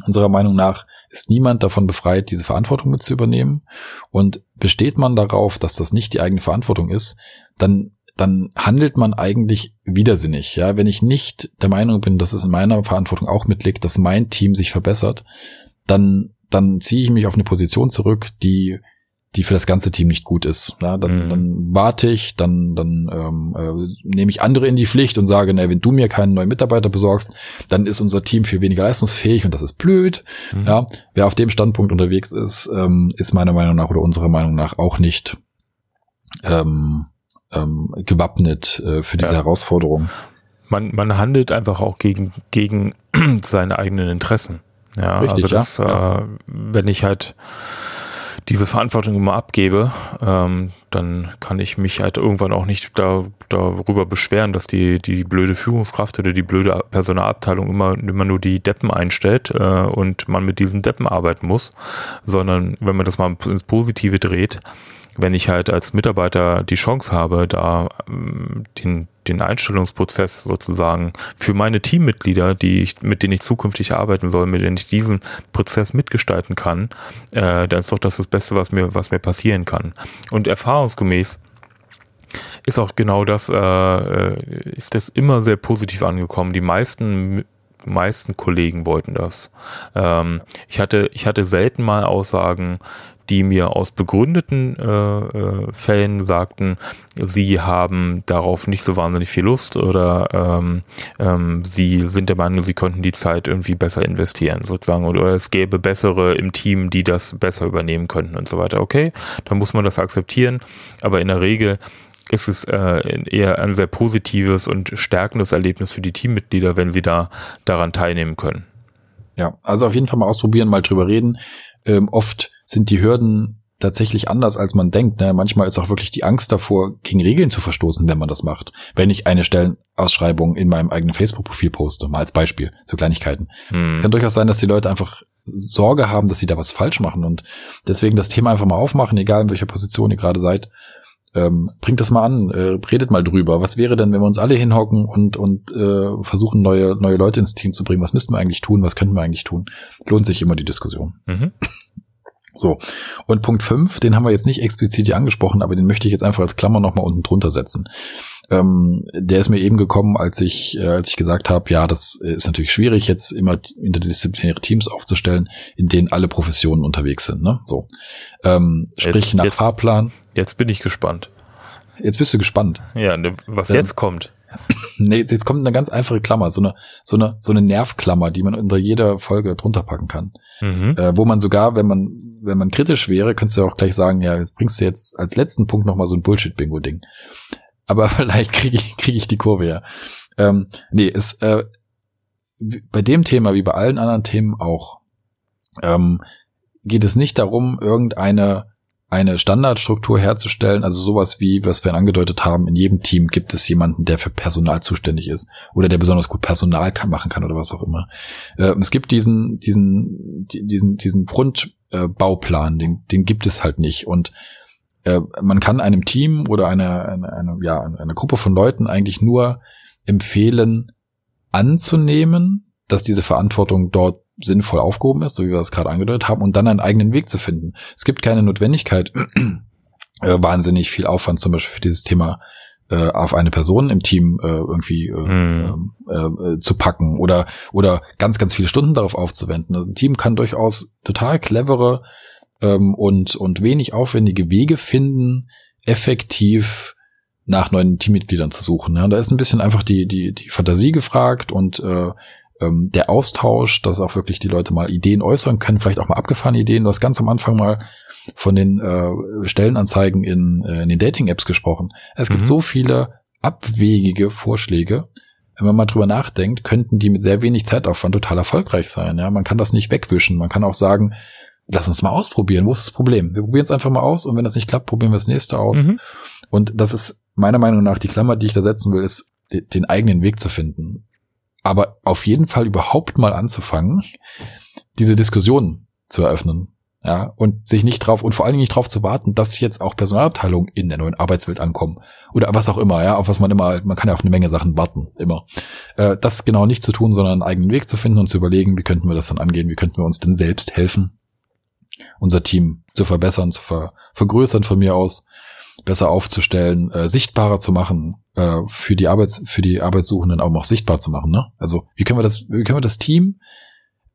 unserer Meinung nach ist niemand davon befreit, diese Verantwortung mit zu übernehmen. Und besteht man darauf, dass das nicht die eigene Verantwortung ist, dann dann handelt man eigentlich widersinnig. Ja, wenn ich nicht der Meinung bin, dass es in meiner Verantwortung auch mitliegt, dass mein Team sich verbessert, dann dann ziehe ich mich auf eine Position zurück, die die für das ganze Team nicht gut ist. Ja, dann, mhm. dann warte ich, dann, dann ähm, äh, nehme ich andere in die Pflicht und sage, na, wenn du mir keinen neuen Mitarbeiter besorgst, dann ist unser Team viel weniger leistungsfähig und das ist blöd. Mhm. Ja, wer auf dem Standpunkt unterwegs ist, ähm, ist meiner Meinung nach oder unserer Meinung nach auch nicht ähm, ähm, gewappnet äh, für diese ja. Herausforderung. Man, man handelt einfach auch gegen, gegen seine eigenen Interessen. Ja, Richtig, also das, ja. Äh, wenn ich halt diese Verantwortung immer abgebe, ähm, dann kann ich mich halt irgendwann auch nicht da, darüber beschweren, dass die, die blöde Führungskraft oder die blöde Personalabteilung immer, immer nur die Deppen einstellt äh, und man mit diesen Deppen arbeiten muss, sondern wenn man das mal ins Positive dreht, wenn ich halt als Mitarbeiter die Chance habe, da ähm, den, den Einstellungsprozess sozusagen für meine Teammitglieder, die ich, mit denen ich zukünftig arbeiten soll, mit denen ich diesen Prozess mitgestalten kann, äh, dann ist doch das das Beste, was mir, was mir passieren kann. Und erfahrungsgemäß ist auch genau das, äh, äh ist das immer sehr positiv angekommen. Die meisten meisten Kollegen wollten das. Ähm, ich hatte ich hatte selten mal Aussagen, die mir aus begründeten äh, äh, Fällen sagten, sie haben darauf nicht so wahnsinnig viel Lust oder ähm, ähm, sie sind der Meinung, sie könnten die Zeit irgendwie besser investieren, sozusagen, oder, es gäbe bessere im Team, die das besser übernehmen könnten und so weiter. Okay, dann muss man das akzeptieren, aber in der Regel ist es äh, eher ein sehr positives und stärkendes Erlebnis für die Teammitglieder, wenn sie da daran teilnehmen können. Ja, also auf jeden Fall mal ausprobieren, mal drüber reden. Ähm, oft sind die Hürden tatsächlich anders, als man denkt. Ne? Manchmal ist auch wirklich die Angst davor, gegen Regeln zu verstoßen, wenn man das macht. Wenn ich eine Stellenausschreibung in meinem eigenen Facebook-Profil poste, mal als Beispiel, so Kleinigkeiten. Hm. Es kann durchaus sein, dass die Leute einfach Sorge haben, dass sie da was falsch machen und deswegen das Thema einfach mal aufmachen, egal in welcher Position ihr gerade seid. Ähm, bringt das mal an, äh, redet mal drüber. Was wäre denn, wenn wir uns alle hinhocken und, und äh, versuchen, neue, neue Leute ins Team zu bringen? Was müssten wir eigentlich tun? Was könnten wir eigentlich tun? Lohnt sich immer die Diskussion. Mhm. So. Und Punkt 5, den haben wir jetzt nicht explizit hier angesprochen, aber den möchte ich jetzt einfach als Klammer nochmal unten drunter setzen. Ähm, der ist mir eben gekommen, als ich, äh, als ich gesagt habe, ja, das ist natürlich schwierig, jetzt immer interdisziplinäre Teams aufzustellen, in denen alle Professionen unterwegs sind. Ne? So. Ähm, sprich jetzt, nach jetzt, Fahrplan. Jetzt bin ich gespannt. Jetzt bist du gespannt. Ja, ne, was ähm, jetzt kommt. Nee, jetzt kommt eine ganz einfache Klammer, so eine, so eine, so eine Nervklammer, die man unter jeder Folge drunter packen kann. Mhm. Äh, wo man sogar, wenn man, wenn man kritisch wäre, könntest du auch gleich sagen, ja, jetzt bringst du jetzt als letzten Punkt nochmal so ein Bullshit-Bingo-Ding. Aber vielleicht kriege ich, kriege ich die Kurve ja. Ähm, nee, es, äh, bei dem Thema wie bei allen anderen Themen auch, ähm, geht es nicht darum, irgendeine eine Standardstruktur herzustellen, also sowas wie, was wir angedeutet haben, in jedem Team gibt es jemanden, der für Personal zuständig ist oder der besonders gut Personal kann, machen kann oder was auch immer. Äh, es gibt diesen, diesen, diesen, diesen Grundbauplan, äh, den, den gibt es halt nicht und äh, man kann einem Team oder einer, eine, eine, ja, einer Gruppe von Leuten eigentlich nur empfehlen, anzunehmen, dass diese Verantwortung dort sinnvoll aufgehoben ist, so wie wir das gerade angedeutet haben, und dann einen eigenen Weg zu finden. Es gibt keine Notwendigkeit, äh, wahnsinnig viel Aufwand zum Beispiel für dieses Thema äh, auf eine Person im Team äh, irgendwie äh, hm. äh, zu packen oder oder ganz ganz viele Stunden darauf aufzuwenden. Also ein Team kann durchaus total clevere ähm, und und wenig aufwendige Wege finden, effektiv nach neuen Teammitgliedern zu suchen. Ja, da ist ein bisschen einfach die die die Fantasie gefragt und äh, ähm, der Austausch, dass auch wirklich die Leute mal Ideen äußern können, vielleicht auch mal abgefahrene Ideen. Du hast ganz am Anfang mal von den äh, Stellenanzeigen in, äh, in den Dating-Apps gesprochen. Es gibt mhm. so viele abwegige Vorschläge. Wenn man mal drüber nachdenkt, könnten die mit sehr wenig Zeitaufwand total erfolgreich sein. Ja, man kann das nicht wegwischen. Man kann auch sagen, lass uns mal ausprobieren. Wo ist das Problem? Wir probieren es einfach mal aus und wenn das nicht klappt, probieren wir das nächste aus. Mhm. Und das ist meiner Meinung nach die Klammer, die ich da setzen will, ist den eigenen Weg zu finden aber auf jeden Fall überhaupt mal anzufangen, diese Diskussion zu eröffnen. Ja, und sich nicht drauf, und vor allen Dingen nicht drauf zu warten, dass jetzt auch Personalabteilungen in der neuen Arbeitswelt ankommen. Oder was auch immer, ja, auf was man immer, man kann ja auf eine Menge Sachen warten, immer. Äh, das genau nicht zu tun, sondern einen eigenen Weg zu finden und zu überlegen, wie könnten wir das dann angehen, wie könnten wir uns denn selbst helfen, unser Team zu verbessern, zu ver vergrößern von mir aus, besser aufzustellen, äh, sichtbarer zu machen, äh, für die Arbeits für die Arbeitssuchenden auch noch sichtbar zu machen. Ne? Also wie können wir das, wie können wir das Team,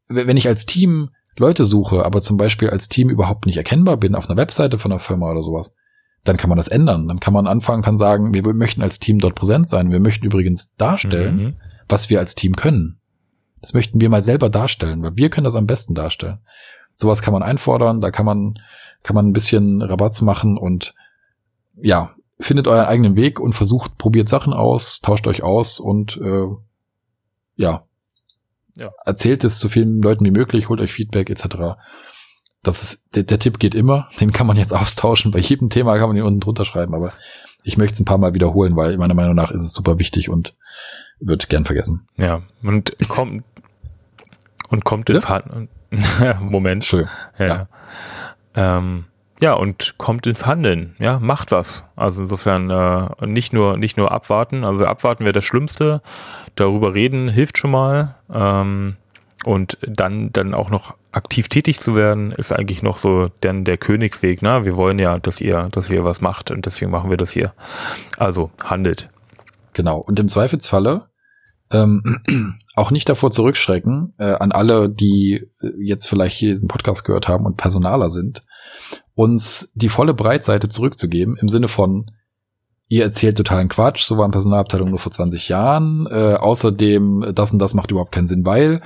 wenn ich als Team Leute suche, aber zum Beispiel als Team überhaupt nicht erkennbar bin auf einer Webseite von einer Firma oder sowas, dann kann man das ändern. Dann kann man anfangen, kann sagen, wir möchten als Team dort präsent sein. Wir möchten übrigens darstellen, mhm. was wir als Team können. Das möchten wir mal selber darstellen, weil wir können das am besten darstellen. Sowas kann man einfordern, da kann man, kann man ein bisschen Rabatz machen und ja, findet euren eigenen Weg und versucht, probiert Sachen aus, tauscht euch aus und äh, ja, ja. erzählt es so vielen Leuten wie möglich, holt euch Feedback etc. das ist, der, der Tipp geht immer, den kann man jetzt austauschen. Bei jedem Thema kann man den unten drunter schreiben, aber ich möchte es ein paar Mal wiederholen, weil meiner Meinung nach ist es super wichtig und wird gern vergessen. Ja, und kommt und kommt ins Handeln. Moment. Schön. Ja. Ja. Ähm, ja, und kommt ins Handeln, ja, macht was. Also insofern äh, nicht nur nicht nur abwarten. Also abwarten wäre das Schlimmste. Darüber reden hilft schon mal. Ähm, und dann dann auch noch aktiv tätig zu werden, ist eigentlich noch so denn der Königsweg. Ne? Wir wollen ja, dass ihr, dass ihr was macht und deswegen machen wir das hier. Also handelt. Genau. Und im Zweifelsfalle ähm, auch nicht davor zurückschrecken, äh, an alle, die äh, jetzt vielleicht hier diesen Podcast gehört haben und Personaler sind, uns die volle Breitseite zurückzugeben im Sinne von, ihr erzählt totalen Quatsch, so waren Personalabteilungen nur vor 20 Jahren, äh, außerdem das und das macht überhaupt keinen Sinn, weil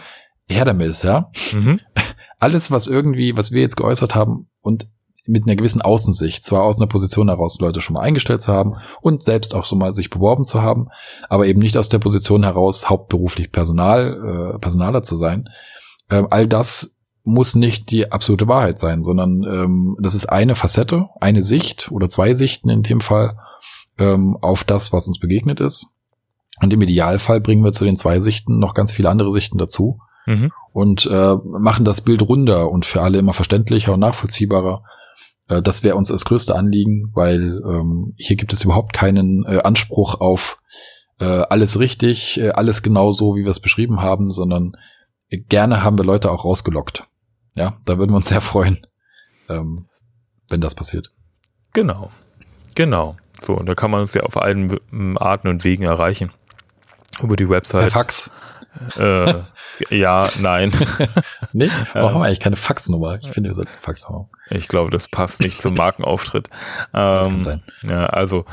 her damit, ja. Mhm. Alles, was irgendwie, was wir jetzt geäußert haben und mit einer gewissen Außensicht, zwar aus einer Position heraus Leute schon mal eingestellt zu haben und selbst auch so mal sich beworben zu haben, aber eben nicht aus der Position heraus hauptberuflich Personal, äh, Personaler zu sein. Ähm, all das muss nicht die absolute Wahrheit sein, sondern ähm, das ist eine Facette, eine Sicht oder zwei Sichten in dem Fall ähm, auf das, was uns begegnet ist. Und im Idealfall bringen wir zu den zwei Sichten noch ganz viele andere Sichten dazu mhm. und äh, machen das Bild runder und für alle immer verständlicher und nachvollziehbarer. Äh, das wäre uns das größte Anliegen, weil ähm, hier gibt es überhaupt keinen äh, Anspruch auf äh, alles richtig, äh, alles genau so, wie wir es beschrieben haben, sondern gerne haben wir Leute auch rausgelockt. Ja, da würden wir uns sehr freuen, ähm, wenn das passiert. Genau, genau. So, da kann man uns ja auf allen Arten und Wegen erreichen. Über die Website. Per Fax. Äh, ja, nein. nee, warum haben wir eigentlich keine Faxnummer? Ich finde, wir sollten Fax haben. Ich glaube, das passt nicht zum Markenauftritt. das kann ähm, sein. Ja, also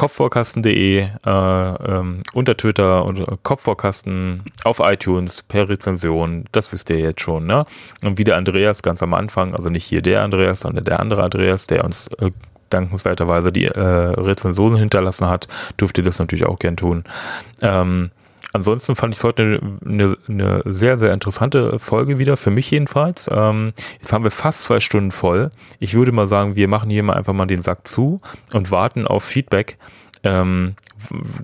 kopfvorkasten.de, äh, ähm, unter Twitter und äh, Kopfvorkasten auf iTunes per Rezension, das wisst ihr jetzt schon, ne? Und wie der Andreas ganz am Anfang, also nicht hier der Andreas, sondern der andere Andreas, der uns äh, dankenswerterweise die äh, Rezensionen hinterlassen hat, dürft ihr das natürlich auch gern tun. Ähm, ansonsten fand ich es heute eine, eine, sehr, sehr interessante Folge wieder, für mich jedenfalls. Ähm, jetzt haben wir fast zwei Stunden voll. Ich würde mal sagen, wir machen hier mal einfach mal den Sack zu und warten auf Feedback. Ähm,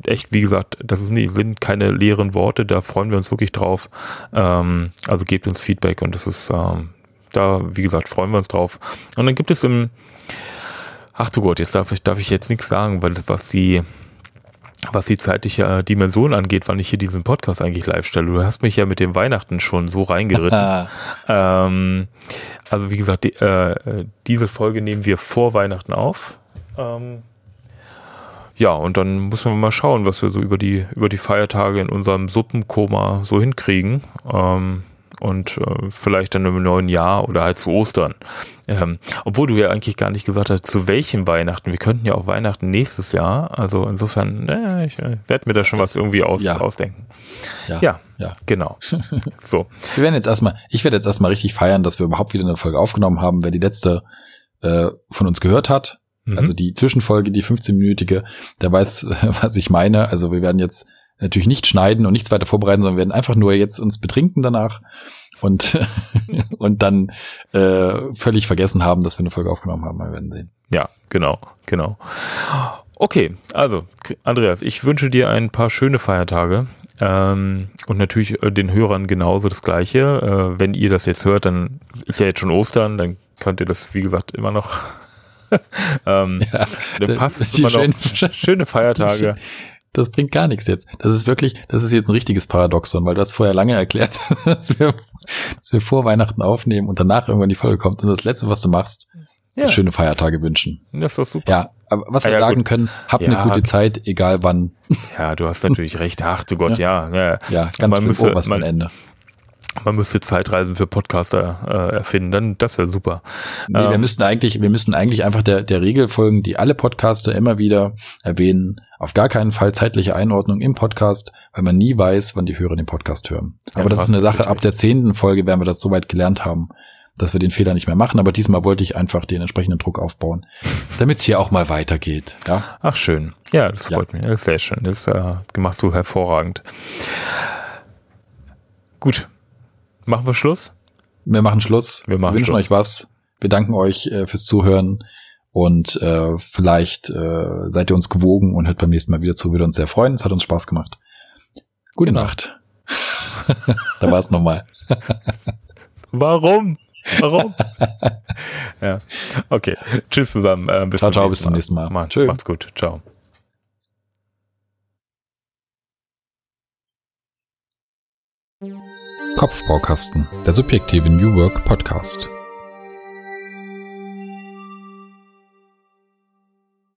echt, wie gesagt, das ist nicht, sind keine leeren Worte, da freuen wir uns wirklich drauf. Ähm, also gebt uns Feedback und das ist, ähm, da, wie gesagt, freuen wir uns drauf. Und dann gibt es im, ach du Gott, jetzt darf ich, darf ich jetzt nichts sagen, weil was die, was die zeitliche Dimension angeht, wann ich hier diesen Podcast eigentlich live stelle. Du hast mich ja mit dem Weihnachten schon so reingeritten. ähm, also wie gesagt, die, äh, diese Folge nehmen wir vor Weihnachten auf. Ähm, ja, und dann müssen wir mal schauen, was wir so über die, über die Feiertage in unserem Suppenkoma so hinkriegen. Ähm, und äh, vielleicht dann im neuen Jahr oder halt zu Ostern. Ähm, obwohl du ja eigentlich gar nicht gesagt hast, zu welchem Weihnachten. Wir könnten ja auch Weihnachten nächstes Jahr. Also insofern, äh, ich äh, werde mir da schon was irgendwie aus, ja. ausdenken. Ja, ja, ja. genau. so. Wir werden jetzt erstmal, ich werde jetzt erstmal richtig feiern, dass wir überhaupt wieder eine Folge aufgenommen haben. Wer die letzte äh, von uns gehört hat, mhm. also die Zwischenfolge, die 15-minütige, der weiß, was ich meine. Also wir werden jetzt natürlich nicht schneiden und nichts weiter vorbereiten, sondern wir werden einfach nur jetzt uns betrinken danach und und dann äh, völlig vergessen haben, dass wir eine Folge aufgenommen haben. Wir werden sehen. Ja, genau, genau. Okay, also Andreas, ich wünsche dir ein paar schöne Feiertage ähm, und natürlich äh, den Hörern genauso das Gleiche. Äh, wenn ihr das jetzt hört, dann ist ja jetzt schon Ostern, dann könnt ihr das wie gesagt immer noch. ähm, ja, dann passt es immer noch. Schöne Feiertage das bringt gar nichts jetzt. Das ist wirklich, das ist jetzt ein richtiges Paradoxon, weil du hast vorher lange erklärt, dass wir, dass wir vor Weihnachten aufnehmen und danach irgendwann die Folge kommt und das Letzte, was du machst, ja. schöne Feiertage wünschen. Das ist doch super. Ja, aber was wir ja, sagen gut. können, habt ja, eine gute Zeit, egal wann. Ja, du hast natürlich recht. Ach du Gott, ja. Ja, ja ganz man müsste, was man, Ende. Man müsste Zeitreisen für Podcaster äh, erfinden, dann das wäre super. Nee, ähm, wir müssten eigentlich, wir müssten eigentlich einfach der, der Regel folgen, die alle Podcaster immer wieder erwähnen. Auf gar keinen Fall zeitliche Einordnung im Podcast, weil man nie weiß, wann die Hörer den Podcast hören. Aber das ist eine Sache, ab der zehnten Folge werden wir das soweit gelernt haben, dass wir den Fehler nicht mehr machen. Aber diesmal wollte ich einfach den entsprechenden Druck aufbauen, damit es hier auch mal weitergeht. Ja? Ach schön. Ja, das freut ja. mich. Das ist sehr schön. Das äh, machst du hervorragend. Gut, Machen wir Schluss? Wir machen Schluss. Wir machen wünschen Schluss. euch was. wir danken euch äh, fürs Zuhören und äh, vielleicht äh, seid ihr uns gewogen und hört beim nächsten Mal wieder zu. Würde uns sehr freuen. Es hat uns Spaß gemacht. Gute genau. Nacht. da war es nochmal. Warum? Warum? ja. Okay. Tschüss zusammen. Äh, bis, ciao, ciao, bis zum nächsten Mal. Mal. Macht's gut. Ciao. Kopfbaukasten, der subjektive New Work Podcast.